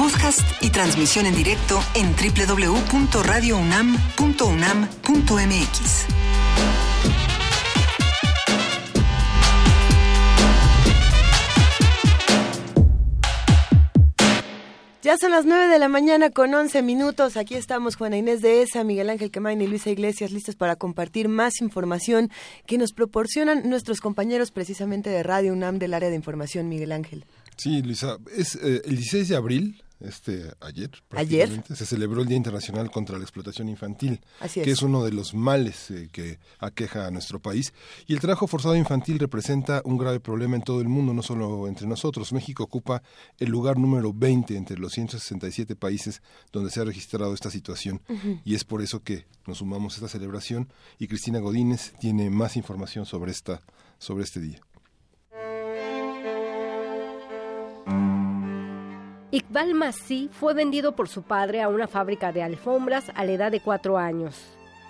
Podcast y transmisión en directo en www.radiounam.unam.mx. Ya son las 9 de la mañana con 11 minutos. Aquí estamos Juana Inés de ESA, Miguel Ángel Quemain y Luisa Iglesias listos para compartir más información que nos proporcionan nuestros compañeros precisamente de Radio UNAM del área de información, Miguel Ángel. Sí, Luisa, es eh, el 16 de abril, este ayer, Ayer. se celebró el Día Internacional contra la Explotación Infantil, Así que es. es uno de los males eh, que aqueja a nuestro país. Y el trabajo forzado infantil representa un grave problema en todo el mundo, no solo entre nosotros. México ocupa el lugar número 20 entre los 167 países donde se ha registrado esta situación. Y es por eso que nos sumamos a esta celebración. Y Cristina Godínez tiene más información sobre, esta, sobre este día. Iqbal Masí fue vendido por su padre a una fábrica de alfombras a la edad de cuatro años.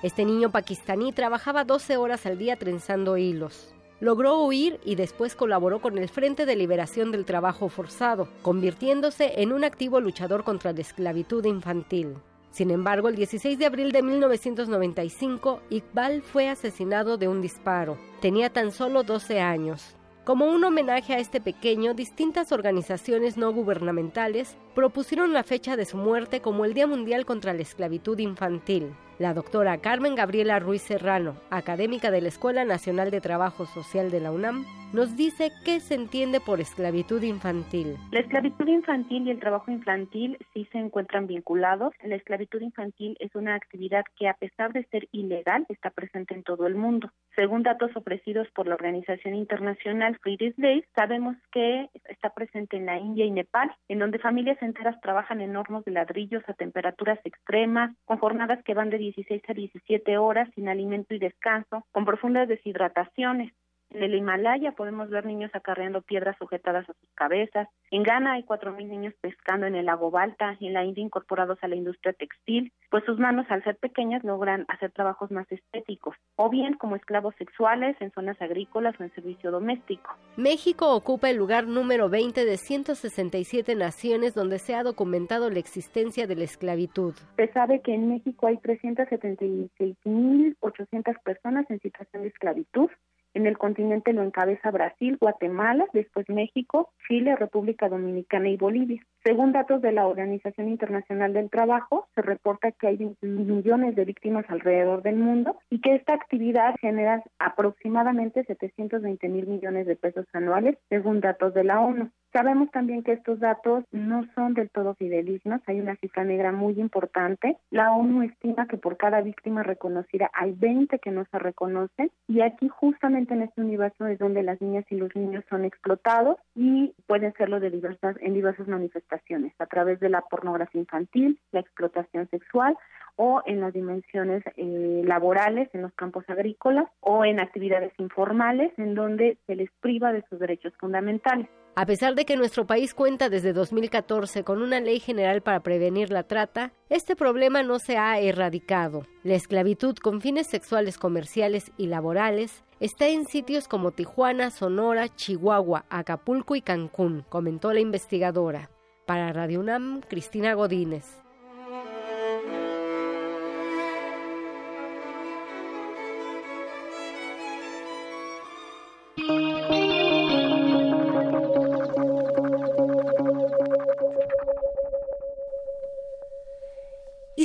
Este niño pakistaní trabajaba 12 horas al día trenzando hilos. Logró huir y después colaboró con el Frente de Liberación del Trabajo Forzado, convirtiéndose en un activo luchador contra la esclavitud infantil. Sin embargo, el 16 de abril de 1995, Iqbal fue asesinado de un disparo. Tenía tan solo 12 años. Como un homenaje a este pequeño, distintas organizaciones no gubernamentales propusieron la fecha de su muerte como el Día Mundial contra la Esclavitud Infantil. La doctora Carmen Gabriela Ruiz Serrano, académica de la Escuela Nacional de Trabajo Social de la UNAM, nos dice qué se entiende por esclavitud infantil. La esclavitud infantil y el trabajo infantil sí se encuentran vinculados. La esclavitud infantil es una actividad que a pesar de ser ilegal está presente en todo el mundo. Según datos ofrecidos por la organización internacional Free Days, sabemos que está presente en la India y Nepal, en donde familias enteras trabajan en hornos de ladrillos a temperaturas extremas, con jornadas que van de 16 a 17 horas sin alimento y descanso, con profundas deshidrataciones. En el Himalaya podemos ver niños acarreando piedras sujetadas a sus cabezas. En Ghana hay 4.000 niños pescando en el lago Balta y en la India incorporados a la industria textil, pues sus manos al ser pequeñas logran hacer trabajos más estéticos, o bien como esclavos sexuales en zonas agrícolas o en servicio doméstico. México ocupa el lugar número 20 de 167 naciones donde se ha documentado la existencia de la esclavitud. Se sabe que en México hay 376.800 personas en situación de esclavitud. En el continente lo encabeza Brasil, Guatemala, después México, Chile, República Dominicana y Bolivia. Según datos de la Organización Internacional del Trabajo, se reporta que hay 20 millones de víctimas alrededor del mundo y que esta actividad genera aproximadamente 720 mil millones de pesos anuales, según datos de la ONU. Sabemos también que estos datos no son del todo fidelignos, hay una cifra negra muy importante. La ONU estima que por cada víctima reconocida hay 20 que no se reconocen y aquí justamente en este universo es donde las niñas y los niños son explotados y pueden serlo de diversas en diversas manifestaciones, a través de la pornografía infantil, la explotación sexual o en las dimensiones eh, laborales, en los campos agrícolas o en actividades informales en donde se les priva de sus derechos fundamentales. A pesar de que nuestro país cuenta desde 2014 con una ley general para prevenir la trata, este problema no se ha erradicado. La esclavitud con fines sexuales comerciales y laborales está en sitios como Tijuana, Sonora, Chihuahua, Acapulco y Cancún, comentó la investigadora. Para Radio UNAM, Cristina Godínez.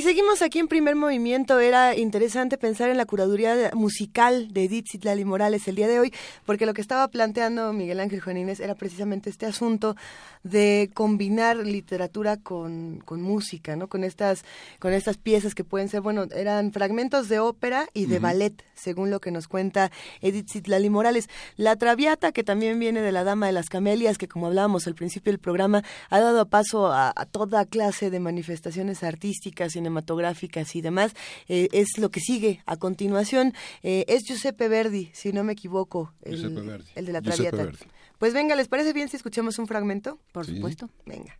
Seguimos aquí en primer movimiento. Era interesante pensar en la curaduría musical de Edith Citlali Morales el día de hoy, porque lo que estaba planteando Miguel Ángel Juanínez era precisamente este asunto de combinar literatura con, con música, ¿no? Con estas, con estas piezas que pueden ser, bueno, eran fragmentos de ópera y de ballet, según lo que nos cuenta Edith Citlali Morales. La Traviata, que también viene de la Dama de las Camelias, que como hablábamos al principio del programa, ha dado paso a, a toda clase de manifestaciones artísticas, cinematográficas y demás, eh, es lo que sigue a continuación. Eh, es Giuseppe Verdi, si no me equivoco, el, Giuseppe Verdi. el de la Traviata. Pues venga, ¿les parece bien si escuchamos un fragmento? Por Sí. supuesto. Venga.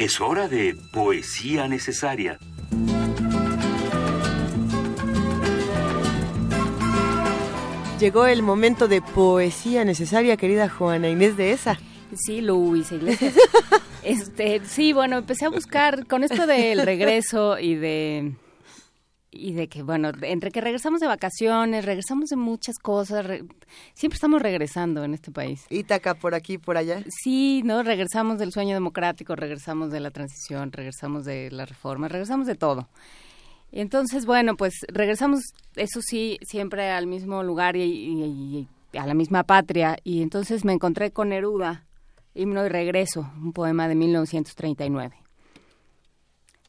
Es hora de poesía necesaria. Llegó el momento de poesía necesaria, querida Juana Inés de esa. Sí, Luis Iglesias. este, sí, bueno, empecé a buscar con esto del regreso y de y de que bueno, entre que regresamos de vacaciones, regresamos de muchas cosas, re- siempre estamos regresando en este país. Ítaca por aquí, por allá. Sí, no, regresamos del sueño democrático, regresamos de la transición, regresamos de la reforma, regresamos de todo. Entonces, bueno, pues regresamos, eso sí, siempre al mismo lugar y, y- y a la misma patria. Y entonces me encontré con Neruda, Himno de Regreso, un poema de 1939.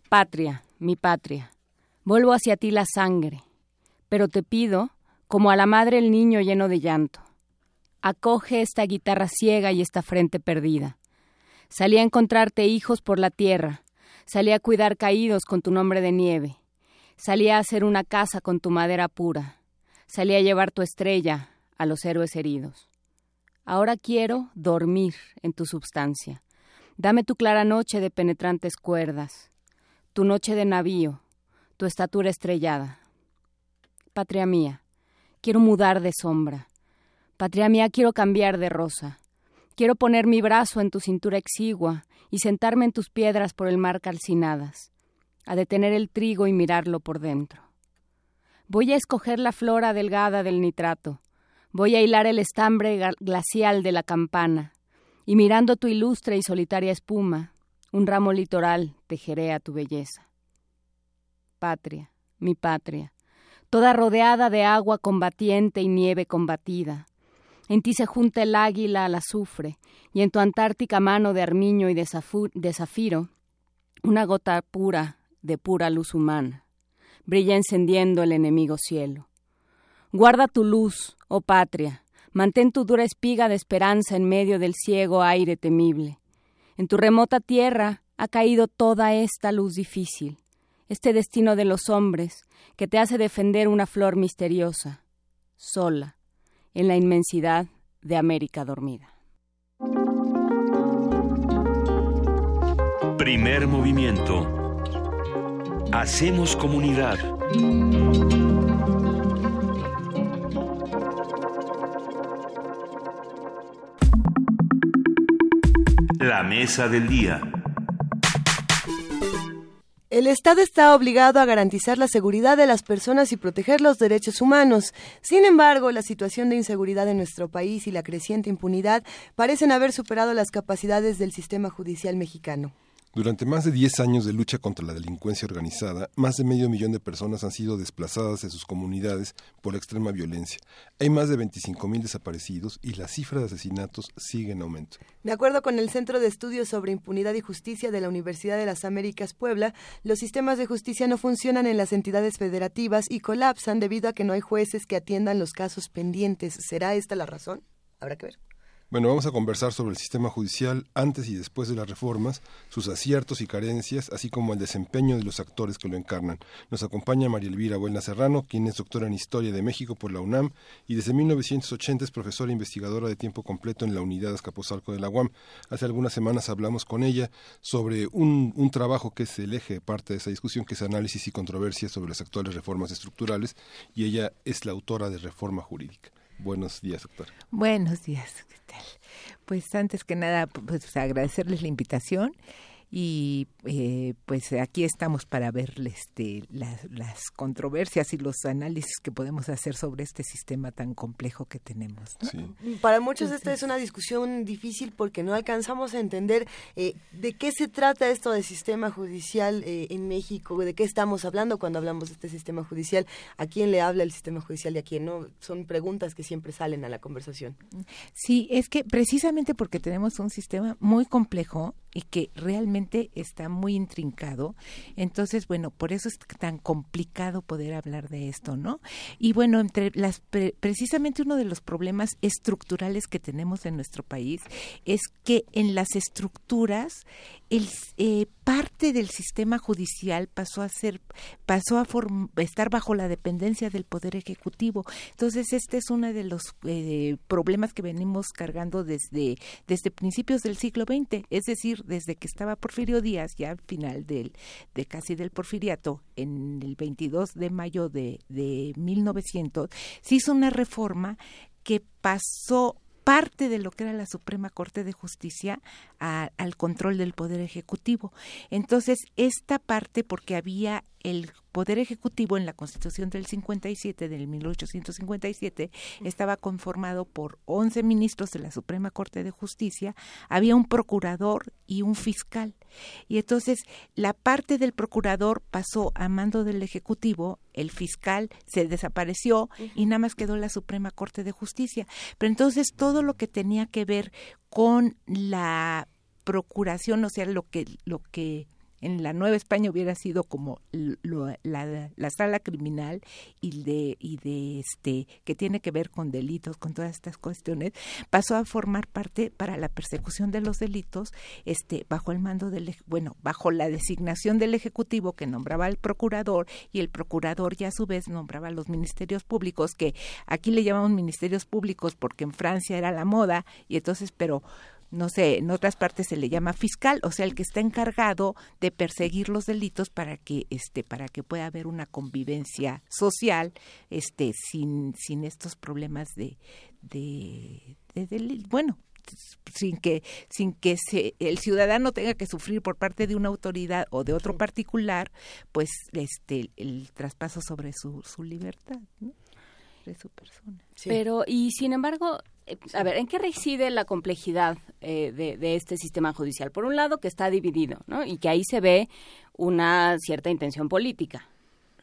Patria, mi patria, vuelvo hacia ti la sangre, pero te pido, como a la madre el niño lleno de llanto, acoge esta guitarra ciega y esta frente perdida. Salí a encontrarte hijos por la tierra, salí a cuidar caídos con tu nombre de nieve, salí a hacer una casa con tu madera pura, salí a llevar tu estrella a los héroes heridos. Ahora quiero dormir en tu substancia. Dame tu clara noche de penetrantes cuerdas, tu noche de navío, tu estatura estrellada. Patria mía, quiero mudar de sombra. Patria mía, quiero cambiar de rosa. Quiero poner mi brazo en tu cintura exigua y sentarme en tus piedras por el mar calcinadas, a detener el trigo y mirarlo por dentro. Voy a escoger la flora delgada del nitrato, voy a hilar el estambre glacial de la campana, y mirando tu ilustre y solitaria espuma, un ramo litoral tejeré a tu belleza. Patria, mi patria, toda rodeada de agua combatiente y nieve combatida. En ti se junta el águila al azufre, y en tu antártica mano de armiño y de, de zafiro, una gota pura de pura luz humana, brilla encendiendo el enemigo cielo. Guarda tu luz, oh patria, mantén tu dura espiga de esperanza en medio del ciego aire temible. En tu remota tierra ha caído toda esta luz difícil, este destino de los hombres que te hace defender una flor misteriosa, sola, en la inmensidad de América dormida. Primer movimiento. Hacemos comunidad. La mesa del día. El Estado está obligado a garantizar la seguridad de las personas y proteger los derechos humanos. Sin embargo, la situación de inseguridad en nuestro país y la creciente impunidad parecen haber superado las capacidades del sistema judicial mexicano. Durante más de 10 años de lucha contra la delincuencia organizada, más de medio millón de personas han sido desplazadas de sus comunidades por extrema violencia. Hay más de 25 mil desaparecidos y la cifra de asesinatos sigue en aumento. De acuerdo con el Centro de Estudios sobre Impunidad y Justicia de la Universidad de las Américas Puebla, los sistemas de justicia no funcionan en las entidades federativas y colapsan debido a que no hay jueces que atiendan los casos pendientes. ¿Será esta la razón? Habrá que ver. Bueno, vamos a conversar sobre el sistema judicial antes y después de las reformas, sus aciertos y carencias, así como el desempeño de los actores que lo encarnan. Nos acompaña María Elvira Buelna Serrano, quien es doctora en Historia de México por la UNAM y desde 1980 es profesora investigadora de tiempo completo en la unidad Azcapotzalco de la UAM. Hace algunas semanas hablamos con ella sobre un, un trabajo que es el eje, parte de esa discusión, que es análisis y controversia sobre las actuales reformas estructurales y ella es la autora de Reforma Jurídica. Buenos días, doctora. Buenos días, ¿qué tal? Pues antes que nada, pues agradecerles la invitación y eh, pues aquí estamos para ver este, las, las controversias y los análisis que podemos hacer sobre este sistema tan complejo que tenemos. ¿no? Para muchos esta es una discusión difícil porque no alcanzamos a entender eh, de qué se trata esto del sistema judicial eh, en México, de qué estamos hablando cuando hablamos de este sistema judicial, a quién le habla el sistema judicial y a quién no. Son preguntas que siempre salen a la conversación. Sí, es que precisamente porque tenemos un sistema muy complejo y que realmente está muy intrincado, entonces bueno, por eso es tan complicado poder hablar de esto, ¿no? Y bueno, entre las pre- precisamente uno de los problemas estructurales que tenemos en nuestro país es que en las estructuras el, eh, parte del sistema judicial pasó a ser pasó a estar bajo la dependencia del poder ejecutivo. Entonces este es uno de los eh, problemas que venimos cargando desde desde principios del siglo XX es decir desde que estaba Porfirio Díaz ya al final del de casi del porfiriato en el 22 de mayo de, de 1900 se hizo una reforma que pasó parte de lo que era la Suprema Corte de Justicia al control del Poder Ejecutivo. Entonces, esta parte, porque había el Poder Ejecutivo en la Constitución del 57, del 1857, estaba conformado por 11 ministros de la Suprema Corte de Justicia, había un procurador y un fiscal. Y entonces la parte del procurador pasó a mando del Ejecutivo, el fiscal se desapareció y nada más quedó la Suprema Corte de Justicia. Pero entonces todo lo que tenía que ver con la procuración, o sea, lo que lo que en la Nueva España hubiera sido como la, sala criminal y de y de este que tiene que ver con delitos, con todas estas cuestiones, pasó a formar parte para la persecución de los delitos, este bajo el mando del bueno, bajo la designación del ejecutivo que nombraba al procurador y el procurador ya a su vez nombraba a los ministerios públicos que aquí le llamamos ministerios públicos porque en Francia era la moda y entonces pero no sé, en otras partes se le llama fiscal, o sea, el que está encargado de perseguir los delitos para que este para que pueda haber una convivencia social este sin sin estos problemas de de, de, bueno, sin que sin que se, el ciudadano tenga que sufrir por parte de una autoridad o de otro particular pues este el, traspaso sobre su, su libertad ¿no? de su persona pero y sin embargo a ver, ¿en qué reside la complejidad eh, de, este sistema judicial? Por un lado, que está dividido, ¿no? Y que ahí se ve una cierta intención política.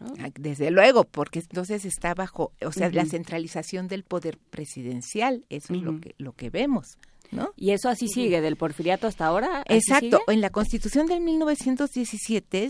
Ah, desde luego, porque entonces está bajo, o sea, la centralización del poder presidencial, eso es lo que lo que vemos. Y eso así sigue, del porfiriato hasta ahora. Exacto, en la Constitución del 1917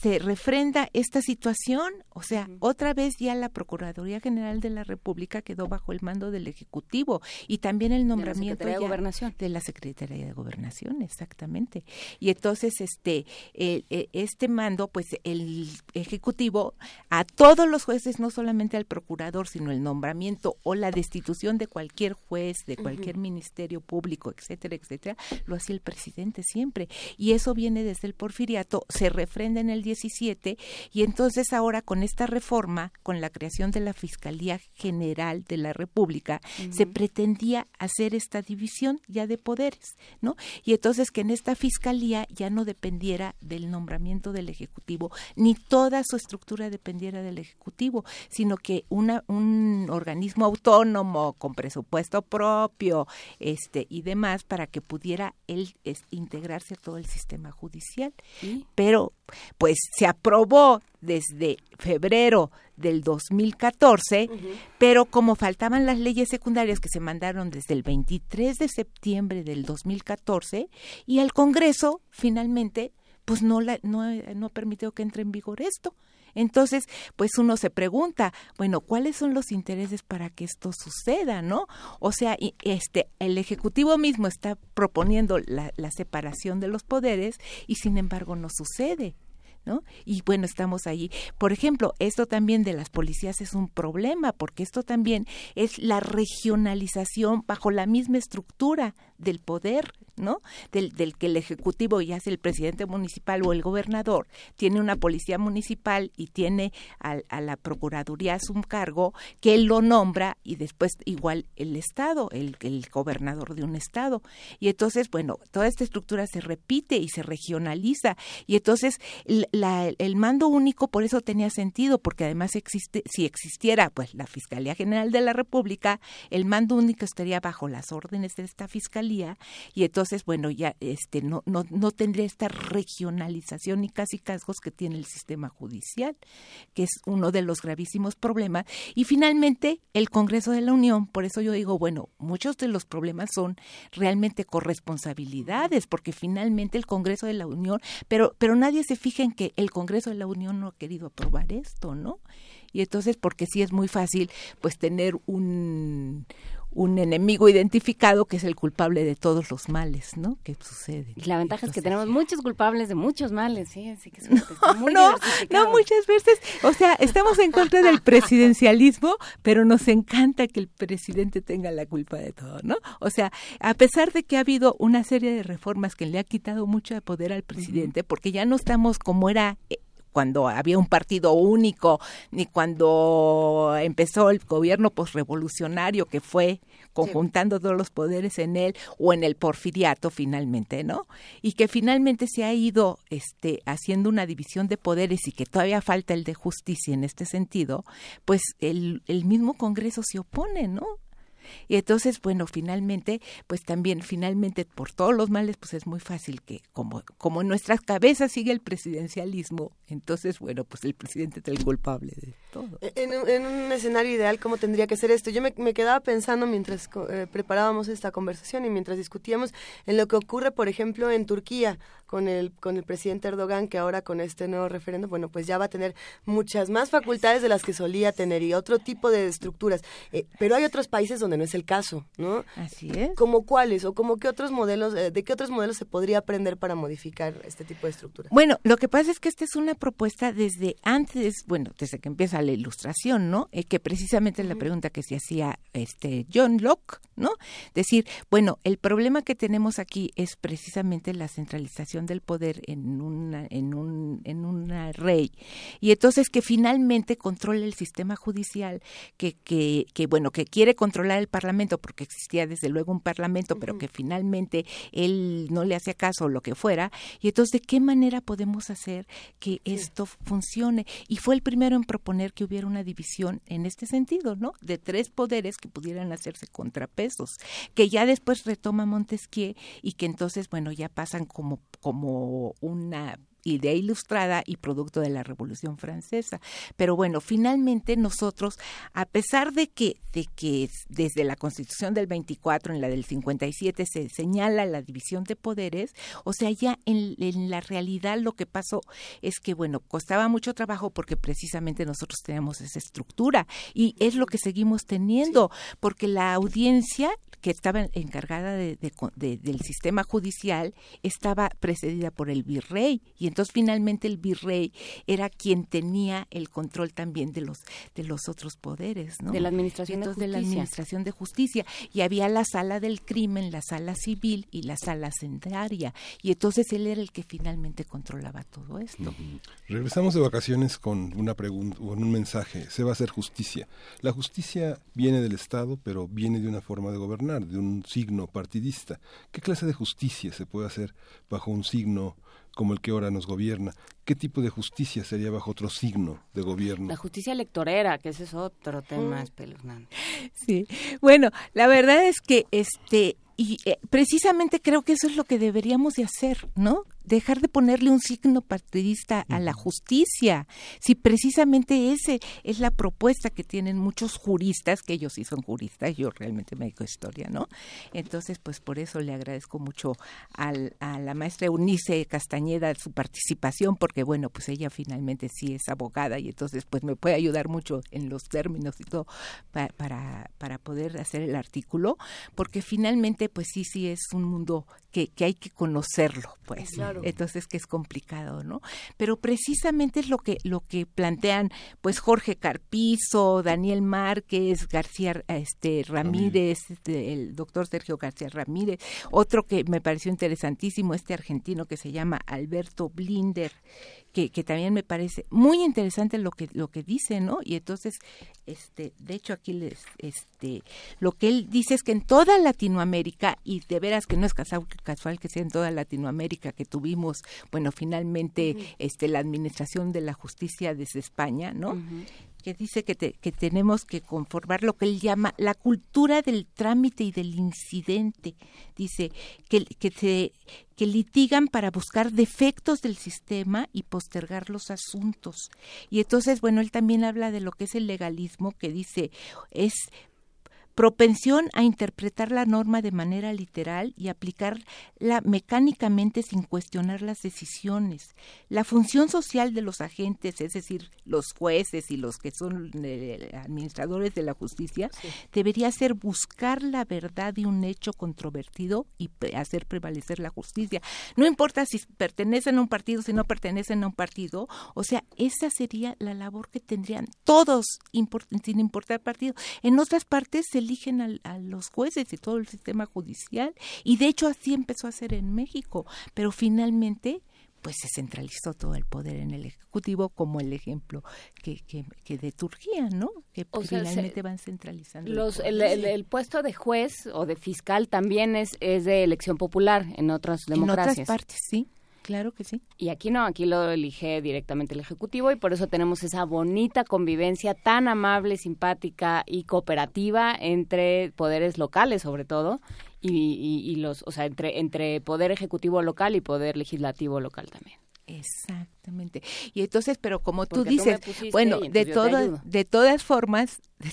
se refrenda esta situación, o sea, otra vez ya la Procuraduría General de la República quedó bajo el mando del Ejecutivo y también el nombramiento de la Secretaría de Gobernación. De la Secretaría de Gobernación, exactamente. Y entonces este e, este mando, pues el Ejecutivo a todos los jueces, no solamente al procurador, sino el nombramiento o la destitución de cualquier juez, de cualquier ministerio público público, etcétera, etcétera, lo hacía el presidente siempre. Y eso viene desde el porfiriato, se refrenda en el 17 y entonces ahora con esta reforma, con la creación de la Fiscalía General de la República, se pretendía hacer esta división ya de poderes, ¿no? Y entonces que en esta fiscalía ya no dependiera del nombramiento del Ejecutivo, ni toda su estructura dependiera del Ejecutivo, sino que una, un organismo autónomo con presupuesto propio, este y demás para que pudiera él integrarse a todo el sistema judicial. Pero pues se aprobó desde febrero del 2014, pero como faltaban las leyes secundarias que se mandaron desde el 23 de septiembre del 2014 y el Congreso finalmente pues no, la, no, no permitió que entre en vigor esto. Entonces, pues uno se pregunta, bueno, ¿cuáles son los intereses para que esto suceda, no? O sea, este, el ejecutivo mismo está proponiendo la, separación de los poderes y sin embargo no sucede. ¿No? Y bueno, estamos allí. Por ejemplo, esto también de las policías es un problema, porque esto también es la regionalización bajo la misma estructura del poder, ¿no? Del, del que el Ejecutivo, ya sea el presidente municipal o el gobernador, tiene una policía municipal y tiene a, la Procuraduría a su cargo, que él lo nombra y después igual el Estado, el, el gobernador de un Estado. Y entonces, bueno, toda esta estructura se repite y se regionaliza. Y entonces la, el mando único por eso tenía sentido, porque además existe, si existiera pues la Fiscalía General de la República, el mando único estaría bajo las órdenes de esta fiscalía y entonces bueno, ya este no, no, no tendría esta regionalización y casi cascos que tiene el sistema judicial, que es uno de los gravísimos problemas. Y finalmente, el Congreso de la Unión, por eso yo digo, bueno, muchos de los problemas son realmente corresponsabilidades, porque finalmente el Congreso de la Unión, pero, pero nadie se fija en que el Congreso de la Unión no ha querido aprobar esto, ¿no? Y entonces, porque sí es muy fácil, pues tener un un enemigo identificado que es el culpable de todos los males, ¿no? Que sucede. Y la ventaja es que tenemos muchos culpables de muchos males, sí, así que es muy no, no, muchas veces, o sea, estamos en contra del presidencialismo, pero nos encanta que el presidente tenga la culpa de todo, ¿no? O sea, a pesar de que ha habido una serie de reformas que le ha quitado mucho de poder al presidente, porque ya no estamos como era eh, cuando había un partido único, ni cuando empezó el gobierno posrevolucionario que fue conjuntando todos los poderes en él o en el porfiriato finalmente, ¿no? Y que finalmente se ha ido este haciendo una división de poderes y que todavía falta el de justicia en este sentido, pues el, el mismo Congreso se opone, ¿no? Y entonces, bueno, finalmente, pues también, finalmente, por todos los males, pues es muy fácil que, como, como en nuestras cabezas sigue el presidencialismo, entonces, bueno, pues el presidente es el culpable de todo. E, en, un escenario ideal, ¿cómo tendría que ser esto? Yo me, quedaba pensando mientras eh, preparábamos esta conversación y mientras discutíamos en lo que ocurre, por ejemplo, en Turquía con el, con el presidente Erdogan, que ahora con este nuevo referendo, bueno, pues ya va a tener muchas más facultades de las que solía tener y otro tipo de estructuras. Eh, pero hay otros países donde no es el caso, ¿no? Así es. ¿Como cuáles o como qué otros modelos, eh, de qué otros modelos se podría aprender para modificar este tipo de estructuras? Bueno, lo que pasa es que esta es una propuesta desde antes, bueno, desde que empieza la ilustración, ¿no? Eh, que precisamente es la pregunta que se hacía este John Locke, ¿no? Decir, bueno, el problema que tenemos aquí es precisamente la centralización del poder en una, en un, en una rey. Y entonces que finalmente controla el sistema judicial, que, que, que, bueno, que quiere controlar el parlamento, porque existía desde luego un parlamento, pero que finalmente él no le hacía caso o lo que fuera. Y entonces, ¿de qué manera podemos hacer que esto funcione? Y fue el primero en proponer que hubiera una división en este sentido, ¿no? De tres poderes que pudieran hacerse contrapesos, que ya después retoma Montesquieu y que entonces, bueno, ya pasan como como una idea ilustrada y producto de la Revolución Francesa. Pero bueno, finalmente nosotros, a pesar de que, de que desde la Constitución del 24, en la del 57, se señala la división de poderes, o sea, ya en, la realidad lo que pasó es que, bueno, costaba mucho trabajo porque precisamente nosotros teníamos esa estructura y es lo que seguimos teniendo, porque la audiencia que estaba encargada de, del sistema judicial estaba precedida por el virrey y entonces finalmente el virrey era quien tenía el control también de los de los otros poderes, ¿no? De la administración de justicia. de la administración de justicia y había la sala del crimen, la sala civil y la sala centraria y entonces él era el que finalmente controlaba todo esto. Regresamos de vacaciones con una pregunta, con un mensaje. Se va a hacer justicia. La justicia viene del Estado, pero viene de una forma de gobernar, de un signo partidista. ¿Qué clase de justicia se puede hacer bajo un signo como el que ahora nos gobierna. ¿Qué tipo de justicia sería bajo otro signo de gobierno? La justicia electorera, que ese es otro tema mm. espeluznante. Sí, bueno, la verdad es que este y eh, precisamente creo que eso es lo que deberíamos de hacer, ¿no? Dejar de ponerle un signo partidista a la justicia, si precisamente ese es la propuesta que tienen muchos juristas, que ellos sí son juristas, yo realmente me dedico a historia, ¿no? Entonces, pues por eso le agradezco mucho al, a la maestra Eunice Castañeda su participación, porque bueno, pues ella finalmente sí es abogada y entonces pues me puede ayudar mucho en los términos y todo para, para, poder hacer el artículo, porque finalmente pues sí, sí es un mundo que, que hay que conocerlo, pues entonces que es complicado, ¿no? Pero precisamente es lo que lo que plantean pues Jorge Carpizo, Daniel Márquez, García este Ramírez, este, el doctor Sergio García Ramírez, otro que me pareció interesantísimo este argentino que se llama Alberto Blinder que, que, también me parece muy interesante lo que lo que dice, ¿no? Y entonces, este, de hecho aquí les, este, lo que él dice es que en toda Latinoamérica y de veras que no es casual, casual que sea en toda Latinoamérica que tuvimos, bueno, finalmente, este, la administración de la justicia desde España, ¿no? Que dice que, que tenemos que conformar lo que él llama la cultura del trámite y del incidente. Dice que, que litigan para buscar defectos del sistema y postergar los asuntos. Y entonces, bueno, él también habla de lo que es el legalismo, que dice es propensión a interpretar la norma de manera literal y aplicarla mecánicamente sin cuestionar las decisiones. La función social de los agentes, es decir, los jueces y los que son eh, administradores de la justicia, debería ser buscar la verdad de un hecho controvertido y hacer prevalecer la justicia. No importa si pertenecen a un partido, si no pertenecen a un partido, o sea, esa sería la labor que tendrían todos, sin importar partido. En otras partes se eligen a, los jueces y todo el sistema judicial, y de hecho así empezó a ser en México, pero finalmente pues se centralizó todo el poder en el Ejecutivo como el ejemplo que, que, de Turquía, ¿no? Que finalmente van centralizando. Los, el, puesto de juez o de fiscal también es, es de elección popular en otras democracias. En otras partes, sí. Claro que sí. Y aquí no, aquí lo elige directamente el Ejecutivo y por eso tenemos esa bonita convivencia tan amable, simpática y cooperativa entre poderes locales, sobre todo, y, y, los, o sea, entre, entre poder ejecutivo local y poder legislativo local también. Exactamente. Y entonces, pero como tú dices, bueno, de todas, de todas formas, de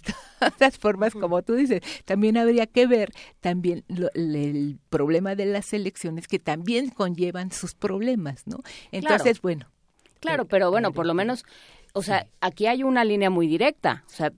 todas formas, como tú dices, también habría que ver también el problema de las elecciones que también conllevan sus problemas, ¿no? Entonces, bueno. Claro, eh, pero bueno, por lo menos, o sea, aquí hay una línea muy directa, o sea,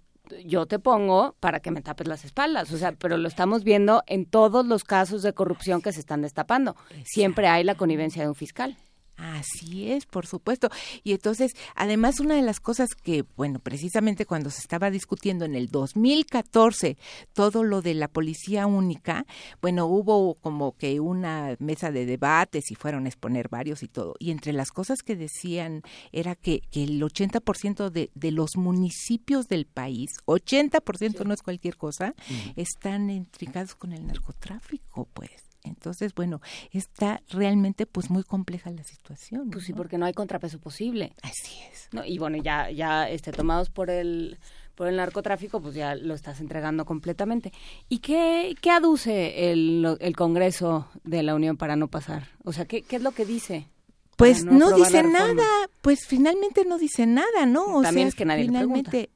yo te pongo para que me tapes las espaldas, o sea, pero lo estamos viendo en todos los casos de corrupción que se están destapando. Siempre hay la connivencia de un fiscal. Así es, por supuesto. Y entonces, además, una de las cosas que, bueno, precisamente cuando se estaba discutiendo en el 2014 todo lo de la policía única, bueno, hubo como que una mesa de debates y fueron a exponer varios y todo. Y entre las cosas que decían era que, que el 80% de, de los municipios del país, 80% no es cualquier cosa, están intricados con el narcotráfico, pues. Entonces, bueno, está realmente pues muy compleja la situación. Pues sí, porque no hay contrapeso posible. Así es. ¿no? Y bueno, ya, ya este, tomados por el por el narcotráfico, pues ya lo estás entregando completamente. ¿Y qué, qué aduce el, el Congreso de la Unión para no pasar? O sea, ¿qué, qué es lo que dice? Pues no, dice nada, pues finalmente no dice nada, ¿no? O También es que nadie finalmente,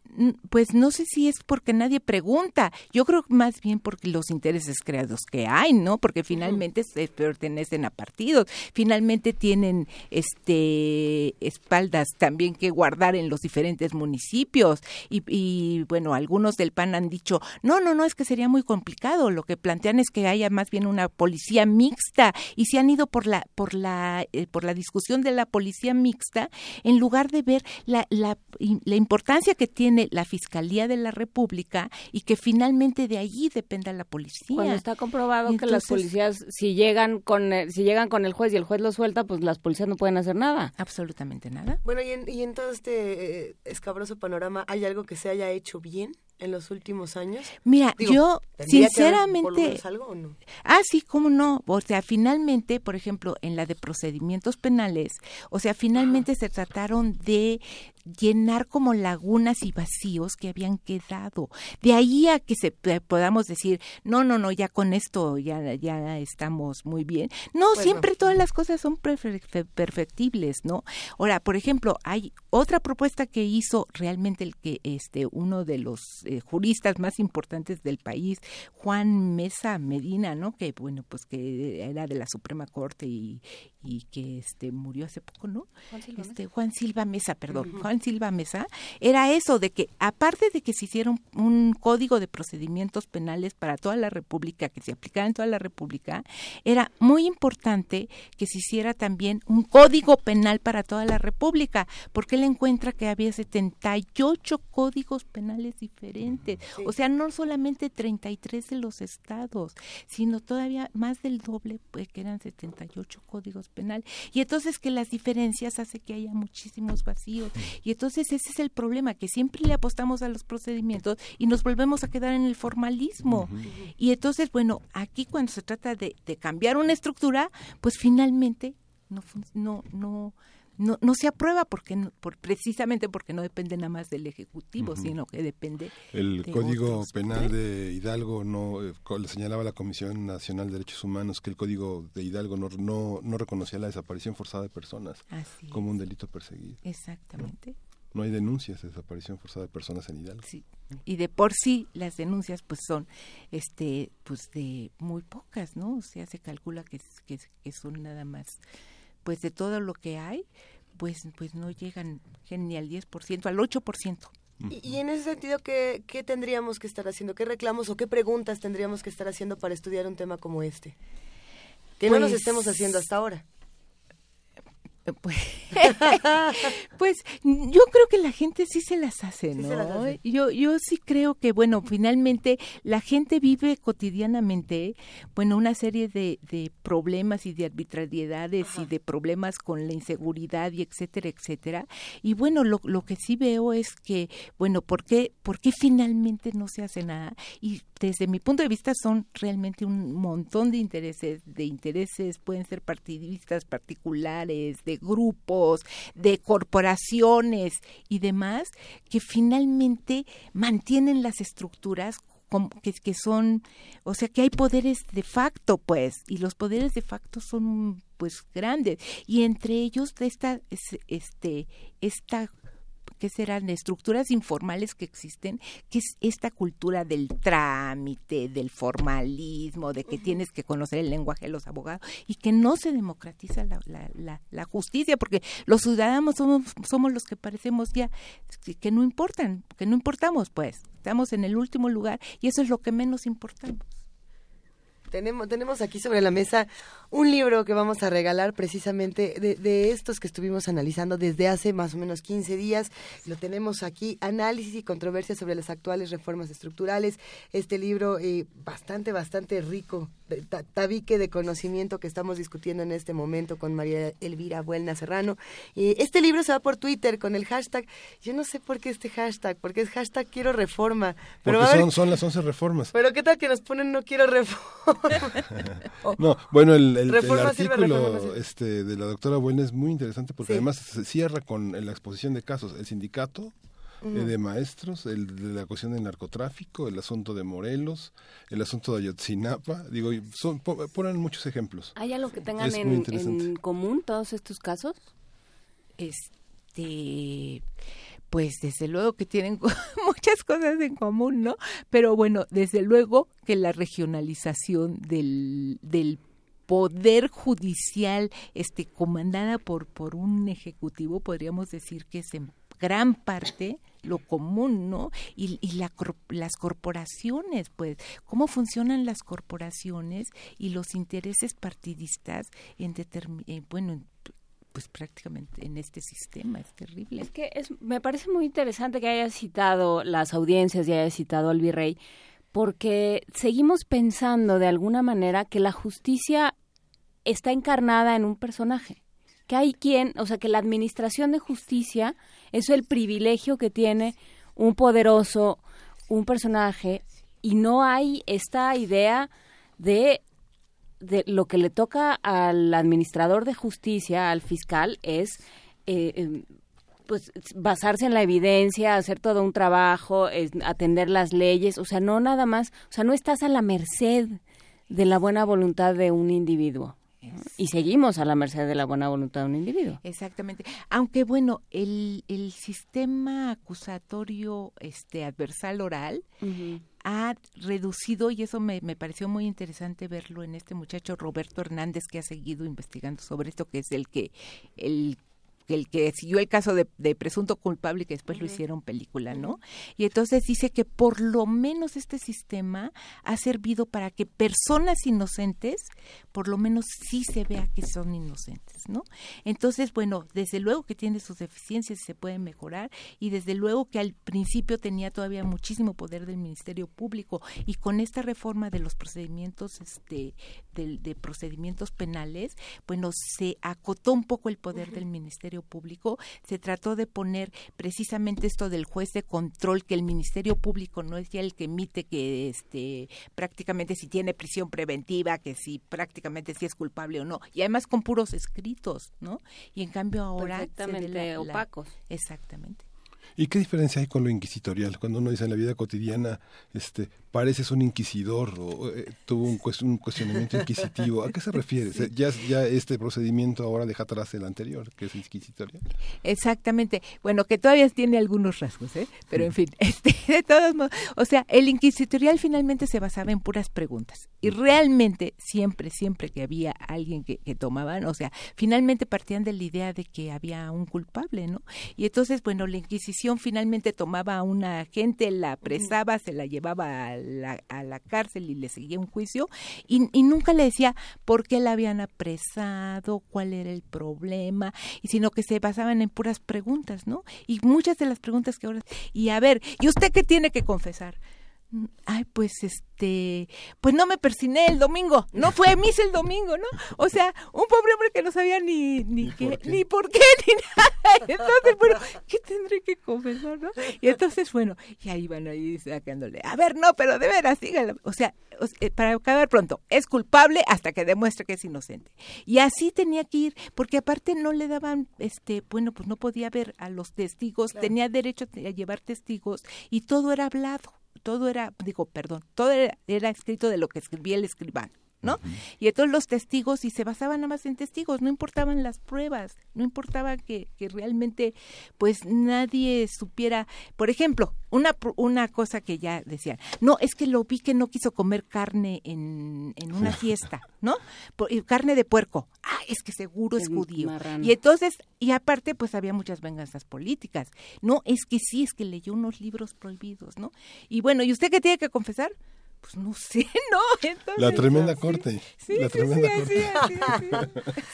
pues no sé si es porque nadie pregunta, yo creo más bien porque los intereses creados que hay, ¿no? Porque finalmente se pertenecen a partidos, finalmente tienen este espaldas también que guardar en los diferentes municipios. Y, y bueno, algunos del PAN han dicho, no, no, no, es que sería muy complicado, lo que plantean es que haya más bien una policía mixta y se han ido por la por la eh, por la discusión de la policía mixta en lugar de ver la, la, la importancia que tiene la Fiscalía de la República y que finalmente de allí dependa la policía. Cuando está comprobado que las policías, si llegan con el, si llegan con el juez y el juez lo suelta, pues las policías no pueden hacer nada. Absolutamente nada. Bueno, y en, y en todo este eh, escabroso panorama, ¿hay algo que se haya hecho bien? en los últimos años? Mira, yo sinceramente... Algo, o no? Ah, sí, cómo no. O sea, finalmente, por ejemplo, en la de procedimientos penales, o sea, finalmente se trataron de llenar como lagunas y vacíos que habían quedado. De ahí a que se podamos decir, no, no, no, ya con esto ya, ya estamos muy bien. No, siempre todas las cosas son perfectibles, ¿no? Ahora, por ejemplo, hay otra propuesta que hizo realmente el que este uno de los eh, juristas más importantes del país, Juan Mesa Medina, ¿no? Que bueno, pues que era de la Suprema Corte y, y que este murió hace poco, ¿no? Juan Silva, este, Juan Silva Mesa, perdón, Juan Silva Mesa, era eso de que aparte de que se hiciera un, código de procedimientos penales para toda la República, que se aplicara en toda la República, era muy importante que se hiciera también un código penal para toda la República, porque él encuentra que había 78 códigos penales diferentes, o sea, no solamente 33 de los estados, sino todavía más del doble, pues, que eran 78 códigos penal. Y entonces que las diferencias hace que haya muchísimos vacíos. Y entonces ese es el problema, que siempre le apostamos a los procedimientos y nos volvemos a quedar en el formalismo. Y entonces, bueno, aquí cuando se trata de, de cambiar una estructura, pues finalmente no, no, no no, no se aprueba porque por, precisamente porque no depende nada más del ejecutivo sino que depende el código penal de Hidalgo no eh, le señalaba la Comisión Nacional de Derechos Humanos que el código de Hidalgo no no, no reconocía la desaparición forzada de personas como un delito perseguido exactamente no hay denuncias de desaparición forzada de personas en Hidalgo. Sí, y de por sí las denuncias pues son este pues de muy pocas no o sea se calcula que, que, que son nada más pues de todo lo que hay pues pues no llegan ni al 10% al 8% y, y en ese sentido, ¿qué, ¿qué tendríamos que estar haciendo? ¿Qué reclamos o qué preguntas tendríamos que estar haciendo para estudiar un tema como este? Que no nos Pues- estemos haciendo hasta ahora. Pues, pues yo creo que la gente sí se las hace, ¿no? se las hace. Yo, yo sí creo que, bueno, finalmente la gente vive cotidianamente, bueno, una serie de, de problemas y de arbitrariedades y de problemas con la inseguridad y etcétera, etcétera. Y bueno, lo, lo que sí veo es que, bueno, ¿por qué, ¿por qué finalmente no se hace nada? Y desde mi punto de vista son realmente un montón de intereses, de intereses, pueden ser partidistas particulares, de grupos, de corporaciones y demás, que finalmente mantienen las estructuras que, que son, o sea, que hay poderes de facto, pues, y los poderes de facto son, pues, grandes, y entre ellos esta, es- este, esta que serán estructuras informales que existen, que es esta cultura del trámite, del formalismo, de que tienes que conocer el lenguaje de los abogados y que no se democratiza la, la, la, la justicia, porque los ciudadanos somos, somos los que parecemos ya que- que no importan, que no importamos, pues, estamos en el último lugar y eso es lo que menos importamos. Tenemos, tenemos aquí sobre la mesa un libro que vamos a regalar precisamente de, de estos que estuvimos analizando desde hace más o menos 15 días. Lo tenemos aquí, Análisis y Controversia sobre las actuales reformas estructurales. Este libro eh, bastante, bastante rico, tabique de conocimiento que estamos discutiendo en este momento con María Elvira Buelna Serrano. Eh, este libro se va por Twitter con el hashtag, yo no sé por qué este hashtag, porque es hashtag quiero reforma. Pero Porque son, son las 11 reformas. pero qué tal que nos ponen no quiero reforma. No, bueno, el, el- artículo sirve. este, de la doctora Buena es muy interesante porque Sí. además se cierra con la exposición de casos. El sindicato eh, de maestros, el de la cuestión del narcotráfico, el asunto de Morelos, el asunto de Ayotzinapa. Digo, y son, po- ponen muchos ejemplos. ¿Hay algo que tengan Es muy en, interesante. en común todos estos casos? Este, pues desde luego que tienen muchas cosas en común, ¿no? Pero bueno, desde luego que la regionalización del, del poder judicial, este, comandada por, por un ejecutivo, podríamos decir que es en gran parte lo común, ¿no? Y, y la las corporaciones, pues, cómo funcionan las corporaciones y los intereses partidistas en determin- eh, bueno, en- pues prácticamente en este sistema, es terrible. Es que es, me parece muy interesante que haya citado las audiencias y haya citado al virrey, porque seguimos pensando de alguna manera que la justicia está encarnada en un personaje. Que hay quien, o sea, que la administración de justicia es el privilegio que tiene un poderoso, un personaje, y no hay esta idea de de lo que le toca al administrador de justicia, al fiscal, es eh, eh, pues basarse en la evidencia, hacer todo un trabajo, es, atender las leyes, o sea, no nada más, o sea, no estás a la merced de la buena voluntad de un individuo. ¿no? Y seguimos a la merced de la buena voluntad de un individuo. Exactamente. Aunque bueno, el, el sistema acusatorio este adversal oral ha reducido, y eso me, me pareció muy interesante verlo en este muchacho Roberto Hernández que ha seguido investigando sobre esto, que es el que el el que siguió el caso de, de presunto culpable que después lo hicieron película, ¿no? Y entonces dice que por lo menos este sistema ha servido para que personas inocentes, por lo menos sí se vea que son inocentes, ¿no? Entonces, bueno, desde luego que tiene sus deficiencias y se pueden mejorar y desde luego que al principio tenía todavía muchísimo poder del Ministerio Público y con esta reforma de los procedimientos, este, de, procedimientos penales, bueno, se acotó un poco el poder del Ministerio Público, se trató de poner precisamente esto del juez de control, que el Ministerio Público no es ya el que emite que este prácticamente si tiene prisión preventiva, que si prácticamente si es culpable o no, y además con puros escritos, ¿no? Y en cambio ahora Perfectamente la- opacos. Exactamente. ¿Y qué diferencia hay con lo inquisitorial? Cuando uno dice en la vida cotidiana, este, pareces un inquisidor o eh, tuvo un, un, cuestionamiento inquisitivo. ¿A qué se refiere? Ya, ya este procedimiento ahora deja atrás el anterior, que es inquisitorial. Exactamente. Bueno, que todavía tiene algunos rasgos, ¿eh? Pero en fin, este, de todos modos, o sea, el inquisitorial finalmente se basaba en puras preguntas. Y realmente, siempre, siempre que había alguien que, que tomaban, o sea, finalmente partían de la idea de que había un culpable, ¿no? Y entonces, bueno, la Inquisición finalmente tomaba a una gente, la apresaba, se la llevaba al a la cárcel y le seguía un juicio y, y, nunca le decía por qué la habían apresado, cuál era el problema, y sino que se basaban en puras preguntas, ¿no? Y muchas de las preguntas que ahora... Y a ver, ¿y usted qué tiene que confesar? Ay, pues este, pues no me persiné el domingo, no fue a misa el domingo, ¿no? O sea, un pobre hombre que no sabía ni ni, qué, ni por qué ni nada. Entonces, bueno, ¿qué tendré que confesar, no? Y entonces, bueno, y ahí van ahí sacándole, a ver, no, pero de veras, sígala. O sea, para acabar pronto, es culpable hasta que demuestre que es inocente. Y así tenía que ir, porque aparte no le daban, este, bueno, pues no podía ver a los testigos, tenía derecho a llevar testigos y todo era hablado todo era, digo, perdón, todo era, escrito de lo que escribía el escribano. ¿No? Y entonces los testigos, y se basaban nada más en testigos, no importaban las pruebas, no importaba que, que realmente, pues nadie supiera, por ejemplo, una, una cosa que ya decían, no, es que lo vi que no quiso comer carne en, en una fiesta, ¿no? carne de puerco, ah, es que seguro es, judío. Y entonces, y aparte, pues había muchas venganzas políticas, no, es que sí, es que leyó unos libros prohibidos, ¿no? Y bueno, ¿y usted qué tiene que confesar? Pues no sé, ¿no? la tremenda corte. la tremenda corte.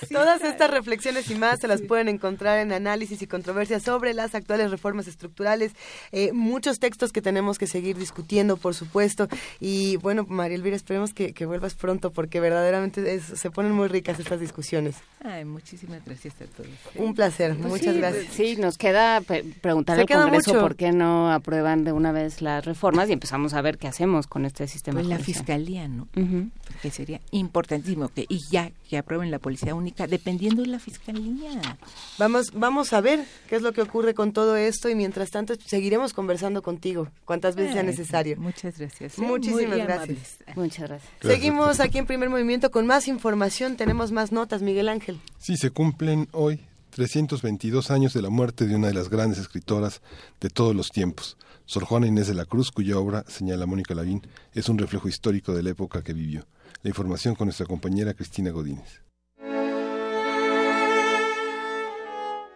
Todas estas reflexiones y más se las pueden encontrar en análisis y controversias sobre las actuales reformas estructurales. Eh, muchos textos que tenemos que seguir discutiendo, por supuesto. Y bueno, María Elvira, esperemos que, vuelvas pronto porque verdaderamente se ponen muy ricas estas discusiones. Ay, muchísimas gracias a todos. Un placer, pues muchas gracias. Sí, nos queda preguntar al Congreso por qué no aprueban de una vez las reformas y empezamos a ver qué hacemos con este sistema pues la fiscalía, ¿no? Que sería importantísimo que y ya que aprueben la policía única, dependiendo de la fiscalía. Vamos, vamos a ver qué es lo que ocurre con todo esto y mientras tanto seguiremos conversando contigo cuantas veces sea necesario. Muchas gracias. ¿eh? Muchísimas gracias. Muchas gracias. Seguimos aquí en Primer Movimiento con más información. Tenemos más notas, Miguel Ángel. Sí, se cumplen hoy 322 años de la muerte de una de las grandes escritoras de todos los tiempos. Sor Juana Inés de la Cruz, cuya obra, señala Mónica Lavín, es un reflejo histórico de la época que vivió. La información con nuestra compañera Cristina Godínez.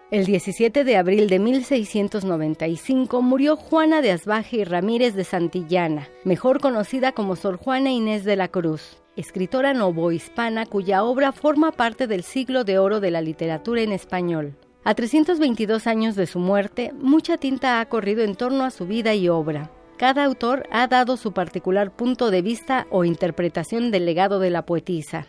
El 17 de abril de 1695 murió Juana de Asbaje y Ramírez de Santillana, mejor conocida como Sor Juana Inés de la Cruz, escritora novohispana cuya obra forma parte del siglo de oro de la literatura en español. A 322 años de su muerte, mucha tinta ha corrido en torno a su vida y obra. Cada autor ha dado su particular punto de vista o interpretación del legado de la poetisa.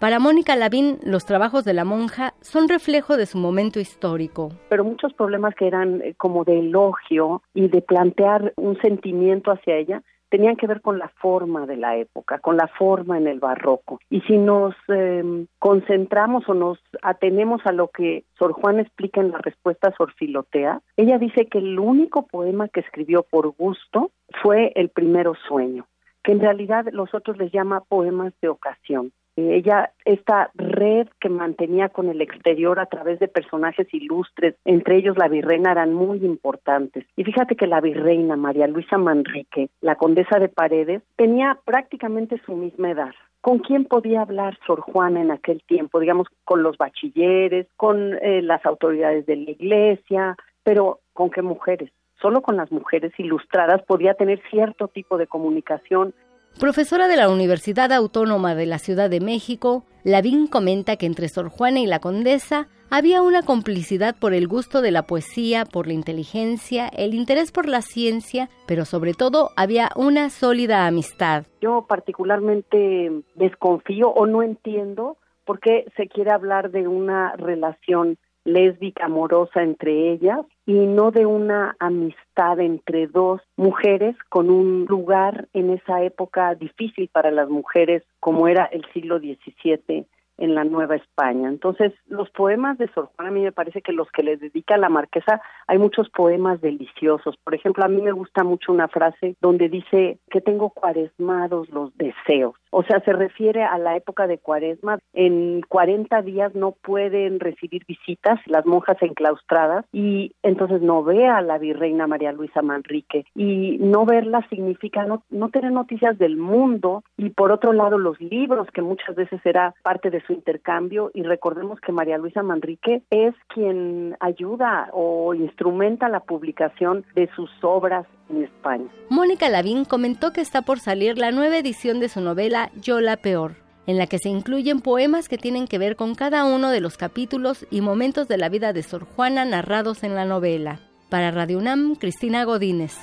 Para Mónica Lavín, los trabajos de la monja son reflejo de su momento histórico. Pero muchos problemas que eran eh, como de elogio y de plantear un sentimiento hacia ella tenían que ver con la forma de la época, con la forma en el barroco. Y si nos em, concentramos o nos atenemos a lo que Sor Juan explica en la respuesta Sor Filotea, ella dice que el único poema que escribió por gusto fue el primero sueño, que en realidad los otros les llama poemas de ocasión ella, esta red que mantenía con el exterior a través de personajes ilustres, entre ellos la virreina, eran muy importantes. Y fíjate que la virreina María Luisa Manrique, la condesa de Paredes, tenía prácticamente su misma edad. ¿Con quién podía hablar Sor Juana en aquel tiempo? Digamos, con los bachilleres, con eh, las autoridades de la iglesia, pero ¿con qué mujeres? Solo con las mujeres ilustradas podía tener cierto tipo de comunicación Profesora de la Universidad Autónoma de la Ciudad de México, Lavín comenta que entre Sor Juana y la condesa había una complicidad por el gusto de la poesía, por la inteligencia, el interés por la ciencia, pero sobre todo había una sólida amistad. Yo particularmente desconfío o no entiendo por qué se quiere hablar de una relación lésbica amorosa entre ellas y no de una amistad entre dos mujeres con un lugar en esa época difícil para las mujeres como era el siglo XVII en la Nueva España. Entonces, los poemas de Sor Juana, a mí me parece que los que le dedica la marquesa, hay muchos poemas deliciosos. Por ejemplo, a mí me gusta mucho una frase donde dice que tengo cuaresmados los deseos. O sea, se refiere a la época de cuaresma. En 40 días no pueden recibir visitas las monjas enclaustradas y entonces no ve a la virreina María Luisa Manrique. Y no verla significa no, no tener noticias del mundo y por otro lado los libros, que muchas veces era parte de su intercambio. Y recordemos que María Luisa Manrique es quien ayuda o instrumenta la publicación de sus obras en España. Mónica Lavín comentó que está por salir la nueva edición de su novela Yo la Peor, en la que se incluyen poemas que tienen que ver con cada uno de los capítulos y momentos de la vida de Sor Juana narrados en la novela. Para Radio UNAM, Cristina Godínez.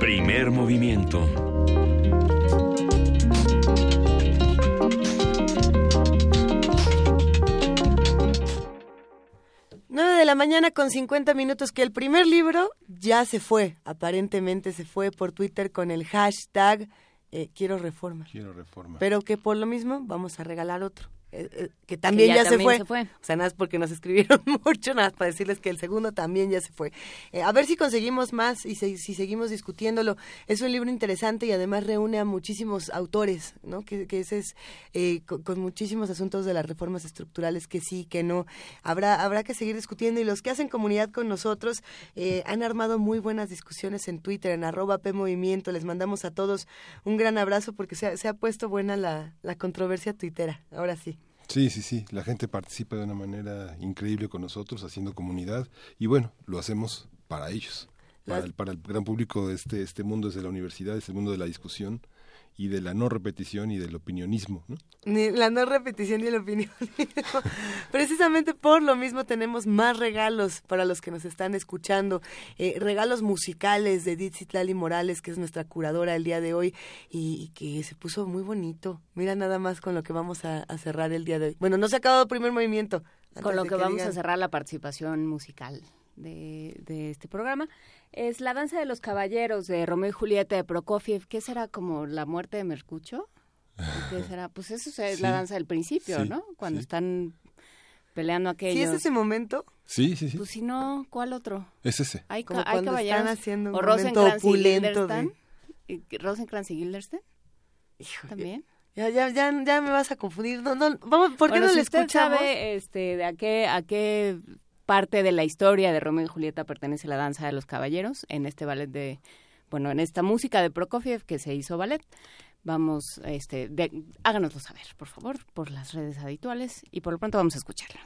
Primer movimiento. La mañana con 50 minutos que el primer libro ya se fue, aparentemente se fue por Twitter con el hashtag eh, quiero reforma. Quiero reforma. Pero que por lo mismo vamos a regalar otro. Eh, eh, que también, ya, se, fue. O sea, nada más porque nos escribieron mucho, nada más para decirles que el segundo también ya se fue. Eh, a ver si conseguimos más y si seguimos discutiéndolo. Es un libro interesante y además reúne a muchísimos autores, ¿no? Que, que ese es con, muchísimos asuntos de las reformas estructurales que sí, que no. Habrá, habrá que seguir discutiendo y los que hacen comunidad con nosotros han armado muy buenas discusiones en Twitter, en arroba P Movimiento. Les mandamos a todos un gran abrazo porque se ha, se ha puesto buena la, la controversia tuitera. Ahora sí. Sí, sí, sí, la gente participa de una manera increíble con nosotros, haciendo comunidad, y bueno, lo hacemos para ellos, para el, para el gran público de este, este mundo es de la universidad, es el mundo de la discusión, y de la no repetición y del opinionismo. ¿no? La no repetición y el opinionismo. Precisamente por lo mismo tenemos más regalos para los que nos están escuchando. Eh, regalos musicales de Ditsitlali Morales, que es nuestra curadora el día de hoy y, que se puso muy bonito. Mira nada más con lo que vamos a, cerrar el día de hoy. Bueno, no se ha acabado el primer movimiento. Con lo que, vamos a cerrar la participación musical de, de este programa es La danza de los caballeros de Romeo y Julieta de Prokofiev. ¿Qué será como la muerte de Mercucho? ¿Qué será? Pues eso es la danza del principio, ¿no? Cuando están peleando aquellos. ¿Sí es ese momento? Sí, sí, sí. Pues si no, ¿cuál otro? Es ese. Hay, como hay caballeros. Están haciendo un o Rosencrantz y Guildenstern. Rosencrantz y Guildenstern. También. Ya, ya, ya, ya me vas a confundir. No, no, vamos, ¿por qué no le escuchamos? sabe este, de a qué, a qué parte de la historia de Romeo y Julieta pertenece a la danza de los caballeros en este ballet de, bueno, en esta música de Prokofiev que se hizo ballet. Vamos, este, háganoslo saber, por favor, por las redes habituales y por lo pronto vamos a escucharla.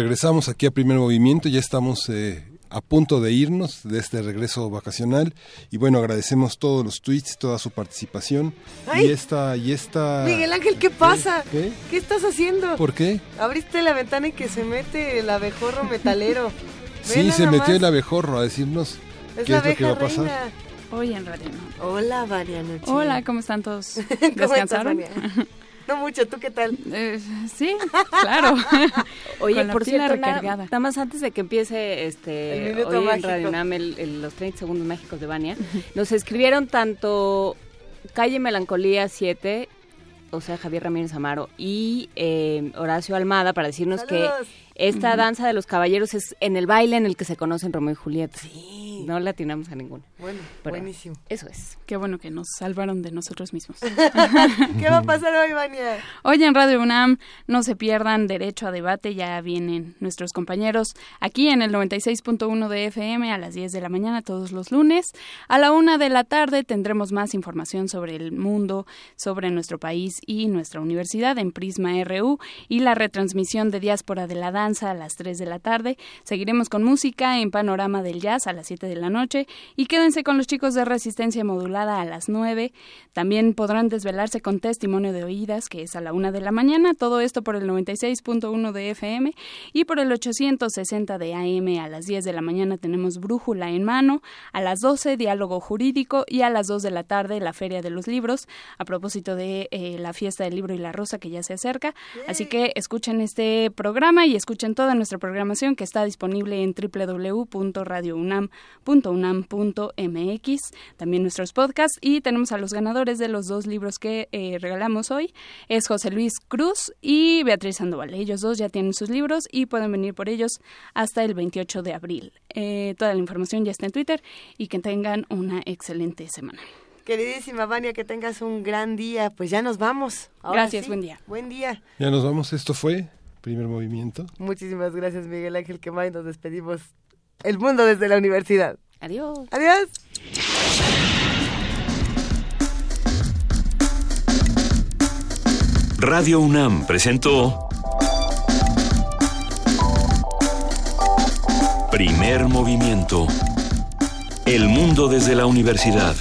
Regresamos aquí a primer movimiento, ya estamos eh, a punto de irnos de este regreso vacacional y bueno, agradecemos todos los tweets, toda su participación Ay. y esta y esta Miguel Ángel, ¿qué pasa? ¿Qué? ¿Qué estás haciendo? ¿Por qué? Abriste la ventana y que se mete el abejorro metalero. Sí, se metió más. el abejorro a decirnos Es qué la es lo que va a pasar. reina. Hoy en Radio. Hola. Hola, ¿cómo están todos? ¿Cómo estás, Mucho, ¿tú qué tal? sí, claro. Oye, Con la por cierto, recargada. nada más antes de que empiece este El hoy en Radio UNAM el- el- los 30 segundos mágicos de Vania, nos escribieron tanto Calle Melancolía 7, o sea, Javier Ramírez Amaro, y eh, Horacio Almada para decirnos Saludos. que esta danza de los caballeros es en el baile en el que se conocen Romeo y Julieta. No le atinamos a ninguno. Bueno, Pero buenísimo. Eso es. Qué bueno que nos salvaron de nosotros mismos. ¿Qué va a pasar hoy, Vania? Hoy en Radio UNAM no se pierdan Derecho a Debate, ya vienen nuestros compañeros aquí en el 96.1 de FM a las 10 de la mañana todos los lunes. A la una de la tarde tendremos más información sobre el mundo, sobre nuestro país y nuestra universidad en Prisma RU y la retransmisión de Diáspora de la Danza a las 3 de la tarde. Seguiremos con música en Panorama del Jazz a las 7 de la noche y quédense con los chicos de Resistencia Modulada a las 9. También podrán desvelarse con Testimonio de Oídas, que es a la 1 de la mañana. Todo esto por el 96.1 de FM y por el 860 de AM a las 10 de la mañana tenemos Brújula en mano. A las 12 Diálogo Jurídico y a las 2 de la tarde la Feria de los Libros a propósito de eh, la fiesta del libro y la rosa que ya se acerca. Así que escuchen este programa y escuchen toda nuestra programación que está disponible en www.radiounam.unam.mx, también nuestros podcasts y tenemos a los ganadores de los dos libros que eh, regalamos hoy. Es José Luis Cruz y Beatriz Sandoval. Ellos dos ya tienen sus libros y pueden venir por ellos hasta el 28 de abril. Eh, toda la información ya está en Twitter y que tengan una excelente semana. Queridísima Vania, que tengas un gran día. Pues ya nos vamos. Ahora Gracias, sí. buen día. Buen día. Ya nos vamos, esto fue primer movimiento. Muchísimas gracias, Miguel Ángel Quemay. Nos despedimos. El mundo desde la universidad. Adiós. Adiós. Radio UNAM presentó Primer movimiento. El mundo desde la universidad.